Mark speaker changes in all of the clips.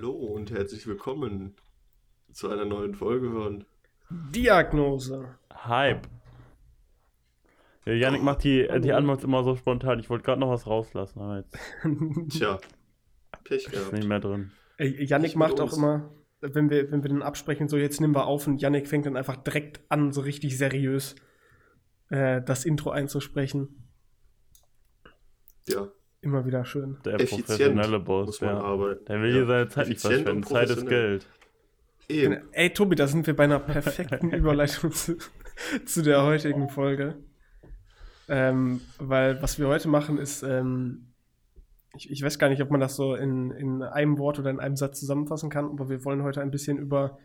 Speaker 1: Hallo und herzlich willkommen zu einer neuen Folge von
Speaker 2: Diagnose.
Speaker 3: Hype. Ja, Yannick macht die, die Anmacht immer so spontan. Ich wollte gerade noch was rauslassen, aber jetzt
Speaker 1: Tja, Pech
Speaker 3: ist
Speaker 1: gehabt.
Speaker 3: nicht mehr drin.
Speaker 1: Nicht mit
Speaker 2: macht auch immer, wenn wir, wenn wir den absprechen, so jetzt nehmen wir auf und Yannick fängt dann einfach direkt an, so richtig seriös äh, das Intro einzusprechen.
Speaker 1: Ja,
Speaker 2: Immer wieder schön.
Speaker 3: Der
Speaker 1: Effizient
Speaker 3: professionelle Boss,
Speaker 1: muss man
Speaker 3: ja.
Speaker 1: arbeiten.
Speaker 3: Der will
Speaker 1: ja.
Speaker 3: hier seine Zeit nicht
Speaker 1: Effizient und
Speaker 3: verschwenden. Zeit ist. Geld.
Speaker 1: Eben.
Speaker 2: Ey, Tobi, da sind wir bei einer perfekten Überleitung zu, zu der heutigen Folge. Ähm, weil was wir heute machen ist, ähm, ich, ich weiß gar nicht, ob man das so in, in einem Wort oder in einem Satz zusammenfassen kann, aber wir wollen heute ein bisschen über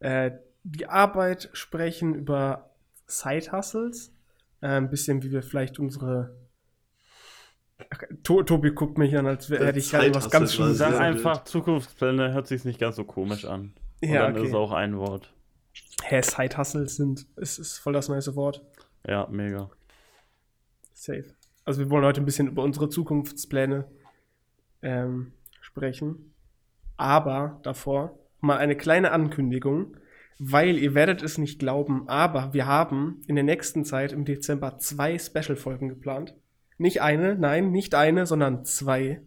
Speaker 2: äh, die Arbeit sprechen, über Side-Hustles, äh, ein bisschen, wie wir vielleicht unsere Tobi guckt mich an, als hätte ich gerade was
Speaker 1: Side-Hustle
Speaker 2: ganz Schlimmes gesagt.
Speaker 3: einfach Zukunftspläne, hört sich nicht ganz so komisch an. Und
Speaker 2: Ja,
Speaker 3: dann
Speaker 2: okay.
Speaker 3: ist es auch ein Wort.
Speaker 2: Hä, Side-Hustles sind, ist, ist voll das nice Wort.
Speaker 3: Ja, mega.
Speaker 2: Safe. Also wir wollen heute ein bisschen über unsere Zukunftspläne ähm, sprechen. Aber davor mal eine kleine Ankündigung, weil ihr werdet es nicht glauben, aber wir haben in der nächsten Zeit im Dezember zwei Special-Folgen geplant. Nicht eine, nein, nicht eine, sondern zwei.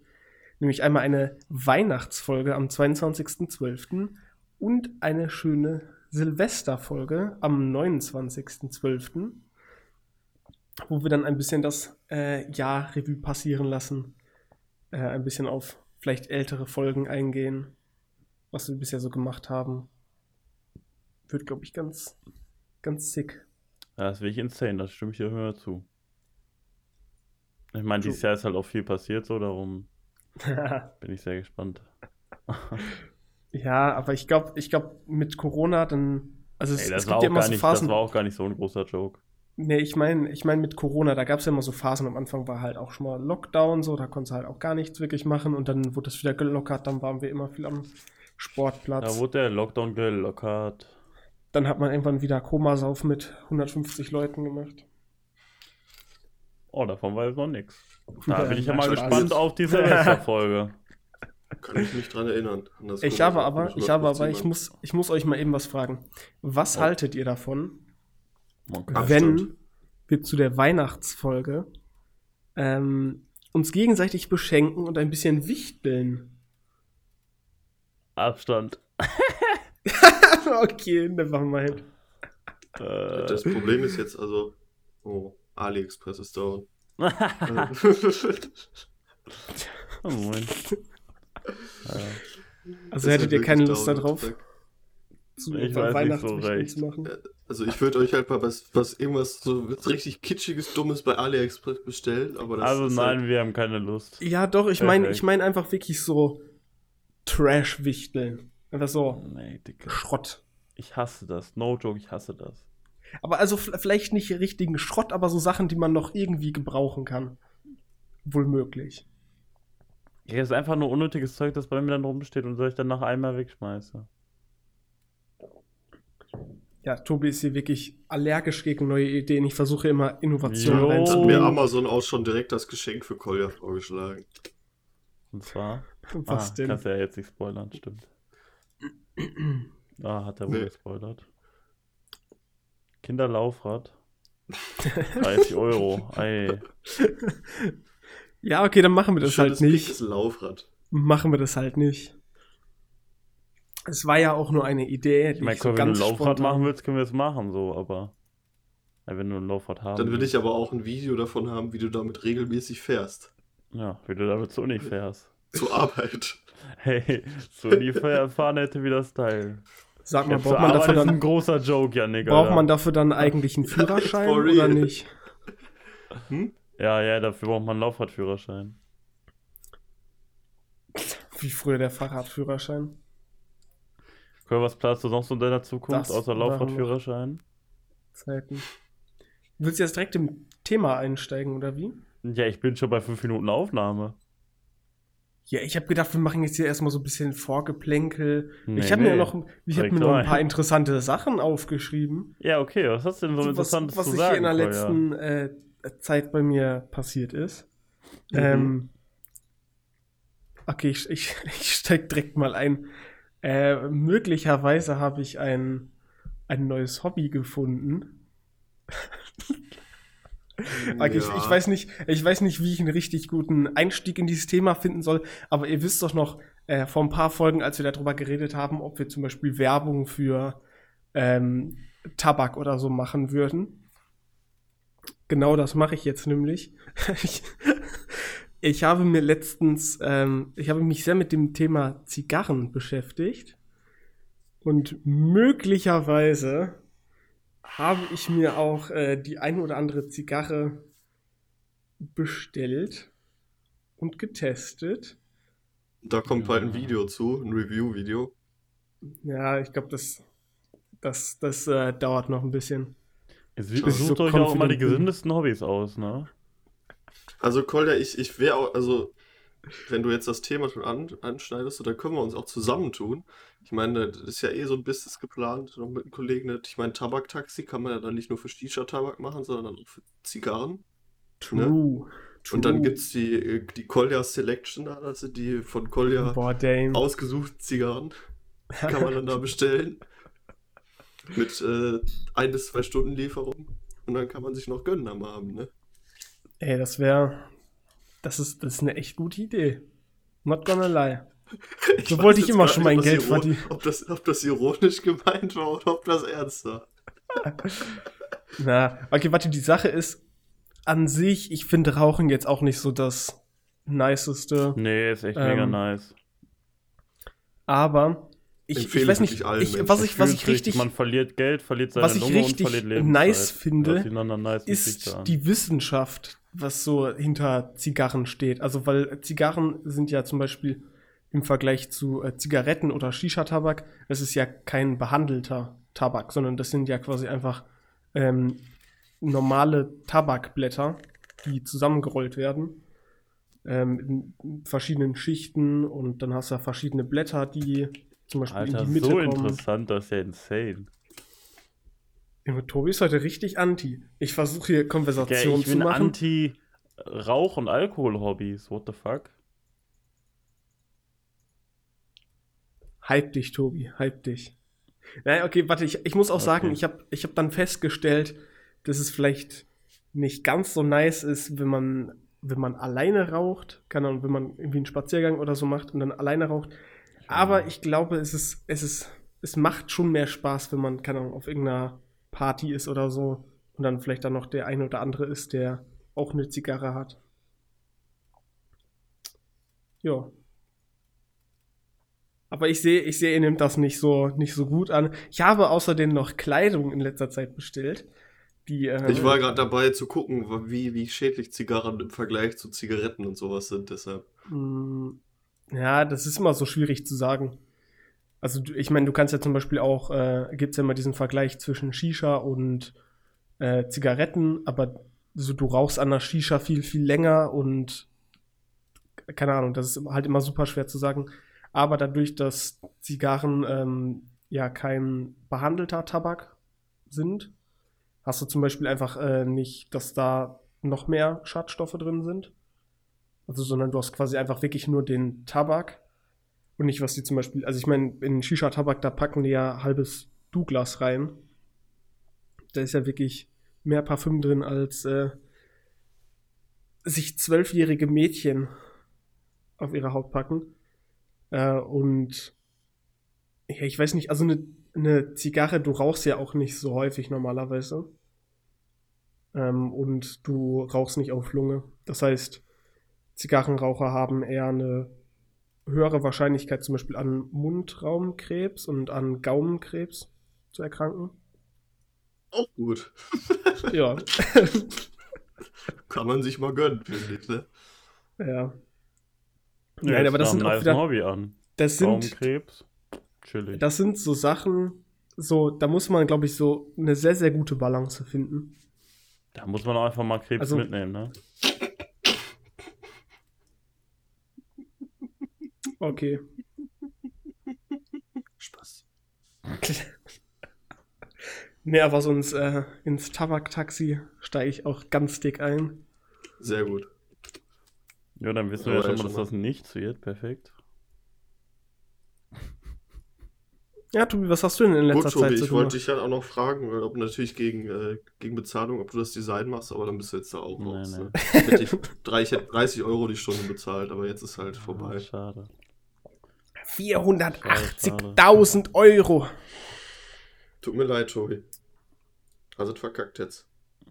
Speaker 2: Nämlich einmal eine Weihnachtsfolge am 22.12. und eine schöne Silvesterfolge am 29.12 wo wir dann ein bisschen das äh, Jahr Revue passieren lassen, äh, ein bisschen auf vielleicht ältere Folgen eingehen, was wir bisher so gemacht haben. Wird, glaube ich, ganz, ganz sick.
Speaker 3: Das will ich insane, das stimme ich dir höher zu. Ich meine, dieses Jahr ist halt auch viel passiert, so darum bin ich sehr gespannt.
Speaker 2: ja, aber ich glaube, ich glaube, mit Corona dann, also es,
Speaker 3: Ey, das,
Speaker 2: es gibt ja immer so
Speaker 3: nicht, das
Speaker 2: Phasen.
Speaker 3: war auch gar nicht so ein großer Joke.
Speaker 2: Nee, ich meine, ich meine mit Corona, da gab es ja immer so Phasen. Am Anfang war halt auch schon mal Lockdown, so, da konntest du halt auch gar nichts wirklich machen und dann wurde es wieder gelockert, dann waren wir immer viel am Sportplatz.
Speaker 3: Da wurde der Lockdown gelockert.
Speaker 2: Dann hat man irgendwann wieder Komasauf mit 150 Leuten gemacht.
Speaker 3: Oh, davon weiß noch nichts. Da
Speaker 2: Ja,
Speaker 3: bin ich ja mal gespannt
Speaker 2: alles.
Speaker 3: auf die Silvesterfolge.
Speaker 1: Kann ich mich dran erinnern. das
Speaker 2: Ich habe aber, ich habe aber,
Speaker 1: 150
Speaker 2: ich muss, ich muss euch mal eben was fragen. Was
Speaker 3: Oh.
Speaker 2: haltet ihr davon,
Speaker 3: Okay.
Speaker 2: Wenn wir zu der Weihnachtsfolge ähm, uns gegenseitig beschenken und ein bisschen wichteln?
Speaker 3: Abstand.
Speaker 2: okay, never mind.
Speaker 3: Äh,
Speaker 1: Das Problem ist jetzt also. Oh, AliExpress ist down.
Speaker 3: oh, Moment.
Speaker 2: Also hättet ihr keine Lust darauf, zu
Speaker 3: Ich weiß nicht
Speaker 2: Weihnachtswichteln
Speaker 3: so recht.
Speaker 2: zu machen?
Speaker 1: Also ich würde euch halt mal was, was irgendwas so richtig kitschiges, dummes bei AliExpress bestellen, aber das
Speaker 3: Also
Speaker 1: ist
Speaker 3: nein,
Speaker 1: halt,
Speaker 3: wir haben keine Lust.
Speaker 2: Ja, doch, ich meine, ich meine einfach wirklich so Trash-Wichteln. Einfach so
Speaker 3: Nee.
Speaker 2: Schrott.
Speaker 3: Ich hasse das. No joke, ich hasse das.
Speaker 2: Aber also vielleicht nicht richtigen Schrott, aber so Sachen, die man noch irgendwie gebrauchen kann. Wohl möglich.
Speaker 3: Ja, das ist einfach nur unnötiges Zeug, das bei mir dann rumsteht und soll ich dann nach einmal wegschmeißen.
Speaker 2: Ja, Tobi ist hier wirklich allergisch gegen neue Ideen. Ich versuche immer Innovationen
Speaker 3: Jo.
Speaker 1: hat
Speaker 2: reinzubringen.
Speaker 1: mir Amazon auch schon direkt das Geschenk für Kolja vorgeschlagen.
Speaker 3: Und zwar.
Speaker 2: Was
Speaker 3: ah,
Speaker 2: denn?
Speaker 3: Kannst ja jetzt nicht spoilern, stimmt. Ah, hat er wohl
Speaker 1: Nee.
Speaker 3: gespoilert. Kinderlaufrad. 30 Euro. Ey.
Speaker 2: Ja, okay, dann machen wir das halt nicht.
Speaker 1: pinkes Laufrad.
Speaker 2: Machen wir das halt nicht. Es war ja auch nur eine Idee.
Speaker 3: Ich meine, wenn du ein Laufrad machen willst, können wir es machen, so, aber. Ja, wenn du ein Laufrad haben
Speaker 1: Dann will ich aber auch ein Video davon haben, wie du damit regelmäßig fährst.
Speaker 3: Ja, wie du damit zur Uni fährst.
Speaker 1: Zur Arbeit.
Speaker 3: Hey, zur Uni fahren hätte wieder Style.
Speaker 2: Sag mal, braucht man, dafür
Speaker 3: ist ein
Speaker 2: dann,
Speaker 3: großer Joke, Janik.
Speaker 2: braucht
Speaker 3: Alter.
Speaker 2: man dafür dann eigentlich einen Führerschein oder nicht?
Speaker 1: Hm?
Speaker 3: Ja, ja, dafür braucht man einen Laufradführerschein.
Speaker 2: Wie früher der Fahrradführerschein.
Speaker 3: Cool, was planst du sonst in deiner Zukunft
Speaker 2: Das
Speaker 3: außer. Laufradführerschein?
Speaker 2: Zeiten. Willst du jetzt direkt im Thema einsteigen, oder wie?
Speaker 3: Ja, ich bin schon bei 5 Minuten Aufnahme.
Speaker 2: Ja, ich habe gedacht, wir machen jetzt hier erstmal so ein bisschen Vorgeplänkel.
Speaker 3: Nee,
Speaker 2: ich habe mir
Speaker 3: nee.
Speaker 2: noch, ich hab mir noch ein paar interessante Sachen aufgeschrieben,
Speaker 3: Ja, okay, was hast du denn so
Speaker 2: was,
Speaker 3: Interessantes
Speaker 2: was
Speaker 3: zu sagen?
Speaker 2: hier in der letzten äh, Zeit bei mir passiert ist.
Speaker 1: Mhm.
Speaker 2: Ähm, Okay, ich, ich, ich steig direkt mal ein. Äh, möglicherweise habe ich ein, ein neues Hobby gefunden. okay, ich, ich, weiß nicht, ich weiß nicht, wie ich einen richtig guten Einstieg in dieses Thema finden soll, aber ihr wisst doch noch äh, vor ein paar Folgen, als wir darüber geredet haben, ob wir zum Beispiel Werbung für ähm, Tabak oder so machen würden. Genau das mache ich jetzt nämlich. ich, ich habe mir letztens, ähm, ich habe mich sehr mit dem Thema Zigarren beschäftigt. Und möglicherweise habe ich mir auch äh, die eine oder andere Zigarre bestellt und getestet.
Speaker 1: Da kommt bald ein Video zu, ein Review-Video.
Speaker 2: Ja, ich glaube, das, das, das äh, dauert noch ein bisschen.
Speaker 3: Jetzt sucht so euch auch immer die gesündesten Hobbys aus, ne?
Speaker 1: Also Kolja, ich, ich wäre auch, also wenn du jetzt das Thema schon an, anschneidest, dann können wir uns auch zusammentun. Ich meine, das ist ja eh so ein Business geplant, noch mit einem Kollegen. Ich meine, Tabaktaxi kann man ja dann nicht nur für Shisha-Tabak machen, sondern auch für Zigarren.
Speaker 2: True. Ne?
Speaker 1: True. Und dann gibt es die, die Kolja Selection, also die von Kolja ausgesuchten Zigarren. Kann man dann da bestellen. Mit äh, ein bis zwei Stunden Lieferung. Und dann kann man sich noch gönnen am Abend, ne?
Speaker 2: Ey, das wäre. Das ist, das ist eine echt gute Idee. Not gonna lie.
Speaker 1: Ich so wollte ich immer schon mein Geld verdienen. Ob das, ob das ironisch gemeint war oder ob das ernst war.
Speaker 2: Na, okay, warte, die Sache ist, an sich, ich finde Rauchen jetzt auch nicht so das niceste.
Speaker 3: Nee, ist echt ähm, mega nice.
Speaker 2: Aber ich, ich weiß nicht, ich, was ich, was ich richtig,
Speaker 3: man verliert Geld, verliert seine
Speaker 2: was ich
Speaker 3: Lunge
Speaker 2: richtig
Speaker 3: und verliert
Speaker 2: nice finde,
Speaker 3: nice
Speaker 2: ist die Wissenschaft, was so hinter Zigarren steht. Also weil Zigarren sind ja zum Beispiel im Vergleich zu äh, Zigaretten oder Shisha-Tabak, das ist ja kein behandelter Tabak, sondern das sind ja quasi einfach ähm, normale Tabakblätter, die zusammengerollt werden ähm, in verschiedenen Schichten und dann hast du ja verschiedene Blätter, die zum Beispiel
Speaker 3: Alter,
Speaker 2: in die Mitte
Speaker 3: so
Speaker 2: kommen.
Speaker 3: interessant, das ist ja insane.
Speaker 2: Ja, Tobi ist heute richtig anti. Ich versuche hier Konversation
Speaker 3: okay, ich
Speaker 2: zu
Speaker 3: bin
Speaker 2: machen.
Speaker 3: anti Rauch- und Alkohol-Hobbys. What the fuck?
Speaker 2: Hype dich, Tobi, hype dich. Naja, okay, warte, ich, ich muss auch okay. sagen, ich habe ich hab dann festgestellt, dass es vielleicht nicht ganz so nice ist, wenn man, wenn man alleine raucht, kann man, wenn man irgendwie einen Spaziergang oder so macht und dann alleine raucht, aber ich glaube, es ist, es ist, es macht schon mehr Spaß, wenn man, keine Ahnung, auf irgendeiner Party ist oder so und dann vielleicht dann noch der eine oder andere ist, der auch eine Zigarre hat. Ja. Aber ich sehe, ich sehe, ihr nehmt das nicht so, nicht so gut an. Ich habe außerdem noch Kleidung in letzter Zeit bestellt. Die, äh,
Speaker 1: ich war gerade dabei zu gucken, wie, wie schädlich Zigarren im Vergleich zu Zigaretten und sowas sind, deshalb.
Speaker 2: Ja, das ist immer so schwierig zu sagen. Also ich meine, du kannst ja zum Beispiel auch, äh, gibt es ja immer diesen Vergleich zwischen Shisha und äh, Zigaretten, aber so, du rauchst an der Shisha viel, viel länger und keine Ahnung, das ist halt immer super schwer zu sagen. Aber dadurch, dass Zigarren ähm, ja kein behandelter Tabak sind, hast du zum Beispiel einfach äh, nicht, dass da noch mehr Schadstoffe drin sind. Also, sondern du hast quasi einfach wirklich nur den Tabak und nicht, was die zum Beispiel, also ich meine, in Shisha-Tabak, da packen die ja halbes Douglas rein. Da ist ja wirklich mehr Parfüm drin, als äh, sich zwölfjährige Mädchen auf ihre Haut packen. Äh, und ja, ich weiß nicht, also eine, eine Zigarre, du rauchst ja auch nicht so häufig normalerweise. Ähm, und du rauchst nicht auf Lunge. Das heißt, Zigarrenraucher haben eher eine höhere Wahrscheinlichkeit zum Beispiel an Mundraumkrebs und an Gaumenkrebs zu erkranken.
Speaker 1: Auch gut.
Speaker 2: ja.
Speaker 1: Kann man sich mal gönnen, finde ich, ne?
Speaker 2: Ja.
Speaker 3: ja Nein, aber das sind auch wieder, Hobby an.
Speaker 2: Das sind,
Speaker 3: Gaumenkrebs, chillig.
Speaker 2: Das sind so Sachen, so, da muss man, glaube ich, so eine sehr, sehr gute Balance finden.
Speaker 3: Da muss man auch einfach mal Krebs also, mitnehmen, ne?
Speaker 2: Okay.
Speaker 1: Spaß.
Speaker 2: nee, aber sonst äh, ins Tabaktaxi steige ich auch ganz dick ein.
Speaker 1: Sehr gut.
Speaker 3: Ja, dann wissen wir
Speaker 1: Ja,
Speaker 3: ja schon
Speaker 1: ja,
Speaker 3: mal, dass das nichts wird. Perfekt.
Speaker 2: Ja, Tobi, was hast du denn in letzter
Speaker 1: Gut, Tobi,
Speaker 2: Zeit so
Speaker 1: ich wollte dich halt auch noch fragen, ob natürlich gegen, äh, gegen Bezahlung, ob du das Design machst, aber dann bist du jetzt da auch
Speaker 3: Nee,
Speaker 1: raus.
Speaker 3: nee.
Speaker 1: Ne? Ich, hätte, ich, drei, ich hätte 30 Euro die Stunde bezahlt, aber jetzt ist halt vorbei.
Speaker 3: schade.
Speaker 2: 480.000 Euro.
Speaker 1: Tut mir leid, Tobi. Also verkackt jetzt.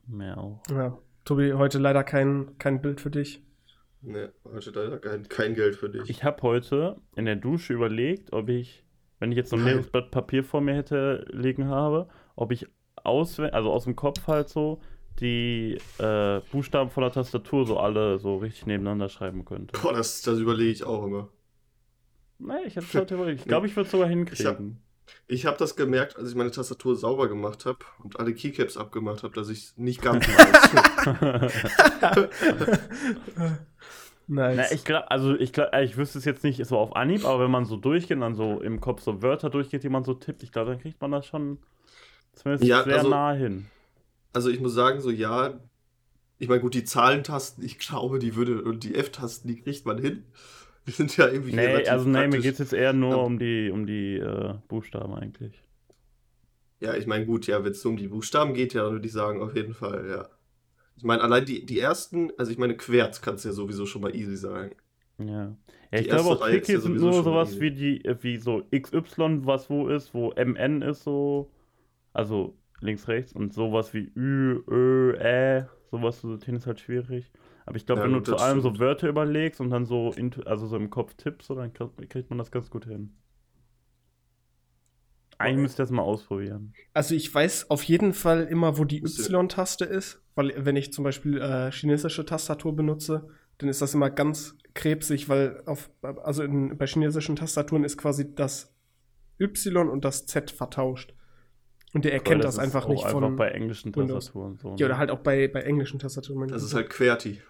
Speaker 3: Mehr auch.
Speaker 2: Ja, Tobi, heute leider kein, kein Bild für dich.
Speaker 1: Ne, heute leider kein, kein Geld für dich.
Speaker 3: Ich habe heute in der Dusche überlegt, ob ich, wenn ich jetzt so ein leeres Blatt Papier vor mir hätte liegen habe, ob ich aus, also aus dem Kopf halt so die äh, Buchstaben von der Tastatur so alle so richtig nebeneinander schreiben könnte.
Speaker 1: Boah, das, das überlege ich auch immer.
Speaker 3: Nee, ich heute überlegt. Ich glaube, ich würde es sogar hinkriegen.
Speaker 1: Ich habe das gemerkt, als ich meine Tastatur sauber gemacht habe und alle Keycaps abgemacht habe, dass ich nicht ganz weiß.
Speaker 2: Nice.
Speaker 3: Na, ich glaube, also ich glaube, ich wüsste es jetzt nicht so auf Anhieb, aber wenn man so durchgeht und dann so im Kopf so Wörter durchgeht, die man so tippt, ich glaube, dann kriegt man das schon zumindest
Speaker 1: Ja,
Speaker 3: sehr
Speaker 1: also-
Speaker 3: nah hin.
Speaker 1: also ich muss sagen, so ja, ich meine, gut, die Zahlentasten, ich glaube, die würde und die F-Tasten, die kriegt man hin. Die sind ja irgendwie
Speaker 3: Nee, also nee, mir geht es jetzt eher nur
Speaker 1: Aber-
Speaker 3: um die, um die äh, Buchstaben eigentlich.
Speaker 1: Ja, ich meine, gut, ja, wenn es um die Buchstaben geht, ja, dann würde ich sagen, auf jeden Fall, ja. Ich meine, allein die, die ersten, also ich meine, Querz kannst du ja sowieso schon mal easy sagen.
Speaker 3: Ja. Ja, ich glaube auch Tricky
Speaker 1: ja
Speaker 3: sind nur sowas
Speaker 1: easy.
Speaker 3: wie die, äh, wie so XY, was wo ist, wo MN ist so, also links, rechts und sowas wie Ü, Ö, Ä, sowas zu sortieren ist halt schwierig. Aber ich glaube,
Speaker 1: Ja,
Speaker 3: wenn du zu
Speaker 1: das
Speaker 3: allem so
Speaker 1: stimmt.
Speaker 3: Wörter überlegst und dann so, also so im Kopf tippst, so, dann kriegt man das ganz gut hin. Eigentlich müsst ihr das mal ausprobieren.
Speaker 2: Also ich weiß auf jeden Fall immer, wo die
Speaker 1: Müsste-
Speaker 2: Y-Taste ist, weil wenn ich zum Beispiel äh, chinesische Tastatur benutze, dann ist das immer ganz krebsig, weil auf, also in, bei chinesischen Tastaturen ist quasi das Y und das Z vertauscht. Und der erkennt
Speaker 3: Weil
Speaker 2: das,
Speaker 3: ist
Speaker 2: einfach
Speaker 3: auch
Speaker 2: nicht
Speaker 3: einfach
Speaker 2: von.
Speaker 3: bei englischen
Speaker 2: Windows.
Speaker 3: Tastaturen so.
Speaker 2: ja,
Speaker 3: ne?
Speaker 2: oder halt auch bei, bei englischen Tastaturen.
Speaker 1: Das
Speaker 2: ich.
Speaker 1: ist halt QWERTY.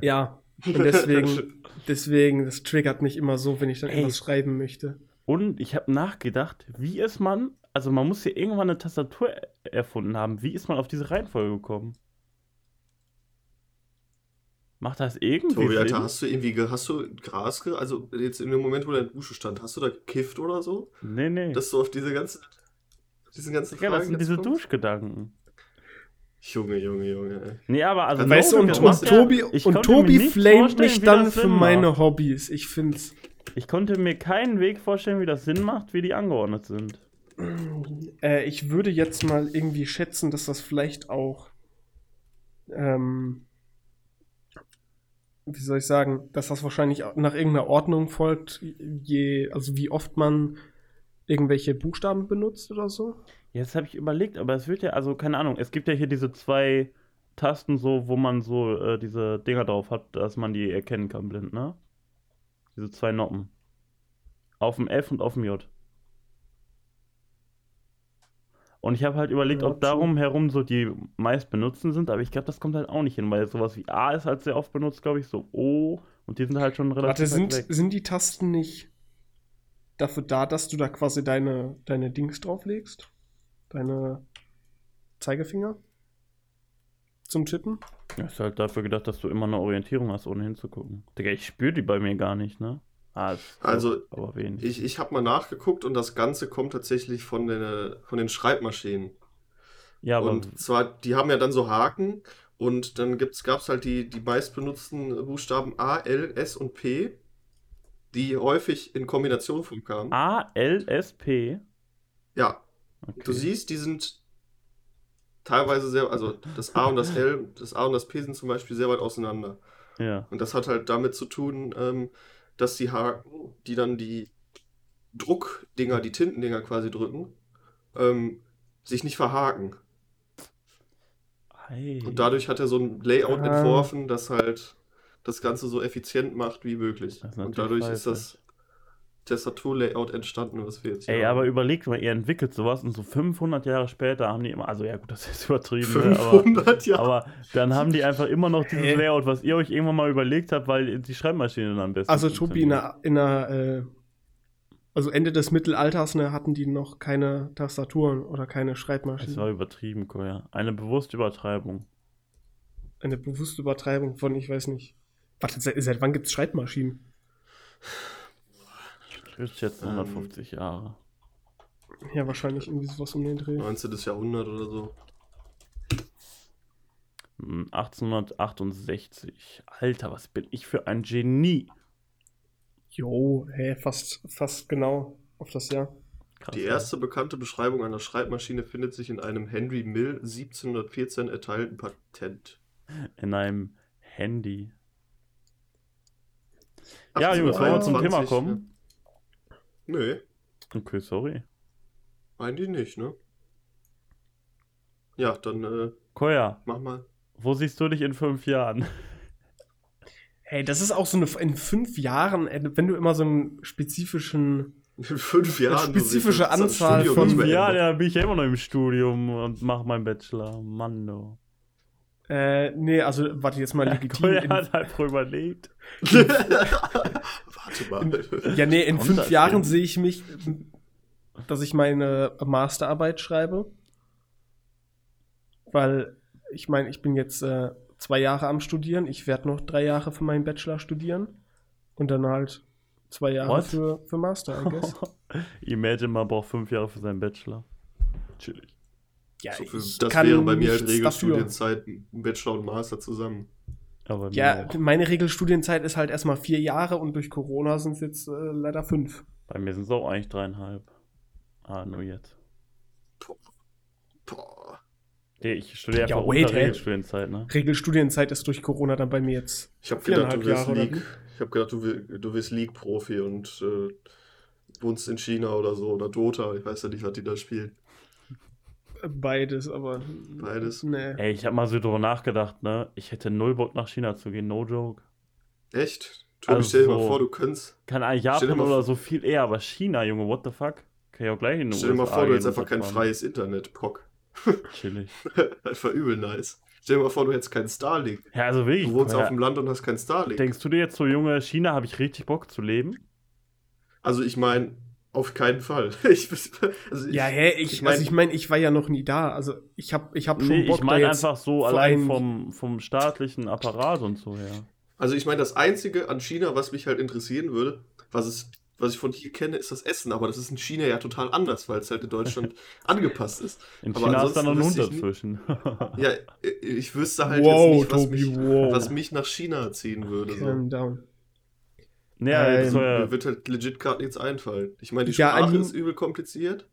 Speaker 2: Ja. Und deswegen, deswegen, das triggert mich immer so, wenn ich dann
Speaker 3: Ey.
Speaker 2: etwas schreiben möchte.
Speaker 3: Und ich habe nachgedacht, wie ist man, also man muss ja irgendwann eine Tastatur er- erfunden haben. Wie ist man auf diese Reihenfolge gekommen? Macht das irgendwie
Speaker 1: Tobi,
Speaker 3: Sinn?
Speaker 1: Alter, hast du irgendwie, ge- hast du Gras, ge- also jetzt in dem Moment, wo du in der Dusche stand, hast du da gekifft oder so?
Speaker 3: nee, nee.
Speaker 1: Dass du auf diese ganzen, diesen ganzen
Speaker 3: ja, das sind diese
Speaker 1: kommst?
Speaker 3: Duschgedanken.
Speaker 1: Junge, Junge, Junge.
Speaker 3: Nee, aber also
Speaker 2: weißt du,
Speaker 3: no
Speaker 2: und,
Speaker 1: du
Speaker 2: und
Speaker 1: machst
Speaker 3: ja-
Speaker 2: Tobi, und Tobi flamet mich dann für
Speaker 3: Sinn
Speaker 2: meine
Speaker 3: macht.
Speaker 2: Hobbys. Ich find's.
Speaker 3: Ich konnte mir keinen Weg vorstellen, wie das Sinn macht, wie die angeordnet sind.
Speaker 2: Äh, ich würde jetzt mal irgendwie schätzen, dass das vielleicht auch. Ähm, wie soll ich sagen, dass das wahrscheinlich nach irgendeiner Ordnung folgt, je, also wie oft man irgendwelche Buchstaben benutzt oder so.
Speaker 3: Jetzt habe ich überlegt, aber es wird ja, also keine Ahnung, es gibt ja hier diese zwei Tasten so, wo man so äh, diese Dinger drauf hat, dass man die erkennen kann blind, ne? Diese zwei Noppen. Auf dem F und auf dem J. Und ich habe halt überlegt, ob darum herum so die meist benutzten sind, aber ich glaube, das kommt halt auch nicht hin, weil sowas wie A ist halt sehr oft benutzt, glaube ich, so O und die sind halt schon relativ
Speaker 2: Warte, sind,
Speaker 3: weg.
Speaker 2: sind die Tasten nicht dafür da, dass du da quasi deine, deine Dings drauflegst? Deine Zeigefinger? Zum Tippen?
Speaker 3: Das ist halt dafür gedacht, dass du immer eine Orientierung hast, ohne hinzugucken. Digga, ich spüre die bei mir gar nicht, ne? Ah,
Speaker 1: Also,
Speaker 3: aber wenig.
Speaker 1: Ich, ich habe mal nachgeguckt und das Ganze kommt tatsächlich von, den, von den Schreibmaschinen.
Speaker 3: ja, aber
Speaker 1: und zwar, die haben ja dann so Haken und dann gab es halt die, die meistbenutzten Buchstaben A, L, S und P, die häufig in Kombination vorkamen.
Speaker 3: A, L, S, P.
Speaker 1: Ja,
Speaker 3: Okay.
Speaker 1: du siehst, die sind teilweise sehr, also das A und das L, das A und das P sind zum Beispiel sehr weit auseinander.
Speaker 3: Ja.
Speaker 1: Und das hat halt damit zu tun, ähm, dass die Haken, die dann die Druckdinger, die Tintendinger quasi drücken, ähm, sich nicht verhaken.
Speaker 3: Hey.
Speaker 1: Und dadurch hat er so ein Layout
Speaker 2: Ah.
Speaker 1: entworfen, das halt das Ganze so effizient macht wie möglich. Und dadurch ist das Tastatur-Layout entstanden, was wir jetzt hier
Speaker 3: Ey,
Speaker 1: haben.
Speaker 3: aber überlegt mal, ihr entwickelt sowas und so 500 Jahre später haben die immer, also ja gut, das ist übertrieben, ne? aber,
Speaker 1: 500 Jahre.
Speaker 3: aber dann haben die einfach immer noch dieses? Layout, was ihr euch irgendwann mal überlegt habt, weil die Schreibmaschine dann am besten
Speaker 2: Also Tobi, in einer, in einer äh, also Ende des Mittelalters, ne, hatten die noch keine Tastaturen oder keine
Speaker 3: Das war
Speaker 2: Schreibmaschinen.
Speaker 3: übertrieben, Koya. Eine bewusste Übertreibung.
Speaker 2: Eine bewusste Übertreibung von, ich weiß nicht. Warte, seit, seit wann gibt es Schreibmaschinen?
Speaker 3: Ich schätze 150 Jahre.
Speaker 2: Ja, wahrscheinlich irgendwie sowas um den Dreh.
Speaker 1: 19. Jahrhundert oder so.
Speaker 3: Hm, 1868. Alter, was bin ich für ein Genie.
Speaker 2: Jo, hä, fast, fast genau auf das Jahr.
Speaker 3: Krass,
Speaker 1: Die erste bekannte Beschreibung einer Schreibmaschine findet sich in einem Henry Mill 1714 erteilten Patent.
Speaker 3: In einem Handy. Ja, Jungs, wollen wir zum
Speaker 1: 1821,
Speaker 3: Thema kommen?
Speaker 1: Nö,
Speaker 3: Okay, sorry.
Speaker 1: eigentlich nicht, ne? Ja, dann äh,
Speaker 3: Koya,
Speaker 1: mach mal.
Speaker 3: wo siehst du dich in fünf Jahren?
Speaker 2: Hey, das ist auch so eine, in fünf Jahren, äh, wenn du immer so einen spezifischen,
Speaker 1: In fünf Jahren.
Speaker 2: spezifische
Speaker 1: willst das
Speaker 2: Anzahl von-
Speaker 3: Ja, da bin ich ja immer noch im Studium und mache meinen Bachelor. Mann, du.
Speaker 2: Äh, nee, also, warte, jetzt mal legitim.
Speaker 3: Koya
Speaker 2: In,
Speaker 3: hat einfach überlegt.
Speaker 1: Warte mal.
Speaker 2: ja, nee, in
Speaker 3: Kommt
Speaker 2: fünf Jahren
Speaker 3: hin?
Speaker 2: sehe ich mich, dass ich meine Masterarbeit schreibe. Weil, ich meine, ich bin jetzt äh, zwei Jahre am Studieren. Ich werde noch drei Jahre für meinen Bachelor studieren. Und dann halt zwei Jahre
Speaker 3: What?
Speaker 2: für, für Master, I guess.
Speaker 3: Imagine, man braucht fünf Jahre für seinen Bachelor. Chillig.
Speaker 2: Ja,
Speaker 1: So
Speaker 2: ich
Speaker 1: das
Speaker 2: kann
Speaker 1: wäre bei mir halt. Regelstudienzeit, ein Bachelor und Master zusammen.
Speaker 3: Aber
Speaker 2: Ja,
Speaker 3: auch.
Speaker 2: meine Regelstudienzeit ist halt erstmal vier Jahre und durch Corona sind es jetzt äh, leider fünf.
Speaker 3: Bei mir sind es auch eigentlich dreieinhalb. Ah, nur jetzt. Nee, ich studiere
Speaker 2: Ja,
Speaker 3: einfach
Speaker 2: wait,
Speaker 3: unter? Regelstudienzeit, ne?
Speaker 2: Regelstudienzeit ist durch Corona dann bei mir jetzt
Speaker 1: Ich habe gedacht, du wirst League. Ich habe gedacht, du, du wirst League-Profi und äh, wohnst in China oder so oder Dota. Ich weiß ja nicht, was die da spielen.
Speaker 2: Beides, aber
Speaker 1: Beides.
Speaker 2: Nee.
Speaker 3: Ey, ich habe mal so drüber nachgedacht, ne? Ich hätte null Bock nach China zu gehen, no joke.
Speaker 1: Echt? Tobi,
Speaker 3: Also
Speaker 1: stell dir mal vor, du könntest.
Speaker 3: Kann eigentlich Japan oder so viel eher, aber China, Junge, what the fuck? Kann ich auch gleich in den
Speaker 1: Stell dir mal vor, du hättest einfach kein freies Internet, Pock.
Speaker 3: Chillig.
Speaker 1: Einfach übel nice. Stell dir mal vor, du hättest kein Starlink.
Speaker 3: Ja, also wirklich.
Speaker 1: Du wohnst
Speaker 3: ja,
Speaker 1: auf dem Land und hast kein Starlink.
Speaker 3: Denkst du dir jetzt so, Junge, China habe ich richtig Bock zu leben?
Speaker 1: Also ich meine, auf keinen Fall. Ich, also ich,
Speaker 2: Ja, hä, ich,
Speaker 1: ich mein-
Speaker 2: also ich meine, ich war ja noch nie da. Also ich habe ich hab schon
Speaker 3: Nee,
Speaker 2: Bock
Speaker 3: ich meine
Speaker 2: jetzt.
Speaker 3: einfach so allein vom, vom staatlichen Apparat und so her.
Speaker 1: Also ich meine, das Einzige an China, was mich halt interessieren würde, was, es, was ich von hier kenne, ist das Essen. Aber das ist in China ja total anders, weil es halt in Deutschland angepasst ist.
Speaker 3: In
Speaker 1: Aber
Speaker 3: China ist da noch ein Hund dazwischen.
Speaker 1: Ja, ich wüsste halt
Speaker 2: Wow,
Speaker 1: jetzt nicht, was,
Speaker 2: Tobi,
Speaker 1: mich,
Speaker 2: wow.
Speaker 1: was mich nach China ziehen würde. So.
Speaker 2: Calm down.
Speaker 3: Ja,
Speaker 2: Ähm,
Speaker 3: das
Speaker 1: Mir
Speaker 3: ja,
Speaker 1: wird halt legit gerade nichts einfallen. Ich meine, die
Speaker 2: Ja,
Speaker 1: Sprache
Speaker 2: I mean-
Speaker 1: ist übel kompliziert.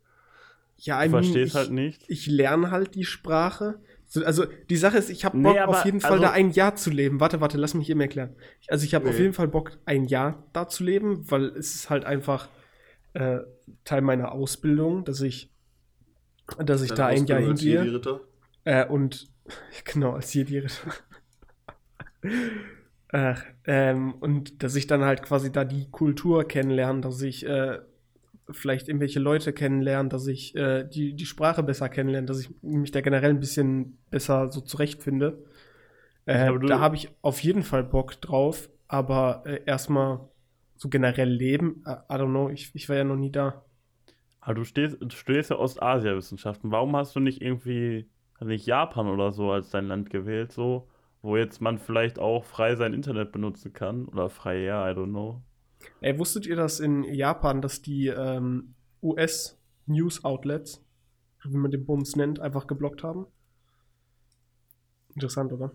Speaker 2: Ja, I mean,
Speaker 3: verstehst
Speaker 2: ich,
Speaker 3: halt nicht.
Speaker 2: ich lerne halt die Sprache. So, Also die Sache ist, ich habe
Speaker 3: Nee,
Speaker 2: Bock
Speaker 3: aber
Speaker 2: auf jeden Fall
Speaker 3: also-
Speaker 2: da ein Jahr zu leben. Warte, warte, lass mich eben erklären. Also ich habe auf
Speaker 1: Nee.
Speaker 2: jeden Fall Bock, ein Jahr da zu leben, weil es ist halt einfach äh, Teil meiner Ausbildung, dass ich, dass ich
Speaker 1: Deine
Speaker 2: da ein Jahr hingehe.
Speaker 1: Jedi-Ritter.
Speaker 2: Äh, und genau, als Jedi. Ach, ähm, und dass ich dann halt quasi da die Kultur kennenlerne, dass ich äh, vielleicht irgendwelche Leute kennenlerne, dass ich äh, die, die Sprache besser kennenlerne, dass ich mich da generell ein bisschen besser so zurechtfinde. Äh,
Speaker 3: du-
Speaker 2: da habe ich auf jeden Fall Bock drauf, aber äh, erstmal so generell leben, äh, I don't know, ich, ich war ja noch nie da.
Speaker 3: Aber du, stehst, du studierst ja Ostasiawissenschaften. Warum hast du nicht irgendwie, nicht Japan oder so als dein Land gewählt, so, wo jetzt man vielleicht auch frei sein Internet benutzen kann? Oder frei, ja, I don't know.
Speaker 2: Ey, wusstet ihr das in Japan, dass die ähm, US-News-Outlets, wie man den Bums nennt, einfach geblockt haben? Interessant, oder?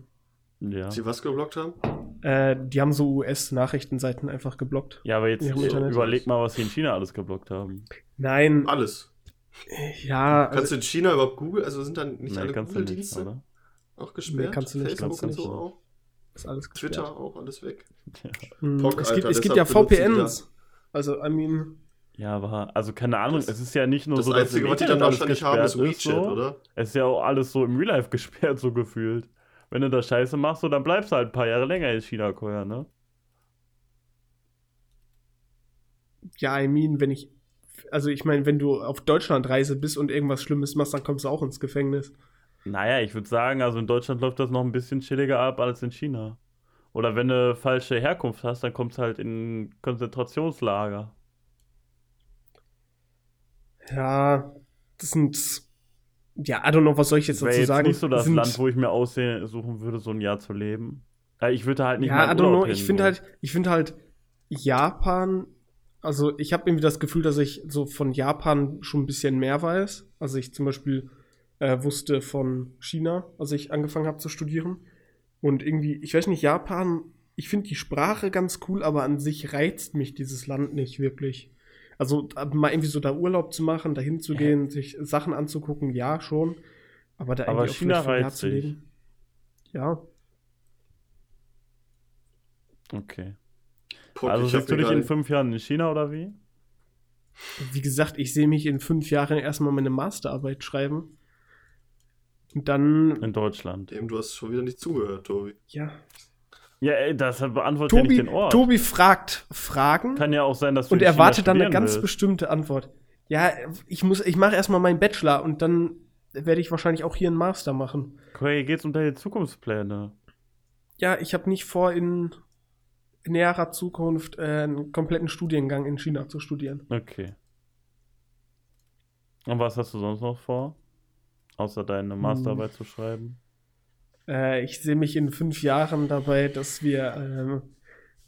Speaker 3: Ja.
Speaker 1: Sie was geblockt haben?
Speaker 2: Äh, die haben so US-Nachrichtenseiten einfach geblockt.
Speaker 3: Ja, aber jetzt überleg mal, was sie in China alles geblockt haben.
Speaker 2: Nein,
Speaker 1: Alles.
Speaker 2: ja,
Speaker 1: Kannst
Speaker 2: also,
Speaker 1: du in China überhaupt Google, also sind dann nicht
Speaker 3: Nee,
Speaker 1: alle
Speaker 3: kannst du nicht,
Speaker 1: Google-Dienste
Speaker 3: oder?
Speaker 1: Auch gesperrt?
Speaker 2: Nee, kannst du nicht,
Speaker 1: Facebook
Speaker 3: kannst du
Speaker 1: und so
Speaker 3: nicht.
Speaker 1: auch?
Speaker 2: ist alles gesperrt.
Speaker 1: Twitter auch, alles weg.
Speaker 2: Hm,
Speaker 1: Pock,
Speaker 2: es gibt,
Speaker 1: Alter,
Speaker 2: es gibt ja VPNs. Also, I mean,
Speaker 3: Ja, aber, also keine Ahnung,
Speaker 1: Das-
Speaker 3: es ist ja nicht nur
Speaker 1: Das
Speaker 3: so, dass
Speaker 1: Einzige, was die dann wahrscheinlich haben, ist
Speaker 3: gesperrt ist,
Speaker 1: WeChat,
Speaker 3: so.
Speaker 1: oder?
Speaker 3: Es ist ja auch alles so im Real Life gesperrt, so gefühlt. Wenn du da Scheiße machst, so, dann bleibst du halt ein paar Jahre länger in China, Koya, ne?
Speaker 2: ja, I mean, wenn ich, also ich meine, wenn du auf Deutschlandreise bist und irgendwas Schlimmes machst, dann kommst du auch ins Gefängnis.
Speaker 3: Naja, ich würde sagen, also in Deutschland läuft das noch ein bisschen chilliger ab als in China. Oder wenn du falsche Herkunft hast, dann kommst du halt in Konzentrationslager.
Speaker 2: Ja, das sind, ja, I don't know, was soll ich jetzt dazu
Speaker 3: jetzt
Speaker 2: sagen?
Speaker 3: nicht so das
Speaker 2: sind,
Speaker 3: Land, wo ich mir aussuchen würde, so ein Jahr zu leben. Ich würde halt nicht
Speaker 2: ja,
Speaker 3: mal
Speaker 2: I don't
Speaker 3: Urlaub
Speaker 2: know. Ich finde halt, ich finde halt Japan, also ich habe irgendwie das Gefühl, dass ich so von Japan schon ein bisschen mehr weiß. Also ich zum Beispiel äh, wusste von China, als ich angefangen habe zu studieren. Und irgendwie, ich weiß nicht, Japan, ich finde die Sprache ganz cool, aber an sich reizt mich dieses Land nicht wirklich. Also mal irgendwie so da Urlaub zu machen, da hinzugehen, sich Sachen anzugucken, ja schon. Aber da
Speaker 3: Aber
Speaker 2: irgendwie auch
Speaker 3: China reizt
Speaker 2: zu
Speaker 3: dich.
Speaker 2: leben. Ja,
Speaker 3: Okay.
Speaker 1: Bock,
Speaker 3: Also siehst du dich in fünf Jahren in China oder wie?
Speaker 2: wie gesagt, ich sehe mich in fünf Jahren erstmal meine Masterarbeit schreiben. Und dann,
Speaker 3: In Deutschland.
Speaker 1: Dem, du hast schon wieder nicht zugehört, Tobi.
Speaker 2: ja.
Speaker 3: Ja, ey, das beantwortet ja
Speaker 2: Tobi,
Speaker 3: nicht den Ort.
Speaker 2: Tobi fragt Fragen
Speaker 3: Kann ja auch sein, dass du
Speaker 2: und erwartet dann eine ganz
Speaker 3: willst.
Speaker 2: bestimmte Antwort. Ja, ich muss, ich mache erstmal meinen Bachelor und dann werde ich wahrscheinlich auch hier einen Master machen.
Speaker 3: Okay, geht's um deine Zukunftspläne?
Speaker 2: Ja, ich habe nicht vor, in, in näherer Zukunft äh, einen kompletten Studiengang in China zu studieren.
Speaker 3: Okay. Und was hast du sonst noch vor? Außer deine
Speaker 2: Hm.
Speaker 3: Masterarbeit zu schreiben?
Speaker 2: Äh, ich sehe mich in fünf Jahren dabei, dass wir ähm,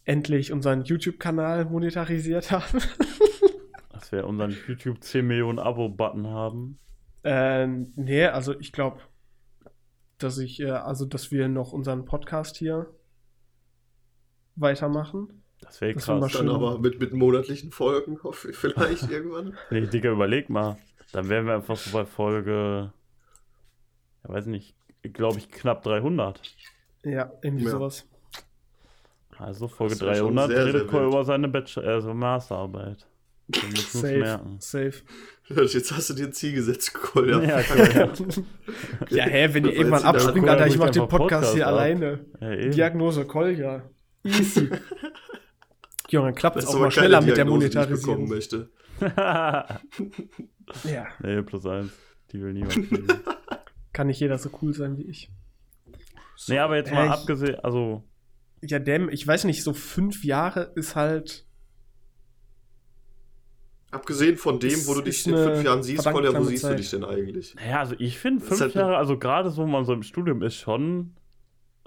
Speaker 2: endlich unseren YouTube-Kanal monetarisiert haben.
Speaker 3: Dass wir unseren YouTube 10 Millionen Abo-Button haben.
Speaker 2: ähm, nee, also ich glaube, dass ich, äh, also dass wir noch unseren Podcast hier weitermachen.
Speaker 3: Das wäre krass.
Speaker 1: Dann aber mit, mit monatlichen Folgen, hoffe ich, vielleicht irgendwann.
Speaker 3: Nee, Digga, überleg mal. Dann wären wir einfach so bei Folge, ja, weiß nicht, glaube ich, knapp 300.
Speaker 2: Ja, irgendwie
Speaker 1: Ja.
Speaker 2: sowas.
Speaker 3: Also Folge
Speaker 1: Das wär schon
Speaker 3: 300
Speaker 1: sehr,
Speaker 3: redet Cole über seine Bachelor, also Masterarbeit.
Speaker 2: Safe,
Speaker 3: merken.
Speaker 2: safe.
Speaker 1: Jetzt hast du dir ein Ziel gesetzt, Kolja.
Speaker 3: Ja,
Speaker 2: ja, hä, wenn ihr irgendwann abspringt, Alter,
Speaker 3: ich
Speaker 2: mach den
Speaker 3: einfach
Speaker 2: Podcast hier
Speaker 3: Podcast ab.
Speaker 2: alleine.
Speaker 3: Ja.
Speaker 2: Diagnose Kolja. Easy. Junge, klappt
Speaker 1: Das
Speaker 2: es auch mal schneller mit der
Speaker 1: die ich bekommen
Speaker 2: Monetarisierung.
Speaker 1: möchte.
Speaker 2: Ja,
Speaker 3: nee, plus eins. Die will niemand kriegen.
Speaker 2: Kann nicht jeder so cool sein wie ich.
Speaker 3: nee, aber jetzt
Speaker 2: Äh,
Speaker 3: mal abgesehen, also,
Speaker 2: Ja, dem, ich weiß nicht, so fünf Jahre ist halt.
Speaker 1: Abgesehen von dem, wo du dich in fünf Jahren siehst, Kolja, wo siehst du
Speaker 2: Zeit.
Speaker 1: dich denn eigentlich?
Speaker 3: naja, also ich finde fünf
Speaker 1: halt-
Speaker 3: Jahre, also gerade so, wenn man so im Studium ist, schon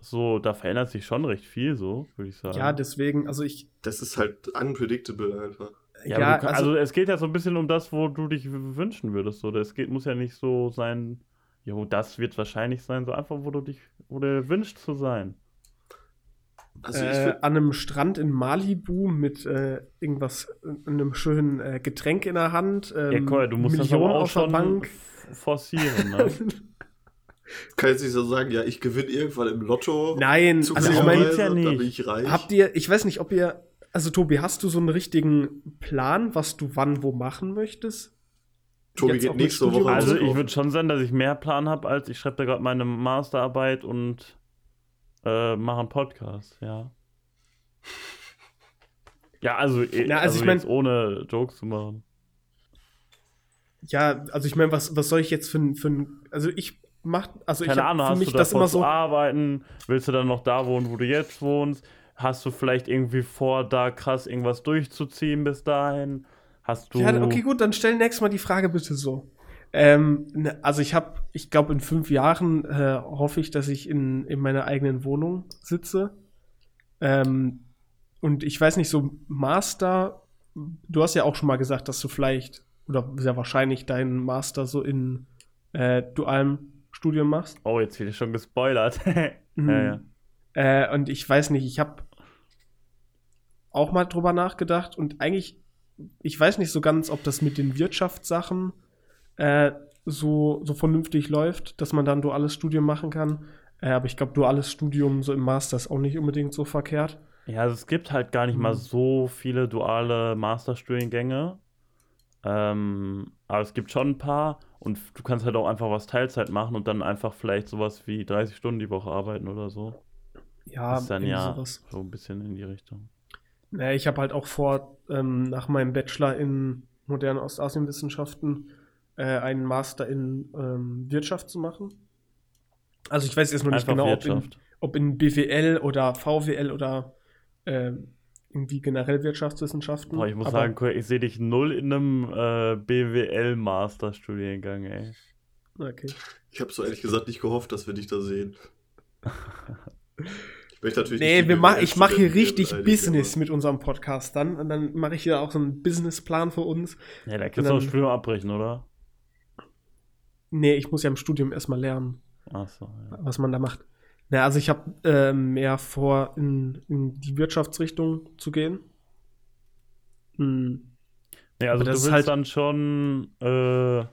Speaker 3: so, da verändert sich schon recht viel, so, würde ich sagen.
Speaker 2: Ja, deswegen, also ich.
Speaker 1: Das ist halt unpredictable einfach.
Speaker 3: Ja,
Speaker 2: Ja,
Speaker 3: du,
Speaker 2: also,
Speaker 3: also, es geht ja so ein bisschen um das, wo du dich wünschen würdest. So. Es geht, muss ja nicht so sein, jo, das wird wahrscheinlich sein, so einfach, wo du dich, wo du wünschst zu sein.
Speaker 1: Also ich
Speaker 2: äh, an einem Strand in Malibu mit äh, irgendwas, äh, einem schönen äh, Getränk in der Hand. Ähm,
Speaker 3: ja, Cole, du musst
Speaker 2: Millionen
Speaker 3: das aber auch schon
Speaker 2: Bank.
Speaker 3: forcieren, ne?
Speaker 1: kann jetzt nicht so sagen, ja, ich gewinne irgendwann im Lotto.
Speaker 2: Nein, also ich meine,
Speaker 3: ja
Speaker 1: da
Speaker 3: nicht.
Speaker 1: bin ich reich.
Speaker 2: habt ihr, ich weiß nicht, ob ihr, also Tobi, hast du so einen richtigen Plan, was du wann wo machen möchtest?
Speaker 1: Tobi geht nächste
Speaker 2: Studium
Speaker 1: Woche
Speaker 3: Also ich würde schon sagen, dass ich mehr Plan habe, als ich schreibe da gerade meine Masterarbeit und äh, mache einen Podcast, ja. Ja, also, eh-
Speaker 2: Na, also
Speaker 3: also
Speaker 2: ich mein-
Speaker 3: jetzt ohne Jokes zu machen.
Speaker 2: Ja, also ich meine, was, was soll ich jetzt für ein, für ein also ich mach, also
Speaker 3: Keine
Speaker 2: ich
Speaker 3: Ahnung,
Speaker 2: für
Speaker 3: hast
Speaker 2: mich
Speaker 3: du
Speaker 2: das immer
Speaker 3: zu
Speaker 2: so,
Speaker 3: arbeiten? Willst du dann noch da wohnen, wo du jetzt wohnst? Hast du vielleicht irgendwie vor, da krass irgendwas durchzuziehen bis dahin? Hast du.
Speaker 2: ja, okay, gut, dann stell nächstes Mal die Frage bitte so. Ähm, ne, also ich habe, ich glaube, in fünf Jahren äh, hoffe ich, dass ich in, in meiner eigenen Wohnung sitze. Ähm, und ich weiß nicht, so Master, du hast ja auch schon mal gesagt, dass du vielleicht, oder sehr wahrscheinlich deinen Master so in äh, dualem Studium machst.
Speaker 3: Oh, jetzt wird schon gespoilert.
Speaker 2: Mhm.
Speaker 3: ja, ja.
Speaker 2: Äh, und ich weiß nicht, ich habe auch mal drüber nachgedacht und eigentlich, ich weiß nicht so ganz, ob das mit den Wirtschaftssachen äh, so, so vernünftig läuft, dass man dann duales Studium machen kann. Äh, aber ich glaube, duales Studium so im Master ist auch nicht unbedingt so verkehrt.
Speaker 3: Ja, also es gibt halt gar nicht mal
Speaker 2: Mhm.
Speaker 3: so viele duale Masterstudiengänge. Ähm, aber es gibt schon ein paar und du kannst halt auch einfach was Teilzeit machen und dann einfach vielleicht sowas wie 30 Stunden die Woche arbeiten oder so.
Speaker 2: Ja,
Speaker 3: ist dann ja
Speaker 2: sowas.
Speaker 3: so ein bisschen in die Richtung.
Speaker 2: Naja, ich habe halt auch vor, ähm, nach meinem Bachelor in moderne Ostasienwissenschaften äh, einen Master in ähm, Wirtschaft zu machen. Also ich weiß jetzt noch nicht
Speaker 3: Einfach
Speaker 2: genau, ob in, ob in BWL oder VWL oder ähm, irgendwie generell Wirtschaftswissenschaften.
Speaker 3: Boah, ich muss
Speaker 2: Aber-
Speaker 3: sagen, ich sehe dich null in einem äh, BWL-Masterstudiengang, ey.
Speaker 2: Okay.
Speaker 1: Ich habe so ehrlich gesagt nicht gehofft, dass wir dich da sehen. möchte natürlich
Speaker 2: Nee,
Speaker 1: nicht
Speaker 2: wir mach, ich mache hier richtig
Speaker 1: beleidigen,
Speaker 2: Business mit unserem Podcast dann. Und dann mache ich hier auch so einen Businessplan für uns.
Speaker 3: Ja, da kannst du das Studium abbrechen, oder?
Speaker 2: Nee, ich muss ja im Studium erstmal lernen,
Speaker 3: Achso, ja.
Speaker 2: was man da macht. Na, also ich habe äh, mehr vor, in, in die Wirtschaftsrichtung zu gehen. Hm.
Speaker 3: Nee, also
Speaker 2: Aber
Speaker 3: du
Speaker 2: das
Speaker 3: willst
Speaker 2: ist halt-
Speaker 3: dann schon äh,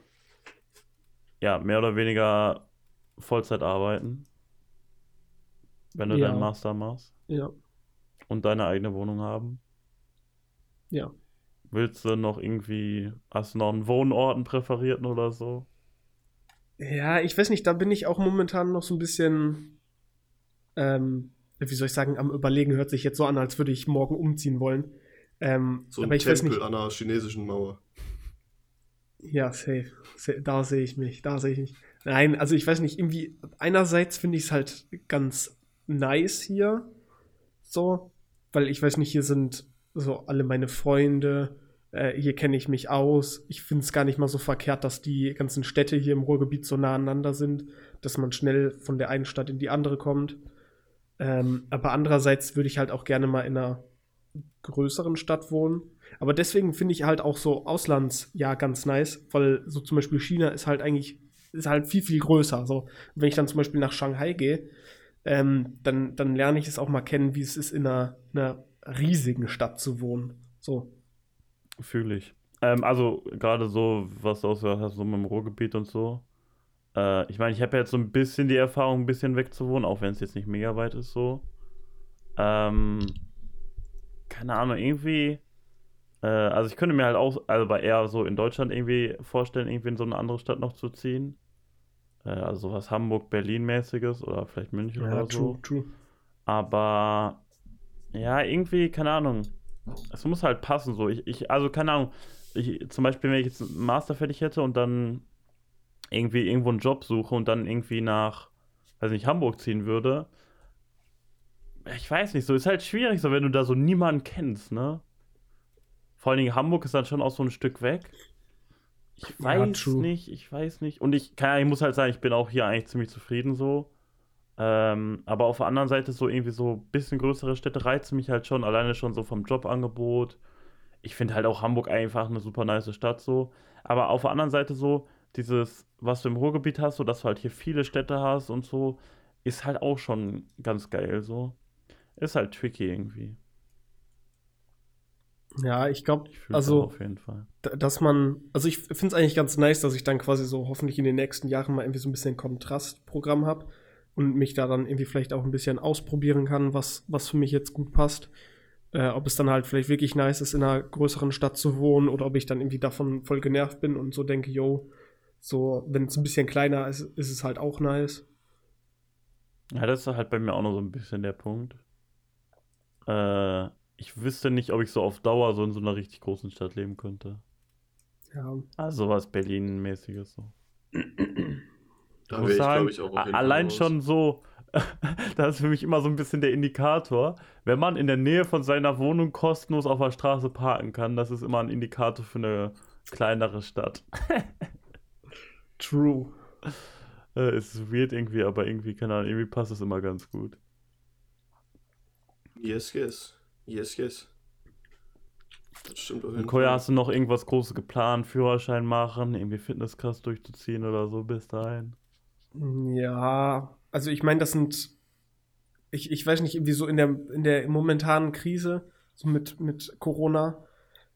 Speaker 3: ja, mehr oder weniger Vollzeit arbeiten, wenn du
Speaker 2: Ja.
Speaker 3: deinen Master machst
Speaker 2: Ja,
Speaker 3: und deine eigene Wohnung haben.
Speaker 2: ja.
Speaker 3: Willst du noch irgendwie, hast du noch einen Wohnort, einen präferierten oder so?
Speaker 2: Ja, ich weiß nicht, da bin ich auch momentan noch so ein bisschen, ähm, wie soll ich sagen, am Überlegen. Hört sich jetzt so an, als würde ich morgen umziehen wollen. Ähm,
Speaker 1: So ein
Speaker 2: aber ich weiß
Speaker 1: Tempel
Speaker 2: nicht.
Speaker 1: an einer chinesischen Mauer.
Speaker 2: Ja, safe. Sa- Da sehe ich mich, da sehe ich mich. Nein, also ich weiß nicht, irgendwie, einerseits finde ich es halt ganz nice hier, so, weil ich weiß nicht, hier sind so alle meine Freunde, äh, hier kenne ich mich aus. Ich finde es gar nicht mal so verkehrt, dass die ganzen Städte hier im Ruhrgebiet so nah aneinander sind, dass man schnell von der einen Stadt in die andere kommt. Ähm, aber andererseits würde ich halt auch gerne mal in einer größeren Stadt wohnen. Aber deswegen finde ich halt auch so Auslandsjahr ganz nice, weil so zum Beispiel China ist halt eigentlich, ist halt viel, viel größer. So, wenn ich dann zum Beispiel nach Shanghai gehe, ähm, dann, dann lerne ich es auch mal kennen, wie es ist, in einer, einer riesigen Stadt zu wohnen. So.
Speaker 3: Fühle ich. Ähm, also gerade so, was du ausgehört hast, so mit dem Ruhrgebiet und so. Äh, ich meine, ich habe jetzt so ein bisschen die Erfahrung, ein bisschen wegzuwohnen, auch wenn es jetzt nicht mega weit ist so. Ähm, keine Ahnung, irgendwie. Äh, also ich könnte mir halt auch, also bei eher so in Deutschland irgendwie vorstellen, irgendwie in so eine andere Stadt noch zu ziehen. Äh, also sowas Hamburg, Berlin-mäßiges oder vielleicht München oder so.
Speaker 2: true.
Speaker 3: Aber ja, irgendwie, keine Ahnung. Es muss halt passen so. Ich, ich, also keine Ahnung. Ich, zum Beispiel, wenn ich jetzt einen Master fertig hätte und dann irgendwie irgendwo einen Job suche und dann irgendwie nach, weiß nicht, Hamburg ziehen würde. Ich weiß nicht, so ist halt schwierig, so wenn du da so niemanden kennst, ne? Vor allen Dingen Hamburg ist dann schon auch so ein Stück weg. Ich
Speaker 2: Ja,
Speaker 3: weiß
Speaker 2: true.
Speaker 3: nicht, ich weiß nicht. Und ich, kann, ich muss halt sagen, ich bin auch hier eigentlich ziemlich zufrieden so. Ähm, aber auf der anderen Seite so irgendwie so ein bisschen größere Städte reizen mich halt schon, alleine schon so vom Jobangebot. Ich finde halt auch Hamburg einfach eine super nice Stadt so. Aber auf der anderen Seite so, dieses, was du im Ruhrgebiet hast, so dass du halt hier viele Städte hast und so, ist halt auch schon ganz geil so. Ist halt tricky irgendwie.
Speaker 2: Ja, ich glaube, also,
Speaker 3: auf jeden Fall.
Speaker 2: dass man, also ich finde es eigentlich ganz nice, dass ich dann quasi so hoffentlich in den nächsten Jahren mal irgendwie so ein bisschen Kontrastprogramm habe und mich da dann irgendwie vielleicht auch ein bisschen ausprobieren kann, was, was für mich jetzt gut passt. Äh, ob es dann halt vielleicht wirklich nice ist, in einer größeren Stadt zu wohnen oder ob ich dann irgendwie davon voll genervt bin und so denke, yo, so, wenn es ein bisschen kleiner ist, ist es halt auch nice.
Speaker 3: Ja, das ist halt bei mir auch noch so ein bisschen der Punkt. Äh, ich wüsste nicht, ob ich so auf Dauer so in so einer richtig großen Stadt leben könnte.
Speaker 2: Ja.
Speaker 3: Also was Berlin-mäßiges so.
Speaker 1: Da
Speaker 3: muss
Speaker 1: wäre ich,
Speaker 3: sagen,
Speaker 1: glaube ich, auch auf jeden Fall
Speaker 3: allein
Speaker 1: raus.
Speaker 3: schon so, das ist für mich immer so ein bisschen der Indikator. Wenn man in der Nähe von seiner Wohnung kostenlos auf der Straße parken kann, das ist immer ein Indikator für eine kleinere Stadt.
Speaker 2: True.
Speaker 3: Äh, es ist weird irgendwie, aber irgendwie, keine Ahnung, irgendwie passt es immer ganz gut.
Speaker 1: Yes, yes. Yes, yes. Das stimmt auf jeden Fall.
Speaker 3: hast du noch irgendwas Großes geplant? Führerschein machen, irgendwie Fitnesscast durchzuziehen oder so bis dahin?
Speaker 2: Ja, also ich meine, das sind, ich, ich weiß nicht, irgendwie so in der, in der momentanen Krise, so mit, mit Corona,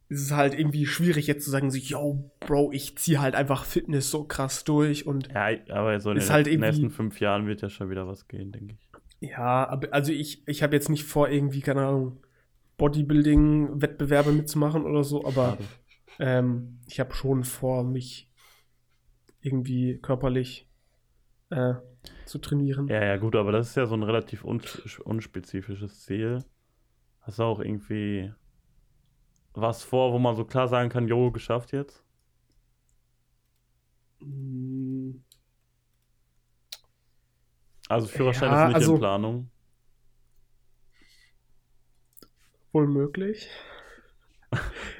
Speaker 2: ist es halt irgendwie schwierig jetzt zu sagen, so, yo, Bro, ich ziehe halt einfach Fitness so krass durch und
Speaker 3: Ja, aber so in
Speaker 2: Ist
Speaker 3: den
Speaker 2: halt
Speaker 3: nächsten fünf Jahren wird ja schon wieder was gehen, denke ich.
Speaker 2: ja, aber, also ich, ich habe jetzt nicht vor, irgendwie, keine Ahnung, Bodybuilding-Wettbewerbe mitzumachen oder so, aber ähm, ich habe schon vor, mich irgendwie körperlich äh, zu trainieren.
Speaker 3: Ja, ja, gut, aber das ist ja so ein relativ uns unspezifisches Ziel. Hast du auch irgendwie was vor, wo man so klar sagen kann, jo, geschafft jetzt?
Speaker 2: Mm,
Speaker 3: Also Führerschein
Speaker 2: Ja,
Speaker 3: ist nicht
Speaker 2: also-
Speaker 3: in Planung.
Speaker 2: Wohl möglich.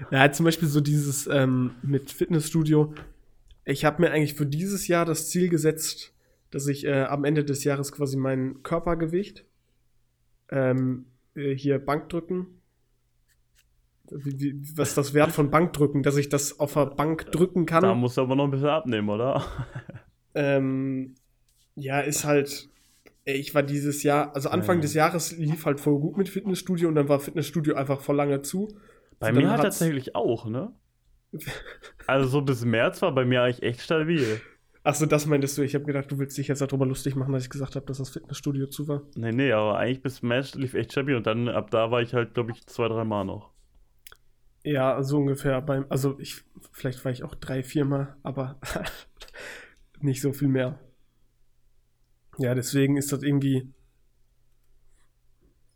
Speaker 2: ja, zum Beispiel so dieses ähm, mit Fitnessstudio. Ich habe mir eigentlich für dieses Jahr das Ziel gesetzt, dass ich äh, am Ende des Jahres quasi mein Körpergewicht ähm, äh, hier Bankdrücken. Wie, wie, was ist das Wert von Bankdrücken, dass ich das auf der Bank drücken kann?
Speaker 3: Da musst du aber noch ein bisschen abnehmen, oder?
Speaker 2: Ähm, ja, ist halt. Ey, Ich war dieses Jahr, also Anfang
Speaker 3: Ja.
Speaker 2: des Jahres lief halt voll gut mit Fitnessstudio und dann war Fitnessstudio einfach voll lange zu.
Speaker 3: Bei
Speaker 2: Und
Speaker 3: mir
Speaker 2: hat's-
Speaker 3: tatsächlich auch, ne? Also so bis März war bei mir eigentlich echt stabil.
Speaker 2: Achso, das meintest du. Ich habe gedacht, du willst dich jetzt darüber lustig machen, dass ich gesagt habe, dass das Fitnessstudio zu war.
Speaker 3: Nee, nee, aber eigentlich bis März lief echt stabil und dann ab da war ich halt, glaube ich, zwei, drei Mal noch.
Speaker 2: Ja, so ungefähr. Beim, also ich, vielleicht war ich auch drei, viermal, aber nicht so viel mehr. Ja, deswegen ist das irgendwie.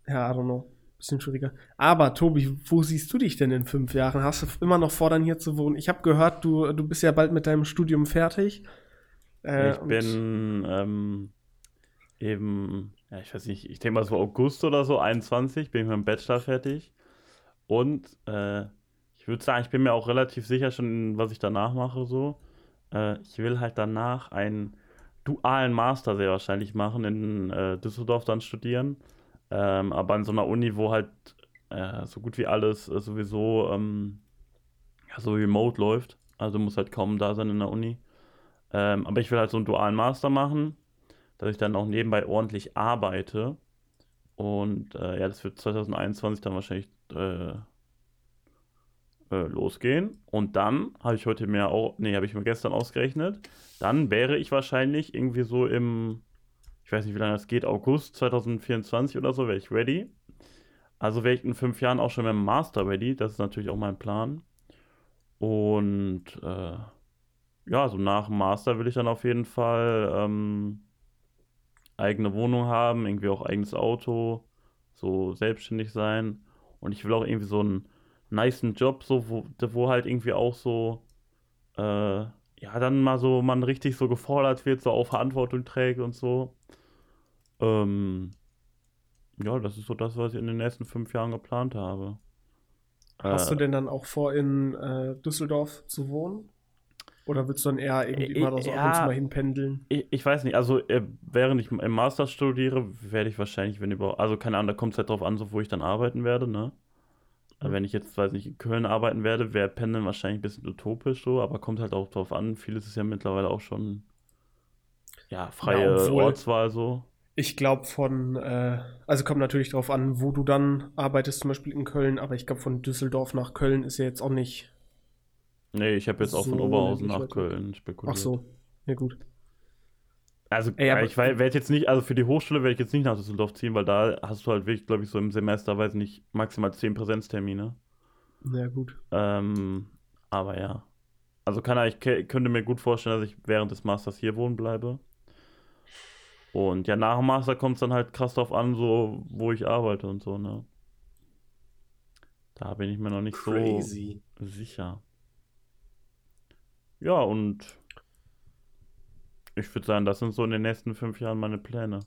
Speaker 2: Ja, I don't know. Bisschen schwieriger. Aber Tobi, wo siehst du dich denn in fünf Jahren? Hast du immer noch vor, dann hier zu wohnen? Ich habe gehört, du, du bist ja bald mit deinem Studium fertig. Äh,
Speaker 3: ich bin ähm, eben, ja, ich weiß nicht, ich denke mal so August oder so, 21, bin ich mit dem Bachelor fertig. Und äh, ich würde sagen, ich bin mir auch relativ sicher schon, was ich danach mache, so. Äh, ich will halt danach einen dualen Master sehr wahrscheinlich machen, in äh, Düsseldorf dann studieren. Ähm, aber an so einer Uni, wo halt äh, so gut wie alles äh, sowieso ähm, ja, so remote läuft. Also muss halt kaum da sein in der Uni. Ähm, aber ich will halt so einen dualen Master machen, dass ich dann auch nebenbei ordentlich arbeite. Und äh, ja, das wird 2021 dann wahrscheinlich äh, losgehen. Und dann habe ich heute mir auch, nee, habe ich mir gestern ausgerechnet, dann wäre ich wahrscheinlich irgendwie so im, ich weiß nicht, wie lange das geht, August 2024 oder so, wäre ich ready. Also wäre ich in fünf Jahren auch schon mit dem Master ready. Das ist natürlich auch mein Plan. Und äh, ja, so nach dem Master will ich dann auf jeden Fall ähm, eigene Wohnung haben, irgendwie auch eigenes Auto, so selbstständig sein. Und ich will auch irgendwie so einen nicen Job, so, wo, wo halt irgendwie auch so, äh, ja, dann mal so, man richtig so gefordert wird, so auch Verantwortung trägt und so. Ähm, ja, das ist so das, was ich in den nächsten fünf Jahren geplant habe.
Speaker 2: Hast
Speaker 3: Äh,
Speaker 2: du denn dann auch vor, in äh, Düsseldorf zu wohnen? Oder willst du dann eher irgendwie
Speaker 3: Äh,
Speaker 2: immer da so ab und zu
Speaker 3: ja.
Speaker 2: mal hinpendeln?
Speaker 3: Ich, ich weiß nicht, also äh, während ich im Master studiere, werde ich wahrscheinlich, wenn überhaupt, also keine Ahnung, da kommt es halt drauf an, so wo ich dann arbeiten werde, ne?
Speaker 2: Mhm.
Speaker 3: Wenn ich jetzt, weiß nicht, in Köln arbeiten werde, wäre Pendeln wahrscheinlich ein bisschen utopisch so, aber kommt halt auch drauf an. Vieles ist ja mittlerweile auch schon, ja, freie
Speaker 2: Ja, obwohl-
Speaker 3: Ortswahl so.
Speaker 2: Ich glaube von, äh, also kommt natürlich drauf an, wo du dann arbeitest, zum Beispiel in Köln, aber ich glaube von Düsseldorf nach Köln ist ja jetzt auch nicht.
Speaker 3: Nee, ich habe jetzt auch von
Speaker 2: So
Speaker 3: Oberhausen nach. Köln spekuliert.
Speaker 2: Ach so, ja gut.
Speaker 3: Also,
Speaker 2: Ey,
Speaker 3: ich werde jetzt nicht, also für die Hochschule werde ich jetzt nicht nach Düsseldorf ziehen, weil da hast du halt wirklich, glaube ich, so im Semester, weiß nicht, maximal 10 Präsenztermine.
Speaker 2: Ja gut.
Speaker 3: Ähm, aber ja. Also kann ich könnte mir gut vorstellen, dass ich während des Masters hier wohnen bleibe. Und ja, nach dem Master kommt es dann halt krass drauf an, so wo ich arbeite und so, ne? Da bin ich mir noch nicht
Speaker 1: Crazy.
Speaker 3: so sicher. Ja, und ich würde sagen, das sind so in den nächsten fünf Jahren meine Pläne.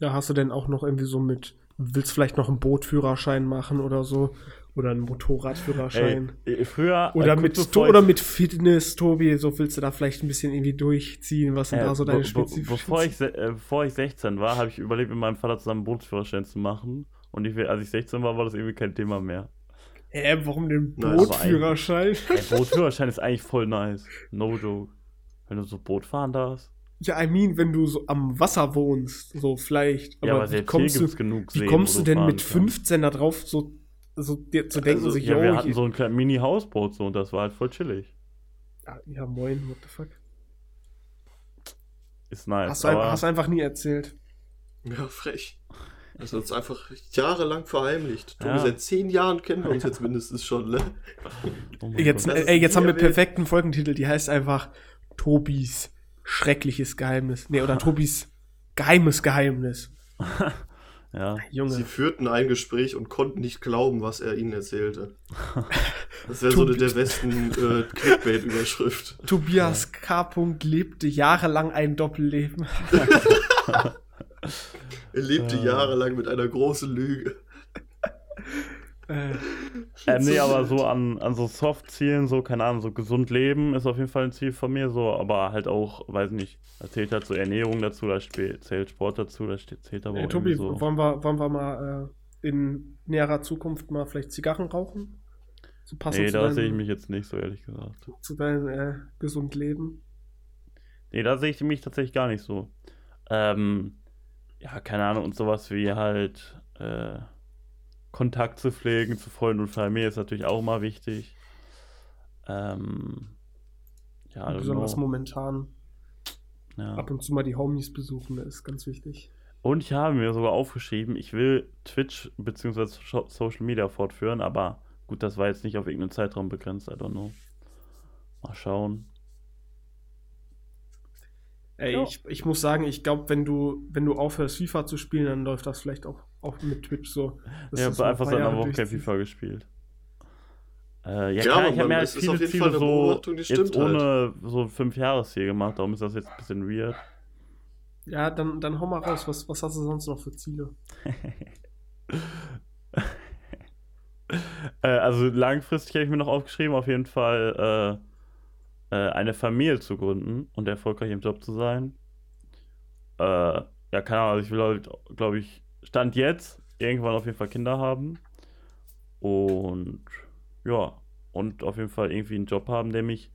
Speaker 2: Ja, hast du denn auch noch irgendwie so mit, willst vielleicht noch einen Bootführerschein machen oder so? Oder einen Motorradführerschein?
Speaker 3: Ey, äh, früher.
Speaker 2: Oder
Speaker 3: äh,
Speaker 2: mit, oder mit Fitness, Tobi, so willst du da vielleicht ein bisschen irgendwie durchziehen? Was sind
Speaker 3: Äh,
Speaker 2: da so deine spezifischen
Speaker 3: bevor, ich, äh, bevor ich 16 war, habe ich überlegt, mit meinem Vater zusammen einen Bootsführerschein zu machen. Und ich, als ich 16 war, war das irgendwie kein Thema mehr.
Speaker 2: Äh, warum den Bootführerschein?
Speaker 3: Ey, Bootführerschein ist eigentlich voll nice. No joke. Wenn du so Boot fahren darfst.
Speaker 2: Ja, I mean, wenn du so am Wasser wohnst, so vielleicht. Aber,
Speaker 3: ja, aber
Speaker 2: wie kommst
Speaker 3: hier
Speaker 2: du,
Speaker 3: genug
Speaker 2: wie
Speaker 3: Seen,
Speaker 2: kommst
Speaker 3: wo
Speaker 2: du denn mit
Speaker 3: kannst.
Speaker 2: 15 da drauf, so, so dir zu denken,
Speaker 1: Also,
Speaker 2: sich,
Speaker 3: Ja, wir hatten so ein kleines Mini-Hausboot so und das war halt voll chillig.
Speaker 2: Ah, ja, moin, what the fuck.
Speaker 3: Ist nice.
Speaker 2: Hast du ein-
Speaker 3: aber
Speaker 2: hast einfach nie erzählt.
Speaker 1: Ja, frech. Das hat uns einfach jahrelang verheimlicht. Tobi,
Speaker 3: Ja.
Speaker 1: seit zehn Jahren kennen wir uns jetzt mindestens schon, ne?
Speaker 3: oh
Speaker 2: Jetzt,
Speaker 1: ist
Speaker 2: ey, jetzt haben wir perfekten Folgentitel, die heißt einfach Tobis schreckliches Geheimnis. Nee, oder Tobis geheimes Geheimnis.
Speaker 3: ja.
Speaker 2: Junge.
Speaker 1: Sie führten ein Gespräch und konnten nicht glauben, was er ihnen erzählte. Das wäre so eine der besten äh, Clickbait-Überschrift.
Speaker 2: Tobias K. lebte jahrelang ein Doppelleben.
Speaker 1: Er lebte
Speaker 3: Äh.
Speaker 1: jahrelang mit einer großen Lüge.
Speaker 2: Äh,
Speaker 3: nee, aber so an, an so Soft-Zielen, so, keine Ahnung, so gesund leben ist auf jeden Fall ein Ziel von mir, so, aber halt auch, weiß nicht, da zählt halt so Ernährung dazu, da zählt Sport dazu, da zählt aber auch
Speaker 2: Tobi,
Speaker 3: so.
Speaker 2: wollen, wir, wollen wir mal äh, in näherer Zukunft mal vielleicht Zigarren rauchen? So passend
Speaker 3: Nee, da sehe ich mich jetzt nicht so, ehrlich gesagt.
Speaker 2: zu deinem äh, gesund Leben.
Speaker 3: Nee, da sehe ich mich tatsächlich gar nicht so. Ähm, ja, keine Ahnung, und sowas wie halt äh, Kontakt zu pflegen zu Freunden und Familie ist natürlich auch mal wichtig. Ähm, ja,
Speaker 2: Besonders
Speaker 3: know.
Speaker 2: momentan
Speaker 3: ja.
Speaker 2: ab und zu mal die Homies besuchen, ist ganz wichtig.
Speaker 3: Und ich habe mir sogar aufgeschrieben, ich will Twitch bzw. Social Media fortführen, aber gut, das war jetzt nicht auf irgendeinen Zeitraum begrenzt, I don't know. Mal schauen.
Speaker 2: Ey,
Speaker 3: Ja.
Speaker 2: ich, ich muss sagen, ich glaube, wenn du, wenn du aufhörst, FIFA zu spielen, dann läuft das vielleicht auch, auch mit Twitch so. du
Speaker 3: habe
Speaker 2: ein
Speaker 3: einfach seit einer Woche kein. FIFA gespielt. Äh, ja,
Speaker 1: Ja,
Speaker 3: klar, ich habe mir halt viele Ziele so jetzt
Speaker 1: halt.
Speaker 3: ohne so fünf Jahresziel gemacht, darum ist das jetzt ein bisschen weird.
Speaker 2: Ja, dann, dann hau mal raus. Was, was hast du sonst noch für Ziele?
Speaker 3: äh, also langfristig habe ich mir noch aufgeschrieben, auf jeden Fall äh, äh, eine Familie zu gründen und erfolgreich im Job zu sein. Äh, ja, keine Ahnung, also ich will halt, glaube ich, Stand jetzt irgendwann auf jeden Fall Kinder haben. Und ja, und auf jeden Fall irgendwie einen Job haben, der mich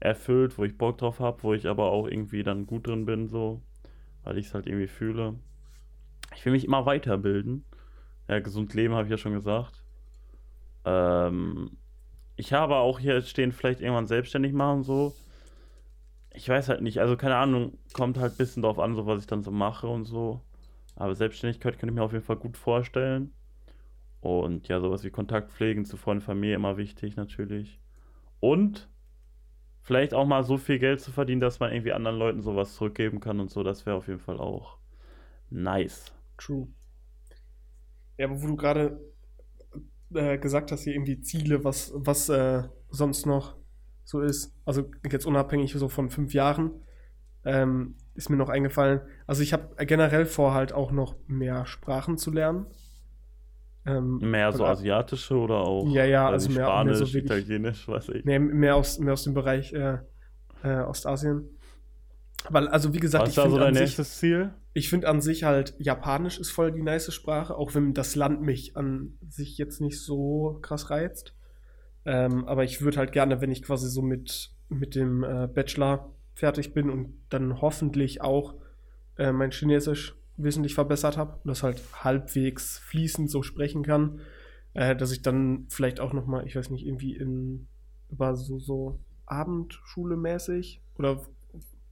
Speaker 3: erfüllt, wo ich Bock drauf habe, wo ich aber auch irgendwie dann gut drin bin, so, weil ich es halt irgendwie fühle. Ich will mich immer weiterbilden. Ja, gesund leben habe ich ja schon gesagt. Ähm, ich habe auch hier stehen, vielleicht irgendwann selbstständig machen, so. Ich weiß halt nicht, also keine Ahnung, kommt halt ein bisschen drauf an, so was ich dann so mache und so. Aber Selbstständigkeit könnte ich mir auf jeden Fall gut vorstellen. Und ja, sowas wie Kontaktpflegen zu Freunden, Familie immer wichtig natürlich. Und vielleicht auch mal so viel Geld zu verdienen, dass man irgendwie anderen Leuten sowas zurückgeben kann und so, das wäre auf jeden Fall auch nice.
Speaker 2: True. Ja, aber wo du gerade äh, gesagt hast, hier irgendwie Ziele, was, was äh, sonst noch so ist, also jetzt unabhängig so von fünf Jahren, ähm, ist mir noch eingefallen. Also ich habe generell vor, halt auch noch mehr Sprachen zu lernen. Ähm,
Speaker 3: Mehr so asiatische oder auch
Speaker 2: Ja, ja, also mehr- mehr
Speaker 3: Spanisch,
Speaker 2: so wirklich-
Speaker 3: Italienisch, weiß ich.
Speaker 2: Nee, mehr aus, mehr aus dem Bereich äh, äh, Ostasien. Weil, also wie gesagt,
Speaker 3: Was
Speaker 2: ich
Speaker 3: da so
Speaker 2: finde
Speaker 3: dein
Speaker 2: an, sich-
Speaker 3: nächstes Ziel?
Speaker 2: ich find an sich halt, Japanisch ist voll die nice Sprache, auch wenn das Land mich an sich jetzt nicht so krass reizt. Ähm, aber ich würde halt gerne, wenn ich quasi so mit, mit dem äh, Bachelor fertig bin und dann hoffentlich auch äh, mein Chinesisch wesentlich verbessert habe und das halt halbwegs fließend so sprechen kann, äh, dass ich dann vielleicht auch noch mal, ich weiß nicht, irgendwie in über so, so Abendschule mäßig oder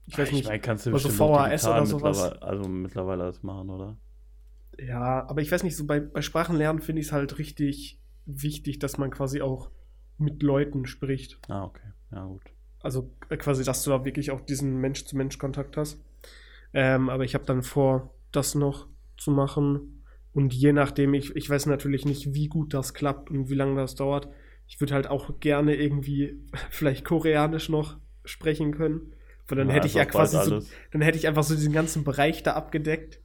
Speaker 2: ich weiß nicht,
Speaker 3: meine, kannst du
Speaker 2: also VHS oder sowas.
Speaker 3: mittlerweile- Also mittlerweile das machen, oder?
Speaker 2: Ja, aber ich weiß nicht, so bei, bei Sprachenlernen finde ich es halt richtig wichtig, dass man quasi auch mit Leuten spricht.
Speaker 3: Ah, okay. Ja, gut.
Speaker 2: Also äh, quasi, dass du da wirklich auch diesen Mensch-zu-Mensch-Kontakt hast. Ähm, aber ich habe dann vor, das noch zu machen. Und je nachdem, ich, ich weiß natürlich nicht, wie gut das klappt und wie lange das dauert. Ich würde halt auch gerne irgendwie vielleicht Koreanisch noch sprechen können. Weil dann
Speaker 3: Ja,
Speaker 2: hätte ich ja quasi so, dann hätte ich einfach so diesen ganzen Bereich da abgedeckt.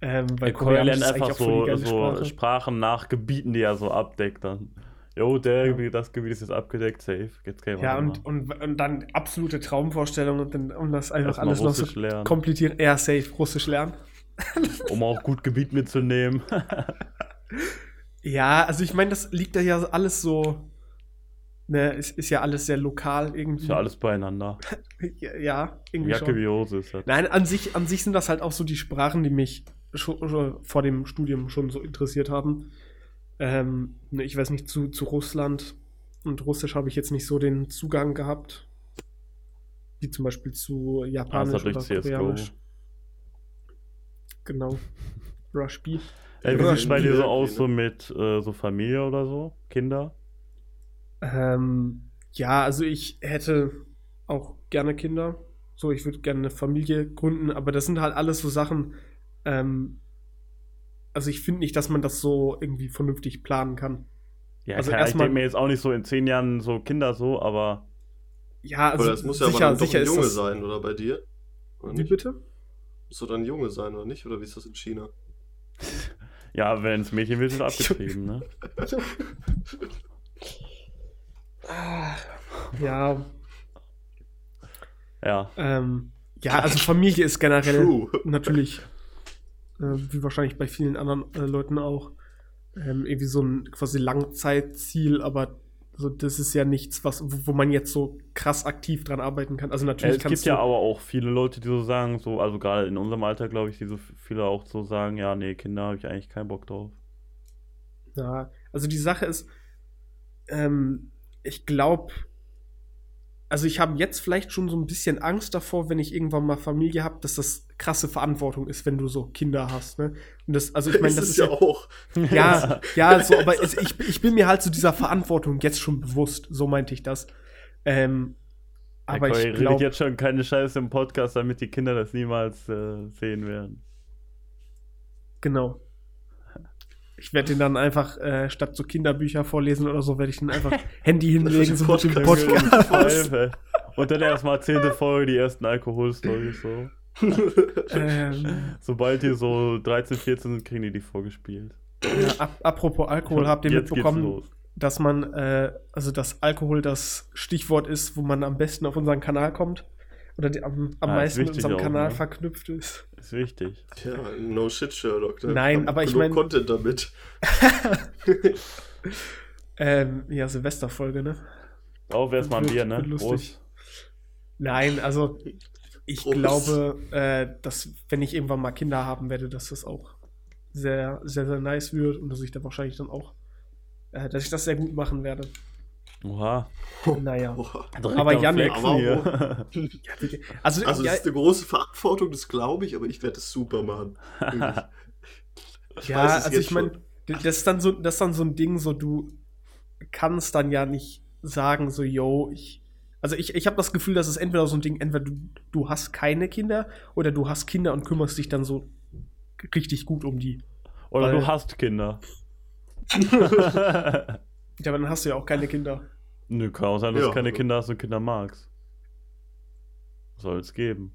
Speaker 2: Ähm, weil
Speaker 3: Ja, Korea
Speaker 2: Koreanisch
Speaker 3: lernt einfach so, so
Speaker 2: Sprache.
Speaker 3: Sprachen nach Gebieten, die er so abdeckt dann. Jo, der,
Speaker 2: Ja.
Speaker 3: Das Gebiet ist jetzt abgedeckt, safe. Jetzt kann
Speaker 2: Ja, und, und, und dann absolute Traumvorstellung und dann, um das einfach
Speaker 3: Erstmal
Speaker 2: alles noch so
Speaker 3: Russisch lernen.
Speaker 2: kompliziert. Ja, safe, Russisch lernen.
Speaker 3: um auch gut Gebiet mitzunehmen.
Speaker 2: Ja, also ich meine, das liegt da ja alles so. Ne, es ist ja alles sehr lokal irgendwie.
Speaker 3: ist ja alles beieinander.
Speaker 2: Ja, irgendwie
Speaker 3: Jacke wie Hose ist das.
Speaker 2: Nein, an sich, an sich sind das halt auch so die Sprachen, die mich schon, schon vor dem Studium schon so interessiert haben. Ähm, ne, ich weiß nicht, zu, zu Russland und Russisch habe ich jetzt nicht so den Zugang gehabt. Wie zum Beispiel zu Japanisch
Speaker 3: durch
Speaker 2: oder
Speaker 3: CSGO.
Speaker 2: Koreanisch. Genau. Rush B.
Speaker 3: Ey, wie sieht bei dir so aus, so mit äh, so Familie oder so? Kinder?
Speaker 2: Ähm, ja, also ich hätte auch gerne Kinder. So, ich würde gerne eine Familie gründen, aber das sind halt alles so Sachen. Ähm, also ich finde nicht, dass man das so irgendwie vernünftig planen kann.
Speaker 3: Ja,
Speaker 2: Also
Speaker 3: Ahnung, ich
Speaker 2: erstmal-
Speaker 3: denke mir jetzt auch nicht so in zehn Jahren so Kinder so, aber
Speaker 2: Ja, also
Speaker 1: Aber das muss ja aber
Speaker 2: sicher,
Speaker 1: dann doch
Speaker 2: sicher
Speaker 1: ein Junge
Speaker 2: das.
Speaker 1: sein, oder bei dir? Oder
Speaker 2: Wie
Speaker 1: nicht?
Speaker 2: bitte?
Speaker 1: Muss doch dann ein Junge sein, oder nicht? Oder wie ist das in China?
Speaker 3: Ja, wenn es Mädchen wird, wird abgetrieben, ne?
Speaker 2: Ja,
Speaker 3: Ja.
Speaker 2: ähm, ja, also Familie ist generell
Speaker 1: True.
Speaker 2: natürlich, äh, wie wahrscheinlich bei vielen anderen äh, Leuten auch, ähm, irgendwie so ein quasi Langzeitziel, aber so, das ist ja nichts, was, wo, man jetzt so krass aktiv dran arbeiten kann. Also natürlich
Speaker 3: es gibt ja aber auch viele Leute, die so sagen, so, also gerade in unserem Alter, glaube ich, die so viele auch so sagen, ja, nee, Kinder habe ich eigentlich keinen Bock drauf.
Speaker 2: Ja, also die Sache ist, ähm, ich glaube, also ich habe jetzt vielleicht schon so ein bisschen Angst davor, wenn ich irgendwann mal Familie habe, dass das krasse Verantwortung ist, wenn du so Kinder hast. Ne? Und das, also ich meine, das ist ja
Speaker 1: auch.
Speaker 2: ja, ja, so, aber es, ich, ich bin mir halt zu so dieser Verantwortung jetzt schon bewusst. So meinte ich das. Ähm, aber
Speaker 3: Cory
Speaker 2: ich
Speaker 3: redet
Speaker 2: glaube,
Speaker 3: jetzt schon keine Scheiße im Podcast, damit die Kinder das niemals äh, sehen werden.
Speaker 2: genau. Ich werde den dann einfach, äh, statt so Kinderbücher vorlesen oder so, werde ich den einfach Handy hinlegen, so mit dem
Speaker 1: Podcast.
Speaker 2: Podcast.
Speaker 3: Und dann erstmal zehnte Folge, die ersten Alkoholstories so.
Speaker 2: ähm,
Speaker 3: Sobald die so 13, 14 sind, kriegen die die vorgespielt.
Speaker 2: ja, ap apropos Alkohol, habt ihr
Speaker 3: Jetzt
Speaker 2: mitbekommen, dass man, äh, also dass Alkohol das Stichwort ist, wo man am besten auf unseren Kanal kommt? Oder die am, am
Speaker 3: Ah, ist
Speaker 2: meisten mit unserem
Speaker 3: auch,
Speaker 2: Kanal
Speaker 3: ne?
Speaker 2: verknüpft ist?
Speaker 3: Ist wichtig.
Speaker 1: Ja, no shit, Sherlock. ne?
Speaker 2: Nein, aber ich
Speaker 1: genug
Speaker 2: mein-
Speaker 1: Content damit.
Speaker 2: Ähm, ja, Silvesterfolge, ne?
Speaker 3: Auf erstmal ein
Speaker 2: Wird-
Speaker 3: Bier, ne? Prost.
Speaker 2: Nein, also ich
Speaker 1: Prost.
Speaker 2: glaube, äh, dass wenn ich irgendwann mal Kinder haben werde, dass das auch sehr, sehr, sehr nice wird und dass ich da wahrscheinlich dann auch, äh, dass ich das sehr gut machen werde.
Speaker 3: Oha.
Speaker 2: Naja.
Speaker 3: Direkt
Speaker 2: Aber Janik-
Speaker 1: Aber.
Speaker 2: Also,
Speaker 1: Also, das ist eine große Verantwortung, das glaube ich, aber ich werde es super machen. Ich
Speaker 2: ja
Speaker 1: weiß es
Speaker 2: also
Speaker 1: jetzt
Speaker 2: ich meine, das ist dann so, das ist dann so ein Ding, so du kannst dann ja nicht sagen, so, yo, ich. Also ich, ich habe das Gefühl, dass es entweder so ein Ding, entweder du, du hast keine Kinder oder du hast Kinder und kümmerst dich dann so richtig gut um die.
Speaker 3: Oder
Speaker 2: Weil-
Speaker 3: du hast Kinder.
Speaker 2: Ja, aber dann hast du ja auch keine Kinder.
Speaker 3: Nö, kann auch sein, dass
Speaker 1: Ja.
Speaker 3: du keine Kinder hast und Kinder magst. Soll es geben.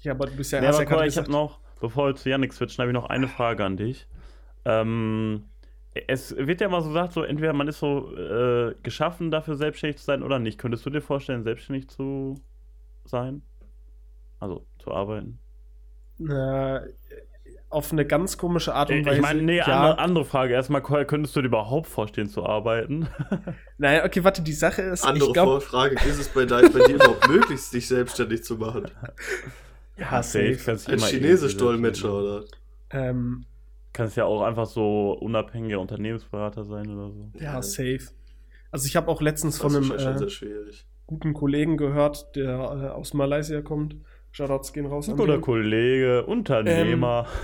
Speaker 2: Ja, aber du bist ja,
Speaker 3: Nee, aber
Speaker 2: ja
Speaker 3: Cora, ich habe noch, bevor wir zu Yannick switchen, habe ich noch eine Frage an dich. Ähm, es wird ja immer so gesagt, so entweder man ist so äh, geschaffen dafür, selbstständig zu sein oder nicht. Könntest du dir vorstellen, selbstständig zu sein? Also zu arbeiten?
Speaker 2: äh, auf eine ganz komische Art und
Speaker 3: Ich
Speaker 2: Weise.
Speaker 3: meine, nee,
Speaker 2: ja.
Speaker 3: andere, andere Frage. Erstmal, könntest du dir überhaupt vorstellen zu arbeiten?
Speaker 2: Naja, okay, warte, die Sache ist,
Speaker 1: Andere
Speaker 2: ich glaube,
Speaker 1: Frage, ist es bei, dein, bei dir überhaupt möglich, dich selbstständig zu machen?
Speaker 2: ja, safe.
Speaker 3: Kannst dich
Speaker 1: Als
Speaker 3: immer
Speaker 1: chinesisch
Speaker 3: irgendwie
Speaker 1: Dolmetscher,
Speaker 3: selbstständig-
Speaker 1: oder?
Speaker 2: Ähm,
Speaker 3: Kannst ja auch einfach so unabhängiger Unternehmensberater sein oder so.
Speaker 2: ja, safe. Also ich habe auch letztens
Speaker 1: Das
Speaker 2: von einem äh, guten Kollegen gehört, der äh, aus Malaysia kommt. Shoutouts gehen raus
Speaker 3: Oder
Speaker 2: den.
Speaker 3: Kollege, Unternehmer.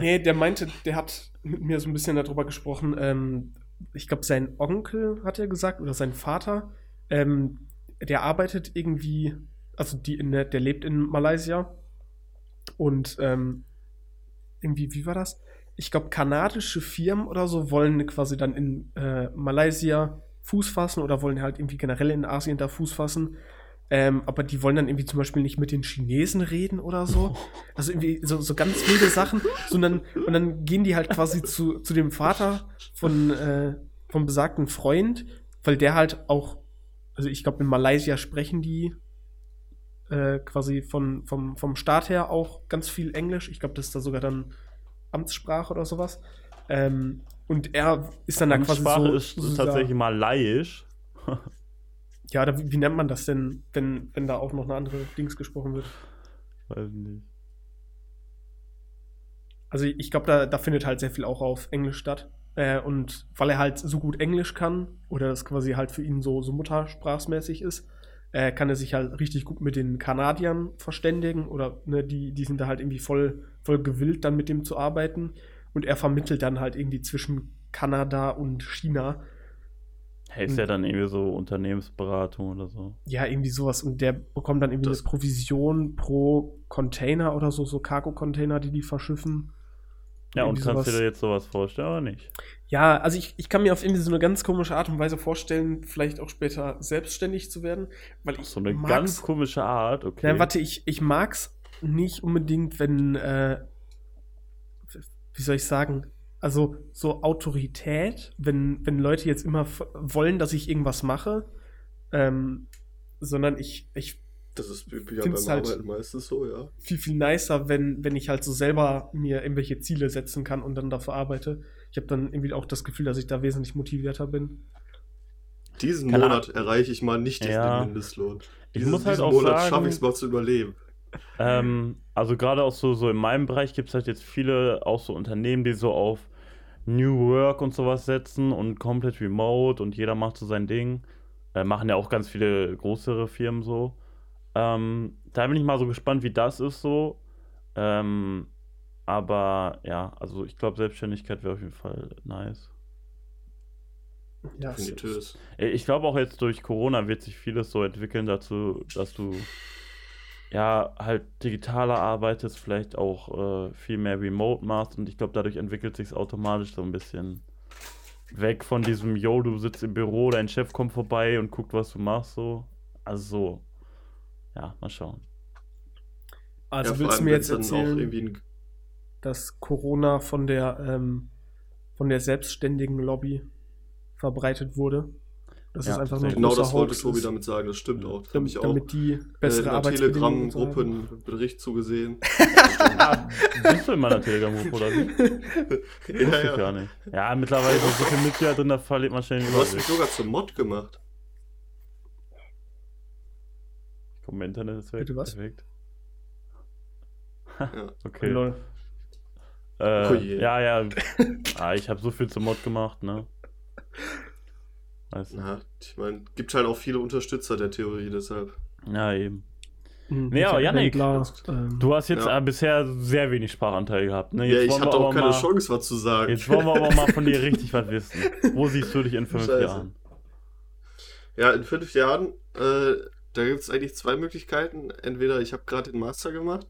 Speaker 2: Nee, der meinte, der hat mit mir so ein bisschen darüber gesprochen. Ähm, ich glaube, sein Onkel hat er gesagt oder sein Vater. Ähm, der arbeitet irgendwie, also die in der, der lebt in Malaysia und ähm, irgendwie, wie war das? Ich glaube, kanadische Firmen oder so wollen quasi dann in äh, Malaysia Fuß fassen oder wollen halt irgendwie generell in Asien da Fuß fassen. Ähm, aber die wollen dann irgendwie zum Beispiel nicht mit den Chinesen reden oder so. Also irgendwie so, so ganz wilde Sachen. Sondern, und dann gehen die halt quasi zu, zu dem Vater von, äh, vom besagten Freund, weil der halt auch, also ich glaube, in Malaysia sprechen die äh, quasi von, vom, vom Staat her auch ganz viel Englisch. Ich glaube, das ist da sogar dann Amtssprache oder sowas. Ähm, und er ist dann da quasi
Speaker 3: Sprache
Speaker 2: so.
Speaker 3: ist
Speaker 2: so
Speaker 3: tatsächlich malaiisch.
Speaker 2: Ja, wie, wie nennt man das denn, wenn, wenn da auch noch eine andere Dings gesprochen wird?
Speaker 3: Weiß nicht.
Speaker 2: Also ich glaube, da, da findet halt sehr viel auch auf Englisch statt. Äh, und weil er halt so gut Englisch kann, oder das quasi halt für ihn so, so muttersprachsmäßig ist, äh, kann er sich halt richtig gut mit den Kanadiern verständigen. Oder ne, die, die sind da halt irgendwie voll, voll gewillt, dann mit dem zu arbeiten. Und er vermittelt dann halt irgendwie zwischen Kanada und China.
Speaker 3: Ist ja dann irgendwie so Unternehmensberatung oder so.
Speaker 2: Ja, irgendwie sowas. Und der bekommt dann irgendwie
Speaker 1: Das-
Speaker 2: eine Provision pro Container oder so, so Cargo-Container, die die verschiffen.
Speaker 3: Ja, und kannst du
Speaker 2: sowas.
Speaker 3: dir jetzt sowas vorstellen oder nicht?
Speaker 2: Ja, also ich, ich kann mir auf irgendwie so eine ganz komische Art und Weise vorstellen, vielleicht auch später selbstständig zu werden, weil ich
Speaker 3: So eine
Speaker 2: mag's-
Speaker 3: ganz komische Art, okay.
Speaker 2: Nein, warte, ich, ich mag's nicht unbedingt, wenn, äh, wie soll ich sagen, Also so Autorität, wenn, wenn Leute jetzt immer f- wollen, dass ich irgendwas mache, ähm, sondern ich, ich
Speaker 1: Das ist ja beim
Speaker 2: Find's halt-
Speaker 1: Arbeiten meistens so, ja.
Speaker 2: viel, viel nicer, wenn, wenn ich halt so selber mir irgendwelche Ziele setzen kann und dann dafür arbeite. Ich habe dann irgendwie auch das Gefühl, dass ich da wesentlich motivierter bin.
Speaker 1: Diesen
Speaker 3: Keine
Speaker 1: Monat erreiche ich mal nicht
Speaker 3: Ja.
Speaker 1: den Mindestlohn.
Speaker 3: Ich
Speaker 1: Diesen,
Speaker 3: muss halt
Speaker 1: diesen
Speaker 3: auch
Speaker 1: Monat schaffe ich es mal zu überleben.
Speaker 3: Ähm, also gerade auch so, so in meinem Bereich gibt es halt jetzt viele auch so Unternehmen, die so auf New Work und sowas setzen und komplett remote und jeder macht so sein Ding. Äh, machen ja auch ganz viele größere Firmen so. Ähm, da bin ich mal so gespannt, wie das ist so. Ähm, aber ja, also ich glaube, Selbstständigkeit wäre auf jeden Fall nice.
Speaker 2: Ja,
Speaker 1: Definitiv.
Speaker 3: Äh, Ich glaube auch jetzt durch Corona wird sich vieles so entwickeln dazu, dass du ja halt digitaler arbeitest, vielleicht auch äh, viel mehr remote machst und ich glaube, dadurch entwickelt sich automatisch so ein bisschen weg von diesem, yo, du sitzt im Büro, dein Chef kommt vorbei und guckt, was du machst, so. Also so. Ja, mal schauen.
Speaker 2: Also
Speaker 1: ja,
Speaker 2: willst du mir jetzt erzählen,
Speaker 1: irgendwie ein
Speaker 2: dass Corona von der, ähm, von der selbstständigen Lobby verbreitet wurde? Das
Speaker 3: Ja,
Speaker 2: ist einfach nur ein
Speaker 1: Genau das wollte Tobi damit sagen, das stimmt auch. Das habe
Speaker 2: damit,
Speaker 1: ich auch
Speaker 2: damit die
Speaker 1: äh,
Speaker 2: bessere
Speaker 1: in der
Speaker 2: haben.
Speaker 1: Telegram-Gruppe einen Bericht zugesehen.
Speaker 3: Ah, bist du in meiner Telegram-Gruppe oder wie? Wusste
Speaker 1: ja,
Speaker 3: ich
Speaker 1: ja.
Speaker 3: gar nicht. Ja, mittlerweile sind so viele Mitglieder drin, da verliert man schnell den
Speaker 1: Du hast mich sogar zum Mod gemacht.
Speaker 3: Komm, mein Internet ist weg.
Speaker 2: Bitte was?
Speaker 3: Perfekt.
Speaker 1: Ja.
Speaker 3: Okay.
Speaker 2: Lol.
Speaker 3: Äh,
Speaker 1: Oh je.
Speaker 3: ja, ja. ah, ich habe so viel zum Mod gemacht, ne? Weißt du?
Speaker 1: Na, ich meine, gibt halt auch viele Unterstützer der Theorie, deshalb.
Speaker 3: Ja, eben.
Speaker 2: Hm,
Speaker 3: Nee, aber
Speaker 2: Michael
Speaker 3: Yannick,
Speaker 2: ähm,
Speaker 3: Du hast jetzt
Speaker 1: Ja.
Speaker 3: äh, bisher sehr wenig Sprachanteil gehabt, ne?
Speaker 1: Ja, ich
Speaker 3: wollen wir
Speaker 1: hatte auch keine
Speaker 3: mal,
Speaker 1: Chance, was zu sagen.
Speaker 3: Jetzt wollen wir aber mal von dir richtig was wissen. Wo siehst du dich in fünf
Speaker 1: Scheiße.
Speaker 3: Jahren?
Speaker 1: Ja, in fünf Jahren, äh, da gibt es eigentlich zwei Möglichkeiten. Entweder ich habe gerade den Master gemacht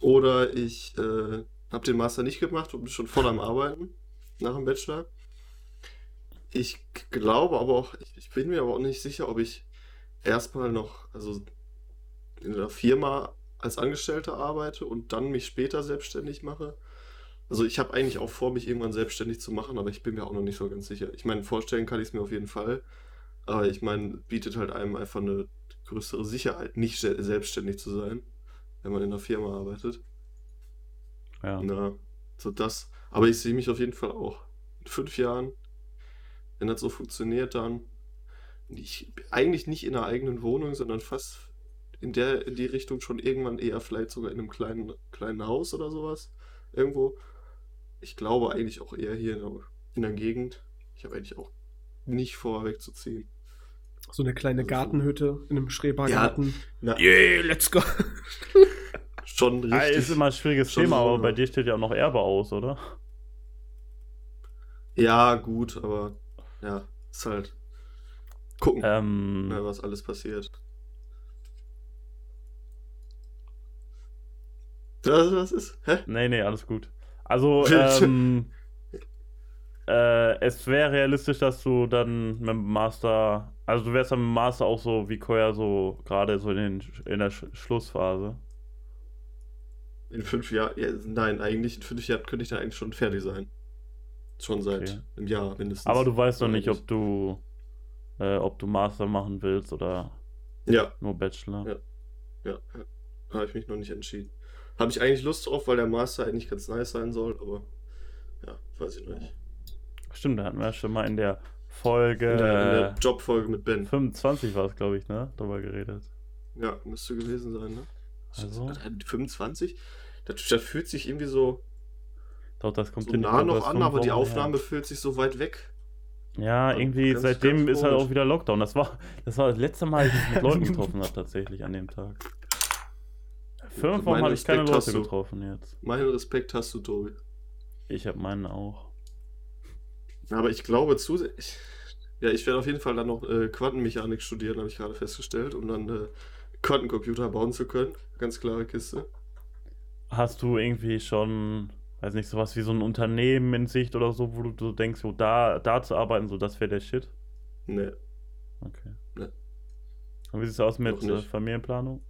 Speaker 1: oder ich äh, habe den Master nicht gemacht und bin schon voll am Arbeiten nach dem Bachelor. Ich glaube aber auch, ich, bin mir aber auch nicht sicher, ob ich erstmal noch, also in einer Firma als Angestellter arbeite und dann mich später selbstständig mache. Also ich habe eigentlich auch vor, mich irgendwann selbstständig zu machen, aber ich bin mir auch noch nicht so ganz sicher. Ich meine, vorstellen kann ich es mir auf jeden Fall. Aber ich meine, bietet halt einem einfach eine größere Sicherheit, nicht se- selbstständig zu sein, wenn man in einer Firma arbeitet.
Speaker 3: Ja.
Speaker 1: Na, so das. Aber ich sehe mich auf jeden Fall auch. In fünf Jahren, wenn das so funktioniert, dann nicht, eigentlich nicht in einer eigenen Wohnung, sondern fast in der, in die Richtung schon irgendwann eher vielleicht sogar in einem kleinen, kleinen Haus oder sowas. Irgendwo. Ich glaube eigentlich auch eher hier in der, in der Gegend. Ich habe eigentlich auch nicht vor, wegzuziehen.
Speaker 2: so eine kleine
Speaker 1: Also so-
Speaker 2: Gartenhütte in einem Schrebergarten.
Speaker 1: Na,
Speaker 2: Yeah, let's go.
Speaker 1: schon
Speaker 3: Ah,
Speaker 1: richtig.
Speaker 3: ist immer ein schwieriges Thema,
Speaker 1: so,
Speaker 3: aber bei
Speaker 1: ja.
Speaker 3: dir steht ja auch noch Erbe aus, oder?
Speaker 1: Ja, gut, aber ja, ist halt. Gucken,
Speaker 3: Ähm,
Speaker 1: ja, was alles passiert. Das, was ist? Hä?
Speaker 3: nee, nee, alles gut. Also, ähm, äh, es wäre realistisch, dass du dann mit dem Master, also du wärst dann mit dem Master auch so wie Koya so gerade so in, den, in der Sch Schlussphase.
Speaker 1: In fünf Jahren? Ja, nein, eigentlich in fünf Jahren könnte ich dann eigentlich schon fertig sein. Schon seit
Speaker 3: Okay.
Speaker 1: einem Jahr mindestens.
Speaker 3: Aber du weißt noch nicht, ob du, äh, ob du Master machen willst oder
Speaker 1: Ja,
Speaker 3: nur Bachelor.
Speaker 1: Ja. ja, habe ich mich noch nicht entschieden. Habe ich eigentlich Lust drauf, weil der Master eigentlich ganz nice sein soll, aber ja, weiß ich noch nicht.
Speaker 3: Stimmt, da hatten wir ja schon mal in der Folge
Speaker 1: In der, in der Jobfolge mit Ben.
Speaker 3: 25 war es, glaube ich, ne? Darüber geredet.
Speaker 1: Ja, müsste gewesen sein, ne?
Speaker 3: Also?
Speaker 1: Äh, 25? Das, das fühlt sich irgendwie so,
Speaker 3: Doch, das kommt
Speaker 1: so
Speaker 3: ich
Speaker 1: nah noch an, aber die Aufnahme fühlt sich so weit weg.
Speaker 3: Ja,
Speaker 1: Ja,
Speaker 3: irgendwie
Speaker 1: ganz-
Speaker 3: seitdem
Speaker 1: ganz
Speaker 3: ist halt auch wieder Lockdown. Das war, das war das letzte Mal, als ich mich mit Leuten getroffen habe, tatsächlich an dem Tag. Fünf Wochen
Speaker 1: Meinen
Speaker 3: habe ich keine Leute
Speaker 1: du.
Speaker 3: getroffen jetzt.
Speaker 1: Meinen Respekt hast du, Tobi.
Speaker 3: Ich habe meinen auch.
Speaker 1: Aber ich glaube zusätzlich. Ja, ich werde auf jeden Fall dann noch äh, Quantenmechanik studieren, habe ich gerade festgestellt, um dann äh, Quantencomputer bauen zu können. Ganz klare Kiste.
Speaker 3: Hast du irgendwie schon, weiß nicht, sowas wie so ein Unternehmen in Sicht oder so, wo du so denkst, so da, da zu arbeiten, so das wäre der Shit?
Speaker 1: Nee.
Speaker 3: Okay.
Speaker 1: Nee.
Speaker 3: Und wie sieht es aus mit äh. Familienplanung?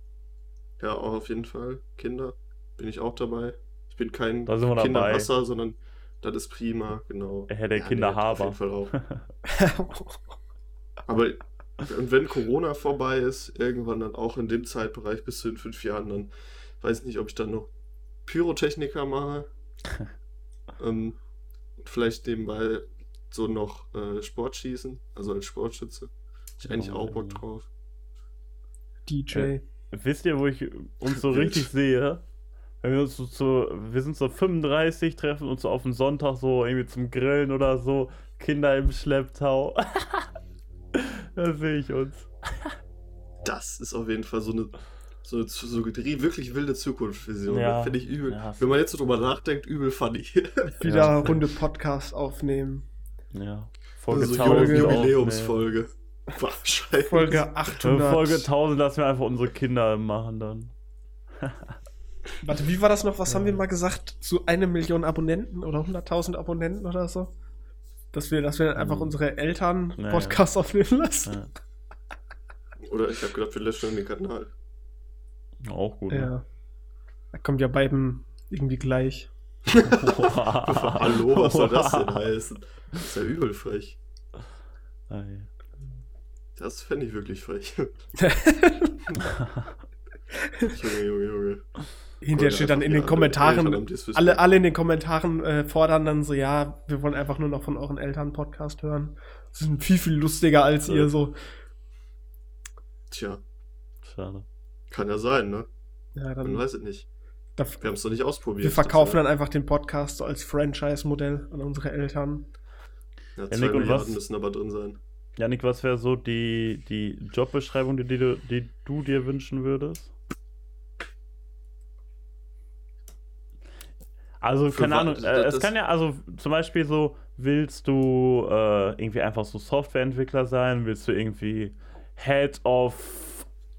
Speaker 1: Ja, auch auf jeden Fall. Kinder bin ich auch dabei. Ich bin kein
Speaker 3: Da.
Speaker 1: Kinderhasser, sondern Das ist prima, genau.
Speaker 3: Herr der
Speaker 1: Ja,
Speaker 3: Kinder
Speaker 1: nee, auf jeden. Fall auch. Aber und wenn Corona vorbei ist, irgendwann dann auch in dem Zeitbereich bis zu den fünf Jahren, dann weiß ich nicht, ob ich dann noch Pyrotechniker mache. ähm, und vielleicht nebenbei so noch äh, Sportschießen, also als Sportschütze. Ich eigentlich auch Bock drauf.
Speaker 2: DJ.
Speaker 3: Wisst ihr, wo ich uns so richtig sehe? Wenn wir uns so, so, wir sind so 35, treffen uns so auf den Sonntag so irgendwie zum Grillen oder so, Kinder im Schlepptau. da sehe ich uns.
Speaker 1: Das ist auf jeden Fall so eine so, so wirklich wilde Zukunftsvision.
Speaker 3: Ja.
Speaker 1: Finde ich übel.
Speaker 3: Ja.
Speaker 1: Wenn man jetzt so drüber nachdenkt, übel funny.
Speaker 2: Wieder
Speaker 3: Ja.
Speaker 2: Runde Podcast aufnehmen.
Speaker 3: Ja.
Speaker 1: Also
Speaker 3: Folge
Speaker 1: so
Speaker 3: 1000
Speaker 1: Jubi-
Speaker 3: auch,
Speaker 1: Jubiläumsfolge. Wahrscheinlich.
Speaker 2: Folge
Speaker 3: ne.
Speaker 2: 800.
Speaker 3: Folge 1000 lassen wir einfach unsere Kinder machen dann.
Speaker 2: Warte, wie war das noch? Was haben wir mal gesagt? Zu eine Million Abonnenten oder 100.000 Abonnenten oder so? Dass wir, dass wir dann einfach
Speaker 3: Hm.
Speaker 2: unsere Eltern
Speaker 3: Naja.
Speaker 2: Podcast aufnehmen lassen.
Speaker 3: Ja.
Speaker 1: Oder ich habe gedacht, wir löschen den Kanal.
Speaker 3: Auch gut.
Speaker 2: Ja.
Speaker 3: Ne?
Speaker 2: Kommt ja beiden irgendwie gleich.
Speaker 1: Hallo, was soll das denn heißen? Das ist ja übel frech.
Speaker 3: Ei.
Speaker 1: Das fände ich wirklich frech. Junge, Junge, Junge.
Speaker 2: Hinterher steht dann in den Kommentaren, alle, alle in den Kommentaren äh, fordern dann so, ja, wir wollen einfach nur noch von euren Eltern Podcast hören. Sie sind viel, viel lustiger als
Speaker 1: Ja.
Speaker 2: ihr so.
Speaker 1: Tja,
Speaker 3: Schade.
Speaker 1: Kann ja sein, ne?
Speaker 2: Ja,
Speaker 1: Man
Speaker 2: dann,
Speaker 1: weiß es nicht.
Speaker 2: da,
Speaker 1: Wir haben es noch nicht ausprobiert.
Speaker 2: wir verkaufen
Speaker 1: Das
Speaker 2: dann einfach den Podcast so als Franchise-Modell an unsere Eltern.
Speaker 1: Ja,
Speaker 3: Ja,
Speaker 1: zwei
Speaker 3: Nick, und
Speaker 1: Milliarden
Speaker 3: was-
Speaker 1: müssen aber drin sein.
Speaker 3: Janik, was wäre so die, die Jobbeschreibung, die, die, du- die du dir wünschen würdest? Also,
Speaker 1: Für
Speaker 3: keine Ahnung, äh,
Speaker 1: das-
Speaker 3: es kann ja, also zum Beispiel so, willst du äh, irgendwie einfach so Softwareentwickler sein? Willst du irgendwie Head of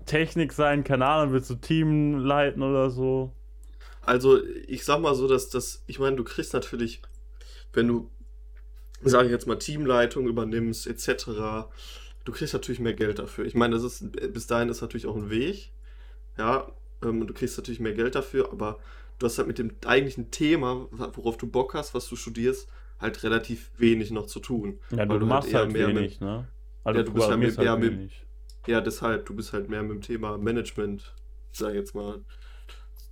Speaker 3: Technik sein? Keine Ahnung, willst du Team leiten oder so?
Speaker 1: Also, ich sag mal so, dass das, ich meine, du kriegst natürlich, wenn du, sage ich jetzt mal, Teamleitung übernimmst, etc., du kriegst natürlich mehr Geld dafür. Ich meine, das ist, bis dahin ist natürlich auch ein Weg, ja, ähm, du kriegst natürlich mehr Geld dafür, aber du hast halt mit dem eigentlichen Thema, worauf du Bock hast, was du studierst, halt relativ wenig noch zu tun.
Speaker 3: Ja,
Speaker 1: Weil
Speaker 3: du,
Speaker 1: du halt
Speaker 3: machst
Speaker 1: eher
Speaker 3: halt
Speaker 1: mehr mit-
Speaker 3: wenig, ne? Also
Speaker 1: Ja, du bist halt
Speaker 3: programmierst
Speaker 1: mit- eher mit-
Speaker 3: wenig.
Speaker 1: Ja, deshalb, du bist halt mehr mit dem Thema Management, sag ich jetzt mal,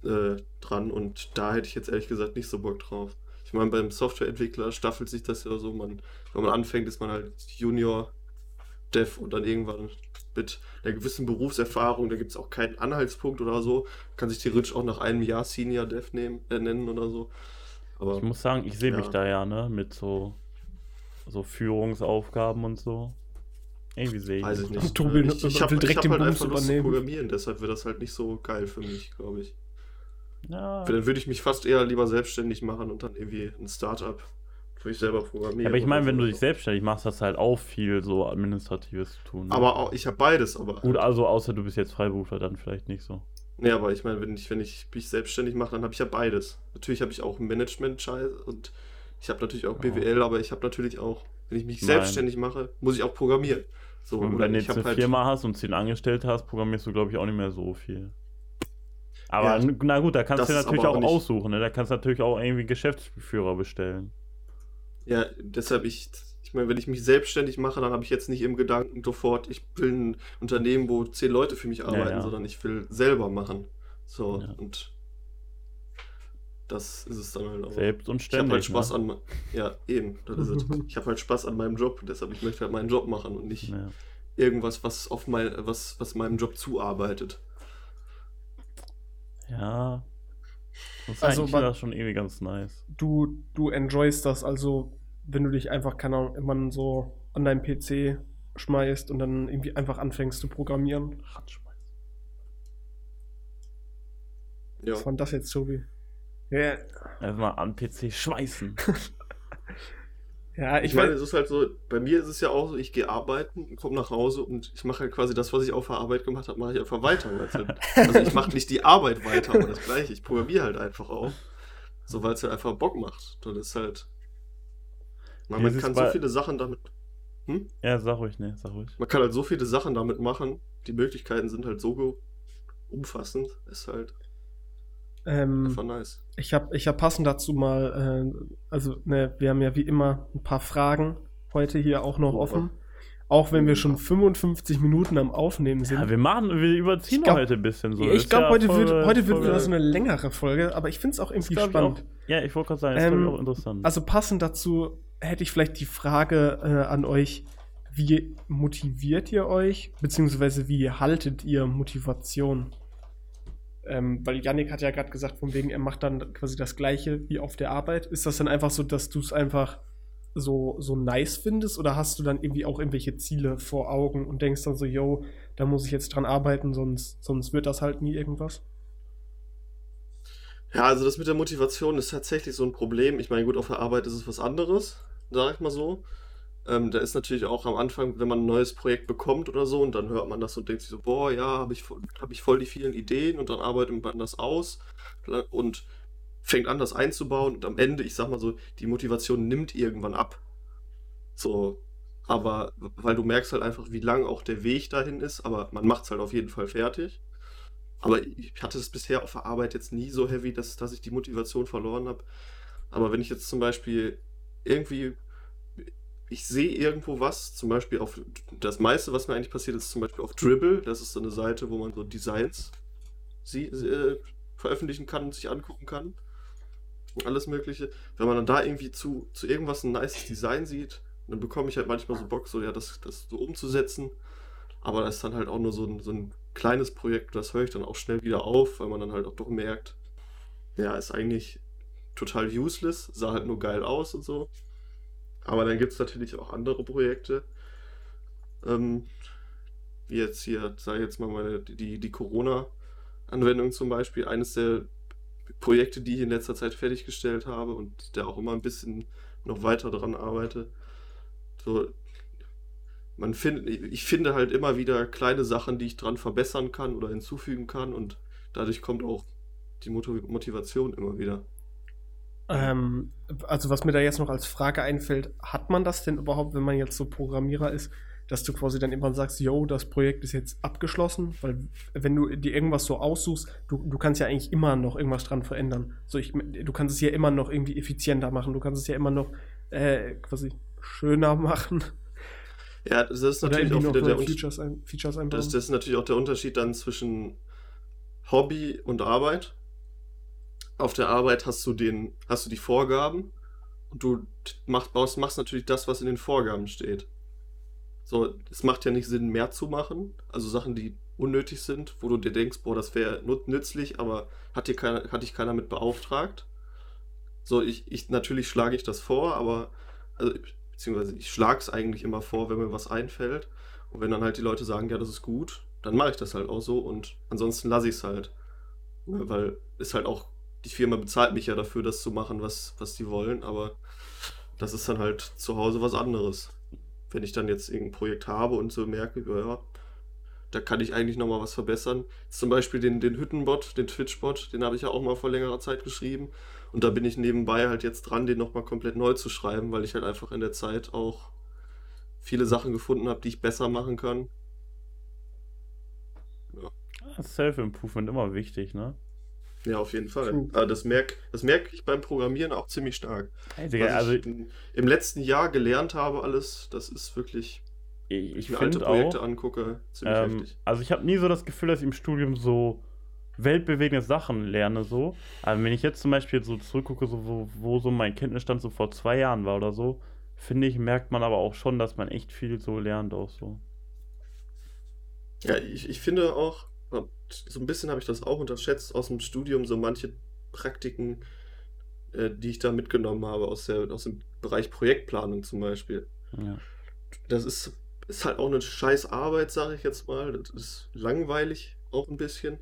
Speaker 1: äh, dran und da hätte ich jetzt ehrlich gesagt nicht so Bock drauf. Ich meine, beim Softwareentwickler staffelt sich das ja so, man, wenn man anfängt, ist man halt Junior Dev und dann irgendwann mit einer gewissen Berufserfahrung, da gibt es auch keinen Anhaltspunkt oder so, kann sich theoretisch auch nach einem Jahr Senior Dev nehmen, äh, nennen oder so. Aber
Speaker 3: Ich muss sagen, ich sehe mich
Speaker 1: Ja.
Speaker 3: da ja, ne? Mit so, so Führungsaufgaben und so. Irgendwie sehe ich
Speaker 1: weiß ich
Speaker 3: mich
Speaker 1: nicht.
Speaker 2: Tobi
Speaker 1: ich ich
Speaker 2: will
Speaker 1: habe
Speaker 2: direkt
Speaker 1: hab
Speaker 2: den
Speaker 1: halt einfach Lust zu programmieren, deshalb wäre das halt nicht so geil für mich, glaube ich.
Speaker 3: Ja.
Speaker 1: Dann würde ich mich fast eher lieber selbstständig machen und dann irgendwie ein Startup, wo ich selber programmiere.
Speaker 3: Ja, aber ich meine, wenn
Speaker 1: so.
Speaker 3: du dich selbstständig machst, hast du halt auch viel so Administratives zu tun. Ne?
Speaker 1: Aber auch, ich habe beides, aber.
Speaker 3: Gut, also außer du bist jetzt Freiberufler, dann vielleicht nicht so.
Speaker 1: Nee, aber ich meine, wenn ich, wenn ich mich selbstständig mache, dann habe ich ja beides. Natürlich habe ich auch Management-Scheiß und ich habe natürlich auch. BWL, aber ich habe natürlich auch, wenn ich mich
Speaker 3: Nein.
Speaker 1: selbstständig mache, muss ich auch programmieren. So,
Speaker 3: Und wenn du jetzt eine
Speaker 1: halt.
Speaker 3: Firma hast und zehn Angestellte hast, programmierst du, glaube ich, auch nicht mehr so viel. Aber
Speaker 1: Ja,
Speaker 3: na gut, da kannst du natürlich auch,
Speaker 1: auch
Speaker 3: aussuchen. Ne? Da kannst du natürlich auch irgendwie Geschäftsführer bestellen.
Speaker 1: Ja, deshalb ich, ich meine, wenn ich mich selbstständig mache, dann habe ich jetzt nicht im Gedanken sofort, ich will ein Unternehmen, wo zehn Leute für mich arbeiten,
Speaker 3: ja.
Speaker 1: sondern ich will selber machen. So,
Speaker 3: Ja.
Speaker 1: und das ist es dann halt auch.
Speaker 3: Selbst und
Speaker 1: Ich habe
Speaker 3: ständig.
Speaker 1: halt Spaß
Speaker 3: ne?
Speaker 1: an, ja, eben, das ist es. Ich habe halt Spaß an meinem Job, deshalb ich möchte halt meinen Job machen und nicht
Speaker 3: Ja.
Speaker 1: irgendwas, was auf mein, was, was meinem Job zuarbeitet.
Speaker 3: ja. Das ist
Speaker 2: Also,
Speaker 3: eigentlich
Speaker 2: man-
Speaker 3: das schon irgendwie ganz nice.
Speaker 2: Du, du enjoyst das also, wenn du dich einfach, keine Ahnung, immer so an deinem PC schmeißt und dann irgendwie einfach anfängst zu programmieren.
Speaker 1: Ja.
Speaker 2: Was war denn das jetzt, Tobi? Ja,
Speaker 3: Erstmal am PC schmeißen.
Speaker 2: ja
Speaker 1: Ich
Speaker 2: ich
Speaker 1: meine, es ist halt so, bei mir ist es ja auch so, ich gehe arbeiten, komme nach Hause und ich mache halt quasi das, was ich auf der Arbeit gemacht habe, mache ich einfach weiter. Also ich mache nicht die Arbeit weiter, aber das gleiche. Ich programmiere halt einfach auch. So, weil es halt einfach Bock macht. Das ist halt. Man, man kann
Speaker 3: bei-
Speaker 1: so viele Sachen damit.
Speaker 3: Ja, sag ruhig, ne, sag ruhig.
Speaker 1: Man kann halt so viele Sachen damit machen. Die Möglichkeiten sind halt so umfassend. Ist halt.
Speaker 2: Ähm,
Speaker 1: Das war nice.
Speaker 2: ich habe ich hab passend dazu mal, äh, also ne, wir haben ja wie immer ein paar Fragen heute hier auch noch
Speaker 1: Super.
Speaker 2: offen. Auch wenn wir schon 55 Minuten am Aufnehmen sind.
Speaker 3: Ja, wir machen, wir überziehen
Speaker 2: glaub-
Speaker 3: heute ein bisschen so.
Speaker 2: ich
Speaker 3: Ist
Speaker 2: glaube,
Speaker 3: ja
Speaker 2: heute,
Speaker 3: voll-
Speaker 2: wird, heute wird wieder so eine längere Folge, aber ich finde es auch irgendwie
Speaker 3: glaub ich
Speaker 2: spannend.
Speaker 3: Auch, ja, ich wollte gerade sagen, das ist
Speaker 2: Ähm,
Speaker 3: ich auch interessant.
Speaker 2: Also passend dazu hätte ich vielleicht die Frage äh, an euch, wie motiviert ihr euch, beziehungsweise wie haltet ihr Motivation? Ähm, weil Yannick hat ja gerade gesagt, von wegen, er macht dann quasi das Gleiche wie auf der Arbeit. Ist das dann einfach so, dass du es einfach so, so nice findest oder hast du dann irgendwie auch irgendwelche Ziele vor Augen und denkst dann so, yo, da muss ich jetzt dran arbeiten, sonst, sonst wird das halt nie irgendwas?
Speaker 1: Ja, also das mit der Motivation ist tatsächlich so ein Problem. Ich meine, gut, auf der Arbeit ist es was anderes, sage ich mal so. Ähm, da ist natürlich auch am Anfang, wenn man ein neues Projekt bekommt oder so, und dann hört man das und denkt sich so, boah, ja, habe ich, hab ich voll die vielen Ideen und dann arbeitet man das aus und fängt an, das einzubauen und am Ende, ich sag mal so, die Motivation nimmt irgendwann ab. So, aber weil du merkst halt einfach, wie lang auch der Weg dahin ist, aber man macht es halt auf jeden Fall fertig. Aber ich hatte es bisher auf der Arbeit jetzt nie so heavy, dass, dass ich die Motivation verloren habe. Aber wenn ich jetzt zum Beispiel irgendwie, ich sehe irgendwo was, zum Beispiel auf, das meiste, was mir eigentlich passiert, ist zum Beispiel auf Dribble. Das ist so eine Seite, wo man so Designs sie, äh, veröffentlichen kann und sich angucken kann. Und alles Mögliche. Wenn man dann da irgendwie zu, zu irgendwas ein nices Design sieht, dann bekomme ich halt manchmal so Bock, so ja, das, das so umzusetzen. Aber das ist dann halt auch nur so ein, so ein kleines Projekt, das höre ich dann auch schnell wieder auf, weil man dann halt auch doch merkt, ja, ist eigentlich total useless, sah halt nur geil aus und so. Aber dann gibt es natürlich auch andere Projekte, ähm, wie jetzt hier, sage ich jetzt mal, meine, die, die Corona-Anwendung zum Beispiel, eines der Projekte, die ich in letzter Zeit fertiggestellt habe und der auch immer ein bisschen noch weiter daran arbeite. So, man find, ich finde halt immer wieder kleine Sachen, die ich dran verbessern kann oder hinzufügen kann und dadurch kommt auch die Motiv- Motivation immer wieder.
Speaker 2: Ähm, also was mir da jetzt noch als Frage einfällt, hat man das denn überhaupt, wenn man jetzt so Programmierer ist, dass du quasi dann immer sagst, yo, das Projekt ist jetzt abgeschlossen? Weil wenn du dir irgendwas so aussuchst, du, du kannst ja eigentlich immer noch irgendwas dran verändern. So, ich, du kannst es ja immer noch irgendwie effizienter machen, du kannst es ja immer noch äh, quasi schöner machen.
Speaker 1: Ja, das ist natürlich auch wieder der.
Speaker 2: Features, ein, Features.
Speaker 1: Das, das ist natürlich auch der Unterschied dann zwischen Hobby und Arbeit. Auf der Arbeit hast du den, hast du die Vorgaben und du machst, baust, machst natürlich das, was in den Vorgaben steht. So, es macht ja nicht Sinn, mehr zu machen. Also Sachen, die unnötig sind, wo du dir denkst, boah, das wäre nützlich, aber hat dir keiner, hat dich keiner mit beauftragt. So, ich, ich natürlich schlage ich das vor, aber also, beziehungsweise ich schlage es eigentlich immer vor, wenn mir was einfällt. Und wenn dann halt die Leute sagen, ja, das ist gut, dann mache ich das halt auch so und ansonsten lasse ich es halt. Ne, Weil ist halt auch, die Firma bezahlt mich ja dafür, das zu machen, was, was die wollen, aber das ist dann halt zu Hause was anderes. Wenn ich dann jetzt irgendein Projekt habe und so merke, ja, da kann ich eigentlich nochmal was verbessern. Zum Beispiel den, den Hüttenbot, den Twitch-Bot, den habe ich ja auch mal vor längerer Zeit geschrieben. Und da bin ich nebenbei halt jetzt dran, den nochmal komplett neu zu schreiben, weil ich halt einfach in der Zeit auch viele Sachen gefunden habe, die ich besser machen kann.
Speaker 3: Ah, Self-Improvement immer wichtig, ne?
Speaker 1: Ja, auf jeden Fall.
Speaker 2: True.
Speaker 1: Aber das merke das merk ich beim Programmieren auch ziemlich stark.
Speaker 3: Ey,
Speaker 1: Was
Speaker 3: also
Speaker 1: ich in, im letzten Jahr gelernt habe, alles, das ist wirklich,
Speaker 3: ich,
Speaker 1: wenn
Speaker 3: ich
Speaker 1: mir alte
Speaker 3: finde
Speaker 1: Projekte
Speaker 3: auch,
Speaker 1: angucke, ziemlich
Speaker 3: ähm,
Speaker 1: heftig.
Speaker 3: also ich habe nie so das Gefühl, dass ich im Studium so weltbewegende Sachen lerne, so. Aber wenn ich jetzt zum Beispiel so zurückgucke, so, wo, wo so mein Kenntnisstand so vor zwei Jahren war oder so, finde ich, merkt man aber auch schon, dass man echt viel so lernt auch so.
Speaker 1: Ja, ich, ich finde auch, so ein bisschen habe ich das auch unterschätzt aus dem Studium, so manche Praktiken, äh, die ich da mitgenommen habe, aus, der, aus dem Bereich Projektplanung zum Beispiel.
Speaker 3: Ja.
Speaker 1: Das ist, ist halt auch eine scheiß Arbeit, sage ich jetzt mal. Das ist langweilig auch ein bisschen.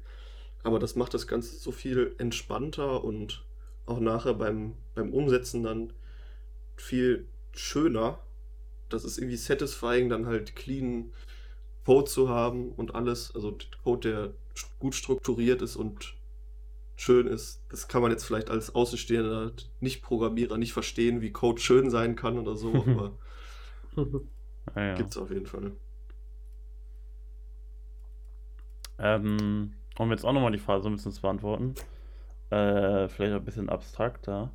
Speaker 1: Aber das macht das Ganze so viel entspannter und auch nachher beim, beim Umsetzen dann viel schöner. Das ist irgendwie satisfying, dann halt clean Code zu haben und alles. Also Code, der gut strukturiert ist und schön ist. Das kann man jetzt vielleicht als Außenstehender Nicht-Programmierer nicht verstehen, wie Code schön sein kann oder so, aber
Speaker 3: Ah, ja.
Speaker 1: gibt's auf jeden Fall.
Speaker 3: Ähm, um jetzt auch nochmal die Frage so ein bisschen zu beantworten. äh, vielleicht ein bisschen abstrakter.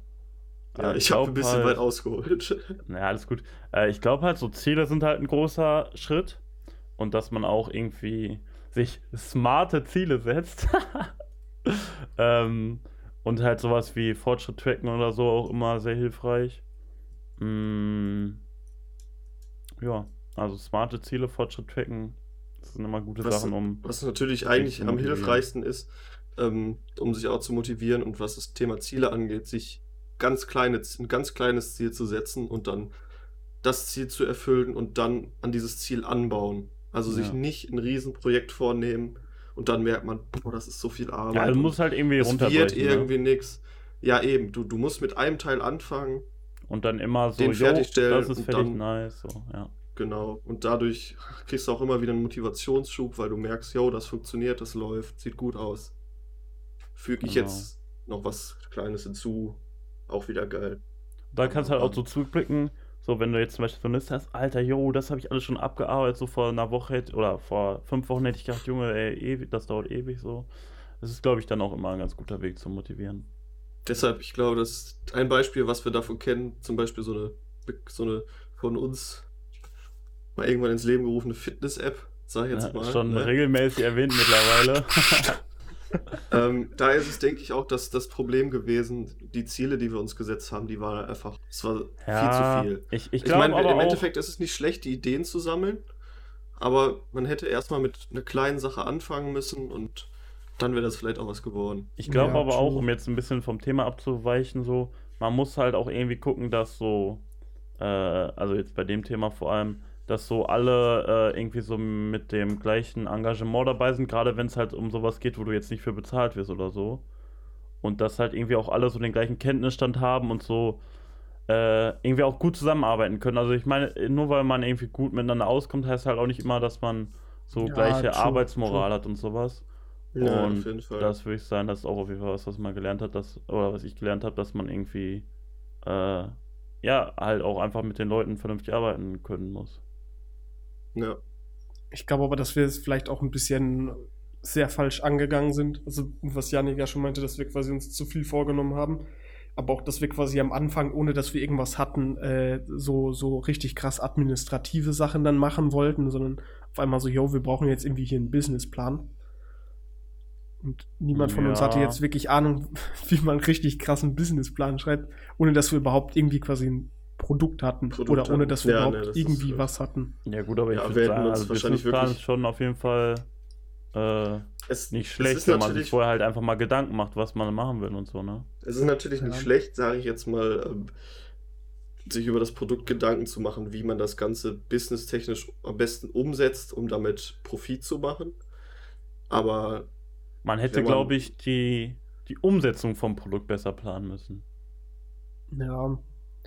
Speaker 1: Ja,
Speaker 3: Äh,
Speaker 1: ich habe
Speaker 3: glaub
Speaker 1: ein bisschen
Speaker 3: halt,
Speaker 1: weit ausgeholt.
Speaker 3: Naja, alles gut. Äh, ich glaube halt, so Ziele sind halt ein großer Schritt. Und dass man auch irgendwie sich smarte Ziele setzt. ähm, und halt sowas wie Fortschritt tracken oder so auch immer sehr hilfreich. Mm, ja, also smarte Ziele, Fortschritt tracken, das sind immer gute
Speaker 1: Was-
Speaker 3: Sachen, um.
Speaker 1: Was natürlich eigentlich am hilfreichsten ist, ähm, um sich auch zu motivieren und was das Thema Ziele angeht, sich ganz kleine, ein ganz kleines Ziel zu setzen und dann das Ziel zu erfüllen und dann an dieses Ziel anbauen. Also sich
Speaker 3: Ja.
Speaker 1: nicht ein Riesenprojekt vornehmen und dann merkt man, boah, das ist so viel Arbeit.
Speaker 3: Ja, du musst halt irgendwie
Speaker 1: es wird
Speaker 3: runterbrechen. Ne?
Speaker 1: irgendwie nichts. Ja, eben, du, du musst mit einem Teil anfangen,
Speaker 3: Und dann immer so,
Speaker 1: den
Speaker 3: jo,
Speaker 1: fertigstellen
Speaker 3: das ist fertig,
Speaker 1: dann-
Speaker 3: nice. So, ja.
Speaker 1: genau. Und dadurch kriegst du auch immer wieder einen Motivationsschub, weil du merkst, yo, das funktioniert, das läuft, sieht gut aus. Füge ich
Speaker 3: Genau.
Speaker 1: jetzt noch was Kleines hinzu, auch wieder geil.
Speaker 3: Da kannst du halt auch
Speaker 1: Ähm.
Speaker 3: so zurückblicken, so wenn du jetzt zum Beispiel so eine Liste hast, Alter, yo, das habe ich alles schon abgearbeitet, so vor einer Woche hätte, oder vor fünf Wochen hätte ich gedacht, Junge, ey, ewig, das dauert ewig so. Das ist, glaube ich, dann auch immer ein ganz guter Weg zum Motivieren.
Speaker 1: Deshalb, ich glaube, das ist ein Beispiel, was wir davon kennen, zum Beispiel so eine, so eine von uns mal irgendwann ins Leben gerufene Fitness-App, sag ich jetzt
Speaker 3: Ja,
Speaker 1: mal.
Speaker 3: schon
Speaker 1: ne?
Speaker 3: regelmäßig erwähnt mittlerweile.
Speaker 1: Ähm, da ist es, denke ich, auch dass das Problem gewesen, die Ziele, die wir uns gesetzt haben, die waren einfach, es war
Speaker 3: ja,
Speaker 1: viel zu viel.
Speaker 3: Ich, ich
Speaker 1: Ich,
Speaker 3: glaube
Speaker 1: meine,
Speaker 3: aber
Speaker 1: im
Speaker 3: auch,
Speaker 1: Endeffekt ist es nicht schlecht, die Ideen zu sammeln, aber man hätte erstmal mit einer kleinen Sache anfangen müssen und dann wäre das vielleicht auch was geworden.
Speaker 3: Ich glaube
Speaker 2: Ja,
Speaker 3: aber auch,
Speaker 2: true.
Speaker 3: um jetzt ein bisschen vom Thema abzuweichen, so, man muss halt auch irgendwie gucken, dass so, äh, also jetzt bei dem Thema vor allem, dass so alle äh, irgendwie so mit dem gleichen Engagement dabei sind, gerade wenn es halt um sowas geht, wo du jetzt nicht für bezahlt wirst oder so. Und dass halt irgendwie auch alle so den gleichen Kenntnisstand haben und so äh, irgendwie auch gut zusammenarbeiten können. Also ich meine, nur weil man irgendwie gut miteinander auskommt, heißt halt auch nicht immer, dass man so
Speaker 2: Ja,
Speaker 3: gleiche
Speaker 2: true,
Speaker 3: Arbeitsmoral
Speaker 2: true.
Speaker 3: hat und sowas.
Speaker 1: Ja,
Speaker 3: und
Speaker 1: auf jeden Fall.
Speaker 3: das würde ich sagen, das ist auch auf jeden Fall was, was man gelernt hat, dass, oder was ich gelernt habe, dass man irgendwie, äh, ja, halt auch einfach mit den Leuten vernünftig arbeiten können muss.
Speaker 1: Ja.
Speaker 2: Ich glaube aber, dass wir es vielleicht auch ein bisschen sehr falsch angegangen sind. Also, was Janik ja schon meinte, dass wir quasi uns zu viel vorgenommen haben. Aber auch, dass wir quasi am Anfang, ohne dass wir irgendwas hatten, äh, so, so richtig krass administrative Sachen dann machen wollten, sondern auf einmal so, yo, wir brauchen jetzt irgendwie hier einen Businessplan. Und niemand von uns
Speaker 3: Ja.
Speaker 2: hatte jetzt wirklich Ahnung, wie man einen richtig krassen Businessplan schreibt, ohne dass wir überhaupt irgendwie quasi ein Produkt hatten.
Speaker 1: Produkt
Speaker 2: oder ohne dass wir
Speaker 1: Ja,
Speaker 2: überhaupt
Speaker 1: nee, ist
Speaker 2: irgendwie was hatten.
Speaker 3: Ja gut, aber ich
Speaker 1: Ja,
Speaker 3: würde sagen,
Speaker 1: uns
Speaker 3: also
Speaker 1: wahrscheinlich wirklich-
Speaker 3: ist schon auf jeden Fall äh,
Speaker 1: Es,
Speaker 3: nicht schlecht, wenn man sich vorher halt einfach mal Gedanken macht, was man machen will und so, ne?
Speaker 1: Es ist natürlich nicht
Speaker 2: Ja.
Speaker 1: schlecht, sage ich jetzt mal, ähm, sich über das Produkt Gedanken zu machen, wie man das Ganze businesstechnisch am besten umsetzt, um damit Profit zu machen. Aber
Speaker 3: Man hätte, glaube ich, die, die Umsetzung vom Produkt besser planen müssen.
Speaker 2: Ja,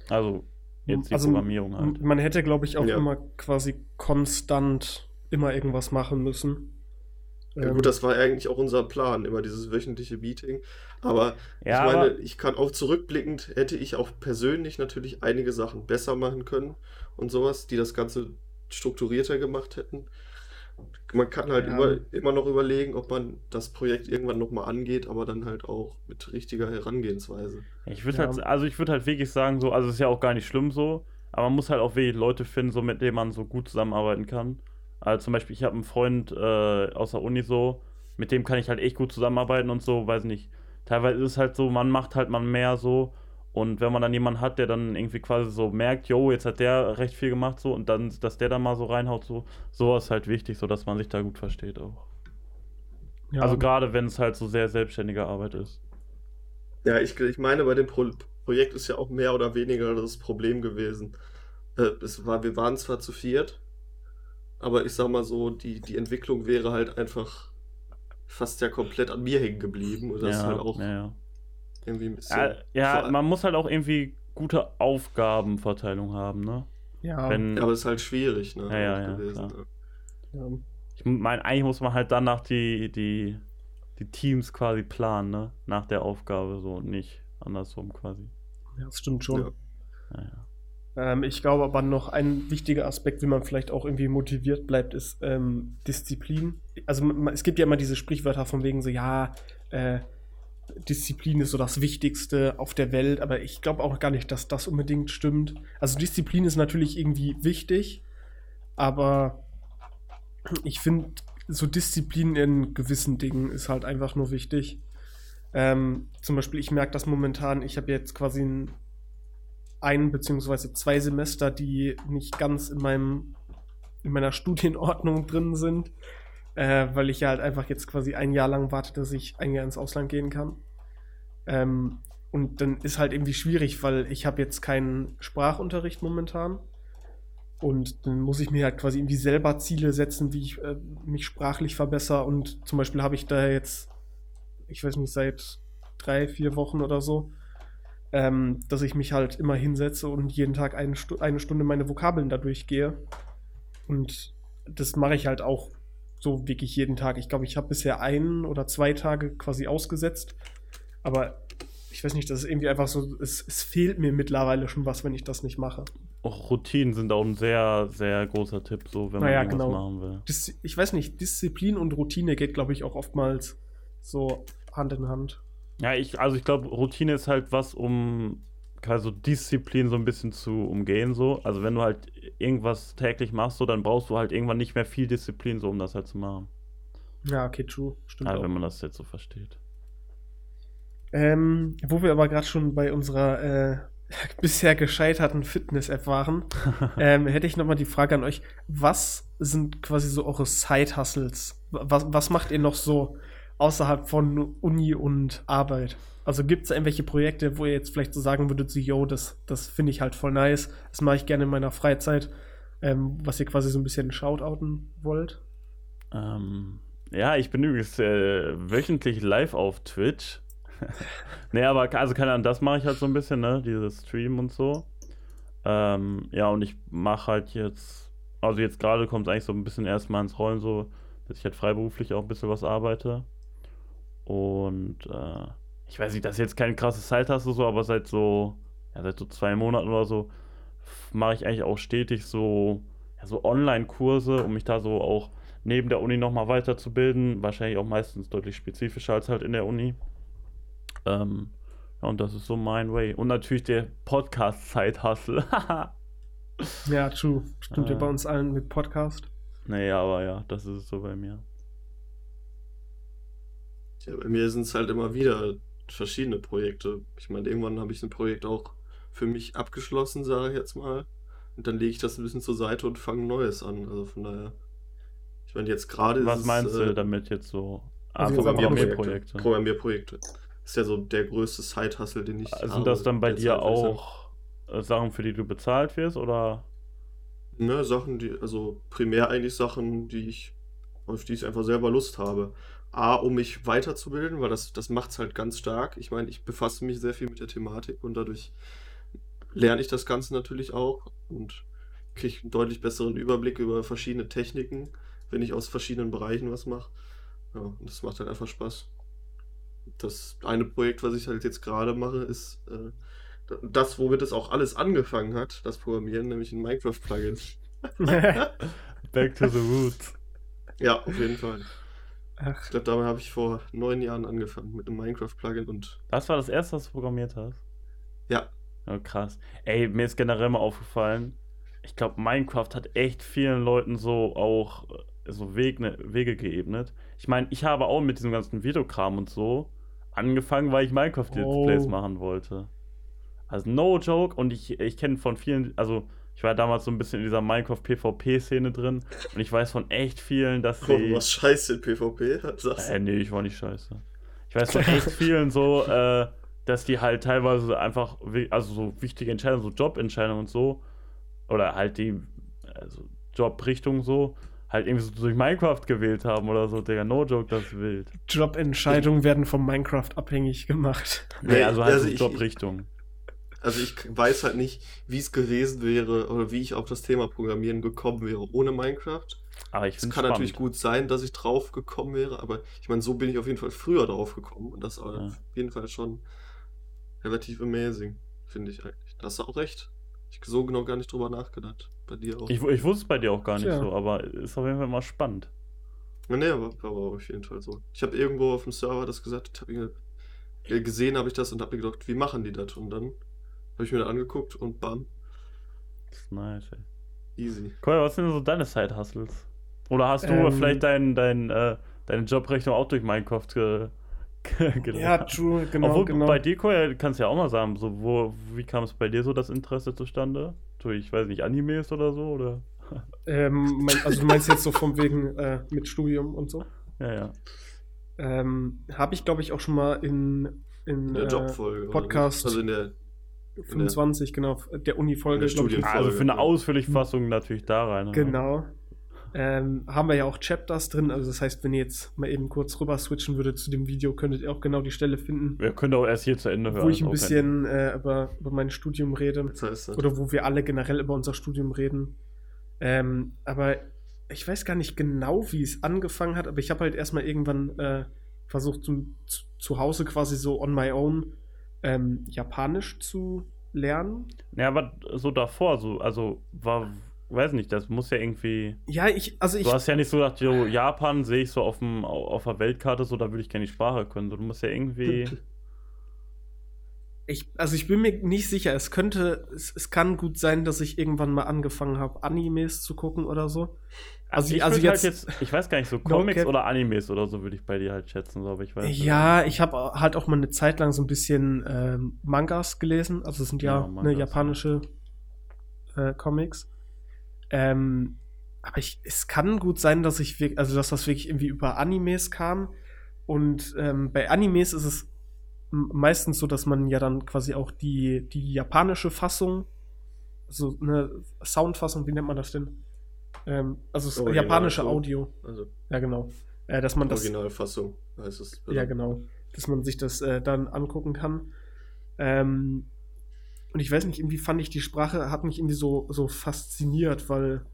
Speaker 3: Also jetzt die
Speaker 2: Also,
Speaker 3: Programmierung halt.
Speaker 2: Man hätte, glaube ich, auch
Speaker 1: Ja.
Speaker 2: immer quasi konstant immer irgendwas machen müssen.
Speaker 1: ja,
Speaker 2: Ähm,
Speaker 1: gut, das war eigentlich auch unser Plan, immer dieses wöchentliche Meeting. Aber
Speaker 3: Ja,
Speaker 1: ich meine,
Speaker 3: aber-
Speaker 1: ich kann auch zurückblickend, hätte ich auch persönlich natürlich einige Sachen besser machen können und sowas, die das Ganze strukturierter gemacht hätten. Man kann halt
Speaker 2: Ja.
Speaker 1: immer, immer noch überlegen, ob man das Projekt irgendwann nochmal angeht, aber dann halt auch mit richtiger Herangehensweise.
Speaker 3: Ich würde
Speaker 2: Ja.
Speaker 3: halt, also ich würde halt wirklich sagen, so, also es ist ja auch gar nicht schlimm so, aber man muss halt auch wirklich Leute finden, so mit denen man so gut zusammenarbeiten kann. Also zum Beispiel, ich habe einen Freund äh, aus der Uni so, mit dem kann ich halt echt gut zusammenarbeiten und so, weiß nicht. Teilweise ist es halt so, man macht halt man mehr so und wenn man dann jemanden hat, der dann irgendwie quasi so merkt, jo, jetzt hat der recht viel gemacht so und dann, dass der dann mal so reinhaut so, sowas ist halt wichtig, so dass man sich da gut versteht auch.
Speaker 2: ja,
Speaker 3: Also gerade wenn es halt so sehr selbstständige Arbeit ist.
Speaker 1: Ja, ich, ich meine, bei dem Pro Projekt ist ja auch mehr oder weniger das Problem gewesen. Äh, es war, wir waren zwar zu viert, aber ich sag mal so, die, die Entwicklung wäre halt einfach fast ja komplett an mir hängen geblieben. Und das ist
Speaker 3: ja,
Speaker 1: halt auch
Speaker 3: ja, ja.
Speaker 1: Irgendwie ein bisschen.
Speaker 3: Ja, ja, man muss halt auch irgendwie gute Aufgabenverteilung haben, ne?
Speaker 2: ja,
Speaker 3: Wenn,
Speaker 1: aber es ist halt schwierig, ne?
Speaker 3: Ja, ja, ja,
Speaker 1: gewesen.
Speaker 2: ja.
Speaker 3: ich meine, eigentlich muss man halt danach die, die, die Teams quasi planen, ne? Nach der Aufgabe so und nicht andersrum quasi.
Speaker 2: ja, das stimmt schon.
Speaker 1: Ja.
Speaker 3: Naja.
Speaker 2: Ähm, ich glaube aber noch ein wichtiger Aspekt, wie man vielleicht auch irgendwie motiviert bleibt, ist ähm, Disziplin. Also man, es gibt ja immer diese Sprichwörter von wegen so, ja, äh, Disziplin ist so das Wichtigste auf der Welt, aber ich glaube auch gar nicht, dass das unbedingt stimmt. Also Disziplin ist natürlich irgendwie wichtig, aber ich finde, so Disziplin in gewissen Dingen ist halt einfach nur wichtig. Ähm, zum Beispiel, ich merke das momentan, ich habe jetzt quasi ein, ein beziehungsweise zwei Semester, die nicht ganz in meinem in meiner Studienordnung drin sind, äh, weil ich ja halt einfach jetzt quasi ein Jahr lang warte, dass ich ein Jahr ins Ausland gehen kann. Ähm, und dann ist halt irgendwie schwierig, weil ich habe jetzt keinen Sprachunterricht momentan. Und dann muss ich mir halt quasi irgendwie selber Ziele setzen, wie ich äh, mich sprachlich verbessere. Und zum Beispiel habe ich da jetzt, ich weiß nicht, seit drei, vier Wochen oder so, ähm, dass ich mich halt immer hinsetze und jeden Tag eine, Stu eine Stunde meine Vokabeln da durchgehe. Und das mache ich halt auch so wirklich jeden Tag. Ich glaube, ich habe bisher einen oder zwei Tage quasi ausgesetzt. Aber ich weiß nicht, das ist irgendwie einfach so, es, es fehlt mir mittlerweile schon was, wenn ich das nicht mache.
Speaker 3: Auch Routinen sind auch ein sehr, sehr großer Tipp, so wenn man
Speaker 2: Naja,
Speaker 3: irgendwas
Speaker 2: genau.
Speaker 3: machen will.
Speaker 2: Dis ich weiß nicht, Disziplin und Routine geht, glaube ich, auch oftmals so Hand in Hand.
Speaker 3: Ja, ich, also ich glaube, Routine ist halt was, um also Disziplin so ein bisschen zu umgehen, so. Also wenn du halt irgendwas täglich machst, so, dann brauchst du halt irgendwann nicht mehr viel Disziplin, so um das halt zu machen.
Speaker 2: Ja, okay, true. Stimmt
Speaker 3: Ja,
Speaker 2: auch.
Speaker 3: wenn man das jetzt so versteht.
Speaker 2: Ähm, wo wir aber gerade schon bei unserer äh, bisher gescheiterten Fitness-App waren, ähm, hätte ich nochmal die Frage an euch. Was sind quasi so eure Side-Hustles? Was, was macht ihr noch so außerhalb von Uni und Arbeit? Also gibt es irgendwelche Projekte, wo ihr jetzt vielleicht so sagen würdet, so, yo, das, das finde ich halt voll nice, das mache ich gerne in meiner Freizeit, ähm, was ihr quasi so ein bisschen shoutouten wollt?
Speaker 3: Ähm, ja, ich bin übrigens äh, wöchentlich live auf Twitch. nee, aber also keine Ahnung, das mache ich halt so ein bisschen, ne? Dieses Stream und so. Ähm, ja, und ich mache halt jetzt, also jetzt gerade kommt es eigentlich so ein bisschen erstmal ins Rollen, so, dass ich halt freiberuflich auch ein bisschen was arbeite. Und äh, ich weiß nicht, das ist jetzt keine krasse Zeit hast so, aber seit so, ja, seit so zwei Monaten oder so mache ich eigentlich auch stetig so, ja, so Online-Kurse, um mich da so auch neben der Uni nochmal weiterzubilden. Wahrscheinlich auch meistens deutlich spezifischer als halt in der Uni. Ähm, ja, und das ist so mein Way. Und natürlich der Podcast-Zeit-Hustle.
Speaker 2: Ja, true. Stimmt ja
Speaker 3: Äh.
Speaker 2: bei uns allen mit Podcast.
Speaker 3: naja, aber ja, das ist es so bei mir.
Speaker 1: Ja, bei mir sind es halt immer wieder verschiedene Projekte. Ich meine, irgendwann habe ich ein Projekt auch für mich abgeschlossen, sage ich jetzt mal. Und dann lege ich das ein bisschen zur Seite und fange ein Neues an. Also von daher. Ich meine, jetzt gerade ist
Speaker 3: Was
Speaker 1: es,
Speaker 3: meinst
Speaker 1: äh,
Speaker 3: du damit jetzt so? Ah,
Speaker 2: Also
Speaker 3: Programmierprojekte.
Speaker 1: Programmierprojekte. Ist ja so der größte Side-Hustle, den ich
Speaker 3: Sind das dann bei dir auch äh, Sachen, für die du bezahlt wirst? Oder?
Speaker 1: Ne, Sachen, die, also primär eigentlich Sachen, die ich, auf die ich einfach selber Lust habe. A, um mich weiterzubilden, weil das, das macht es halt ganz stark. Ich meine, ich befasse mich sehr viel mit der Thematik und dadurch lerne ich das Ganze natürlich auch und kriege einen deutlich besseren Überblick über verschiedene Techniken, wenn ich aus verschiedenen Bereichen was mache. Ja, und das macht halt einfach Spaß. Das eine Projekt, was ich halt jetzt gerade mache, ist äh, das, womit es auch alles angefangen hat, das Programmieren, nämlich ein Minecraft-Plugin.
Speaker 3: Back to the roots.
Speaker 1: Ja, auf jeden Fall.
Speaker 2: Ach,
Speaker 1: Ich glaube, damit habe ich vor neun Jahren angefangen mit einem Minecraft-Plugin und
Speaker 3: Das war das erste, was du programmiert hast?
Speaker 1: ja,
Speaker 3: Oh, krass. Ey, mir ist generell mal aufgefallen, ich glaube, Minecraft hat echt vielen Leuten so auch äh, so Weg, ne, Wege geebnet. Ich meine, ich habe auch mit diesem ganzen Videokram und so angefangen, weil ich Minecraft-Let's
Speaker 2: Oh.
Speaker 3: Plays machen wollte. Also no joke und ich, ich kenne von vielen, also ich war damals so ein bisschen in dieser Minecraft-PvP-Szene drin und ich weiß von echt vielen, dass
Speaker 1: oh,
Speaker 3: sie...
Speaker 1: du warst scheiße in PvP, sagst
Speaker 3: Äh, nee, ich war nicht scheiße. Ich weiß von echt vielen so, äh, dass die halt teilweise einfach, also so wichtige Entscheidungen, so Jobentscheidungen und so, oder halt die, also Jobrichtung so, halt irgendwie so durch Minecraft gewählt haben oder so, Digga, no joke, das ist wild.
Speaker 2: Jobentscheidungen werden vom Minecraft abhängig gemacht.
Speaker 3: Nee, also halt
Speaker 1: also
Speaker 3: so
Speaker 1: ich-
Speaker 3: Jobrichtung.
Speaker 1: Also ich weiß halt nicht, wie es gewesen wäre oder wie ich auf das Thema Programmieren gekommen wäre ohne Minecraft.
Speaker 3: Aber ich
Speaker 1: Es kann
Speaker 3: spannend.
Speaker 1: natürlich gut sein, dass ich drauf gekommen wäre, aber ich meine, so bin ich auf jeden Fall früher drauf gekommen und das war
Speaker 3: Ja.
Speaker 1: auf jeden Fall schon relativ amazing, finde ich eigentlich. Da hast du auch recht. Ich hab so genau gar nicht drüber nachgedacht. Bei dir auch.
Speaker 3: Ich, ich wusste es bei dir auch gar nicht
Speaker 2: Tja.
Speaker 3: so, aber ist auf jeden Fall mal spannend.
Speaker 1: Ja, nee, aber war aber auf jeden Fall so. Ich habe irgendwo auf dem Server das gesagt, ich habe äh, gesehen habe ich das und habe mir gedacht, wie machen die das? Und dann habe ich mir das angeguckt und bam,
Speaker 3: Das ist nice, ey.
Speaker 1: easy.
Speaker 3: Cool, was sind denn so deine Side-Hustles? Oder hast du
Speaker 2: Ähm,
Speaker 3: vielleicht dein, dein, äh, deine Jobrechnung auch durch Minecraft ge gelernt?
Speaker 2: Ja, true, genau,
Speaker 3: Obwohl,
Speaker 2: genau.
Speaker 3: bei dir, Koya, kannst du ja auch mal sagen, so, wo, wie kam es bei dir so das Interesse zustande? Durch, ich weiß nicht, Animes oder so, oder?
Speaker 2: Ähm, mein, also du meinst jetzt so von wegen äh, mit Studium und so?
Speaker 3: Ja, ja.
Speaker 2: Ähm, Habe ich, glaube ich, auch schon mal in, in
Speaker 1: In der
Speaker 2: äh,
Speaker 1: Jobfolge.
Speaker 2: Podcast.
Speaker 1: Also in der,
Speaker 2: 25, genau, der Uni-Folge.
Speaker 3: Also für eine
Speaker 1: ja.
Speaker 3: ausführliche Fassung natürlich da rein.
Speaker 2: Genau. Ähm, haben wir ja auch Chapters drin, also das heißt, wenn ihr jetzt mal eben kurz rüber switchen würdet zu dem Video, könntet ihr auch genau die Stelle finden,
Speaker 3: Wir können auch erst hier zu Ende hören.
Speaker 2: wo ich ein bisschen äh, über, über mein Studium rede.
Speaker 1: Das heißt, das.
Speaker 2: Oder wo wir alle generell über unser Studium reden. Ähm, aber ich weiß gar nicht genau, wie es angefangen hat, aber ich habe halt erstmal irgendwann äh, versucht, zum, zu, zu Hause quasi so on my own ähm, Japanisch zu lernen.
Speaker 3: Ja, aber so davor, so, also war, weiß nicht, das muss ja irgendwie.
Speaker 2: Ja, ich, also ich,
Speaker 3: Du hast ja nicht so gedacht, jo, Japan sehe ich so auf, dem, auf der Weltkarte, so, da würde ich gerne die Sprache können. So, du musst ja irgendwie.
Speaker 2: ich, also ich bin mir nicht sicher. Es könnte, es, es kann gut sein, dass ich irgendwann mal angefangen habe, Animes zu gucken oder so. Also,
Speaker 3: ich
Speaker 2: also
Speaker 3: würd
Speaker 2: jetzt,
Speaker 3: halt jetzt, ich weiß gar nicht, so Comics
Speaker 2: cap.
Speaker 3: oder Animes oder so würde ich bei dir halt schätzen, so, aber ich weiß.
Speaker 2: Ja, ich habe halt auch mal eine Zeit lang so ein bisschen ähm, Mangas gelesen. Also es sind ja,
Speaker 3: Ja,
Speaker 2: ne,
Speaker 3: Mangas,
Speaker 2: japanische äh, Comics. Ähm, aber ich, es kann gut sein, dass ich wirklich, also dass das wirklich irgendwie über Animes kam. Und ähm, bei Animes ist es meistens so, dass man ja dann quasi auch die, die japanische Fassung, also eine Soundfassung, wie nennt man das denn? Ähm, also das
Speaker 1: Original,
Speaker 2: japanische. Audio.
Speaker 1: Also
Speaker 2: Ja, genau. Äh, dass man das
Speaker 1: Originalfassung heißt es.
Speaker 2: ja, genau. Dass man sich das äh, dann angucken kann. Ähm, und ich weiß nicht, irgendwie fand ich die Sprache, hat mich irgendwie so, so fasziniert, weil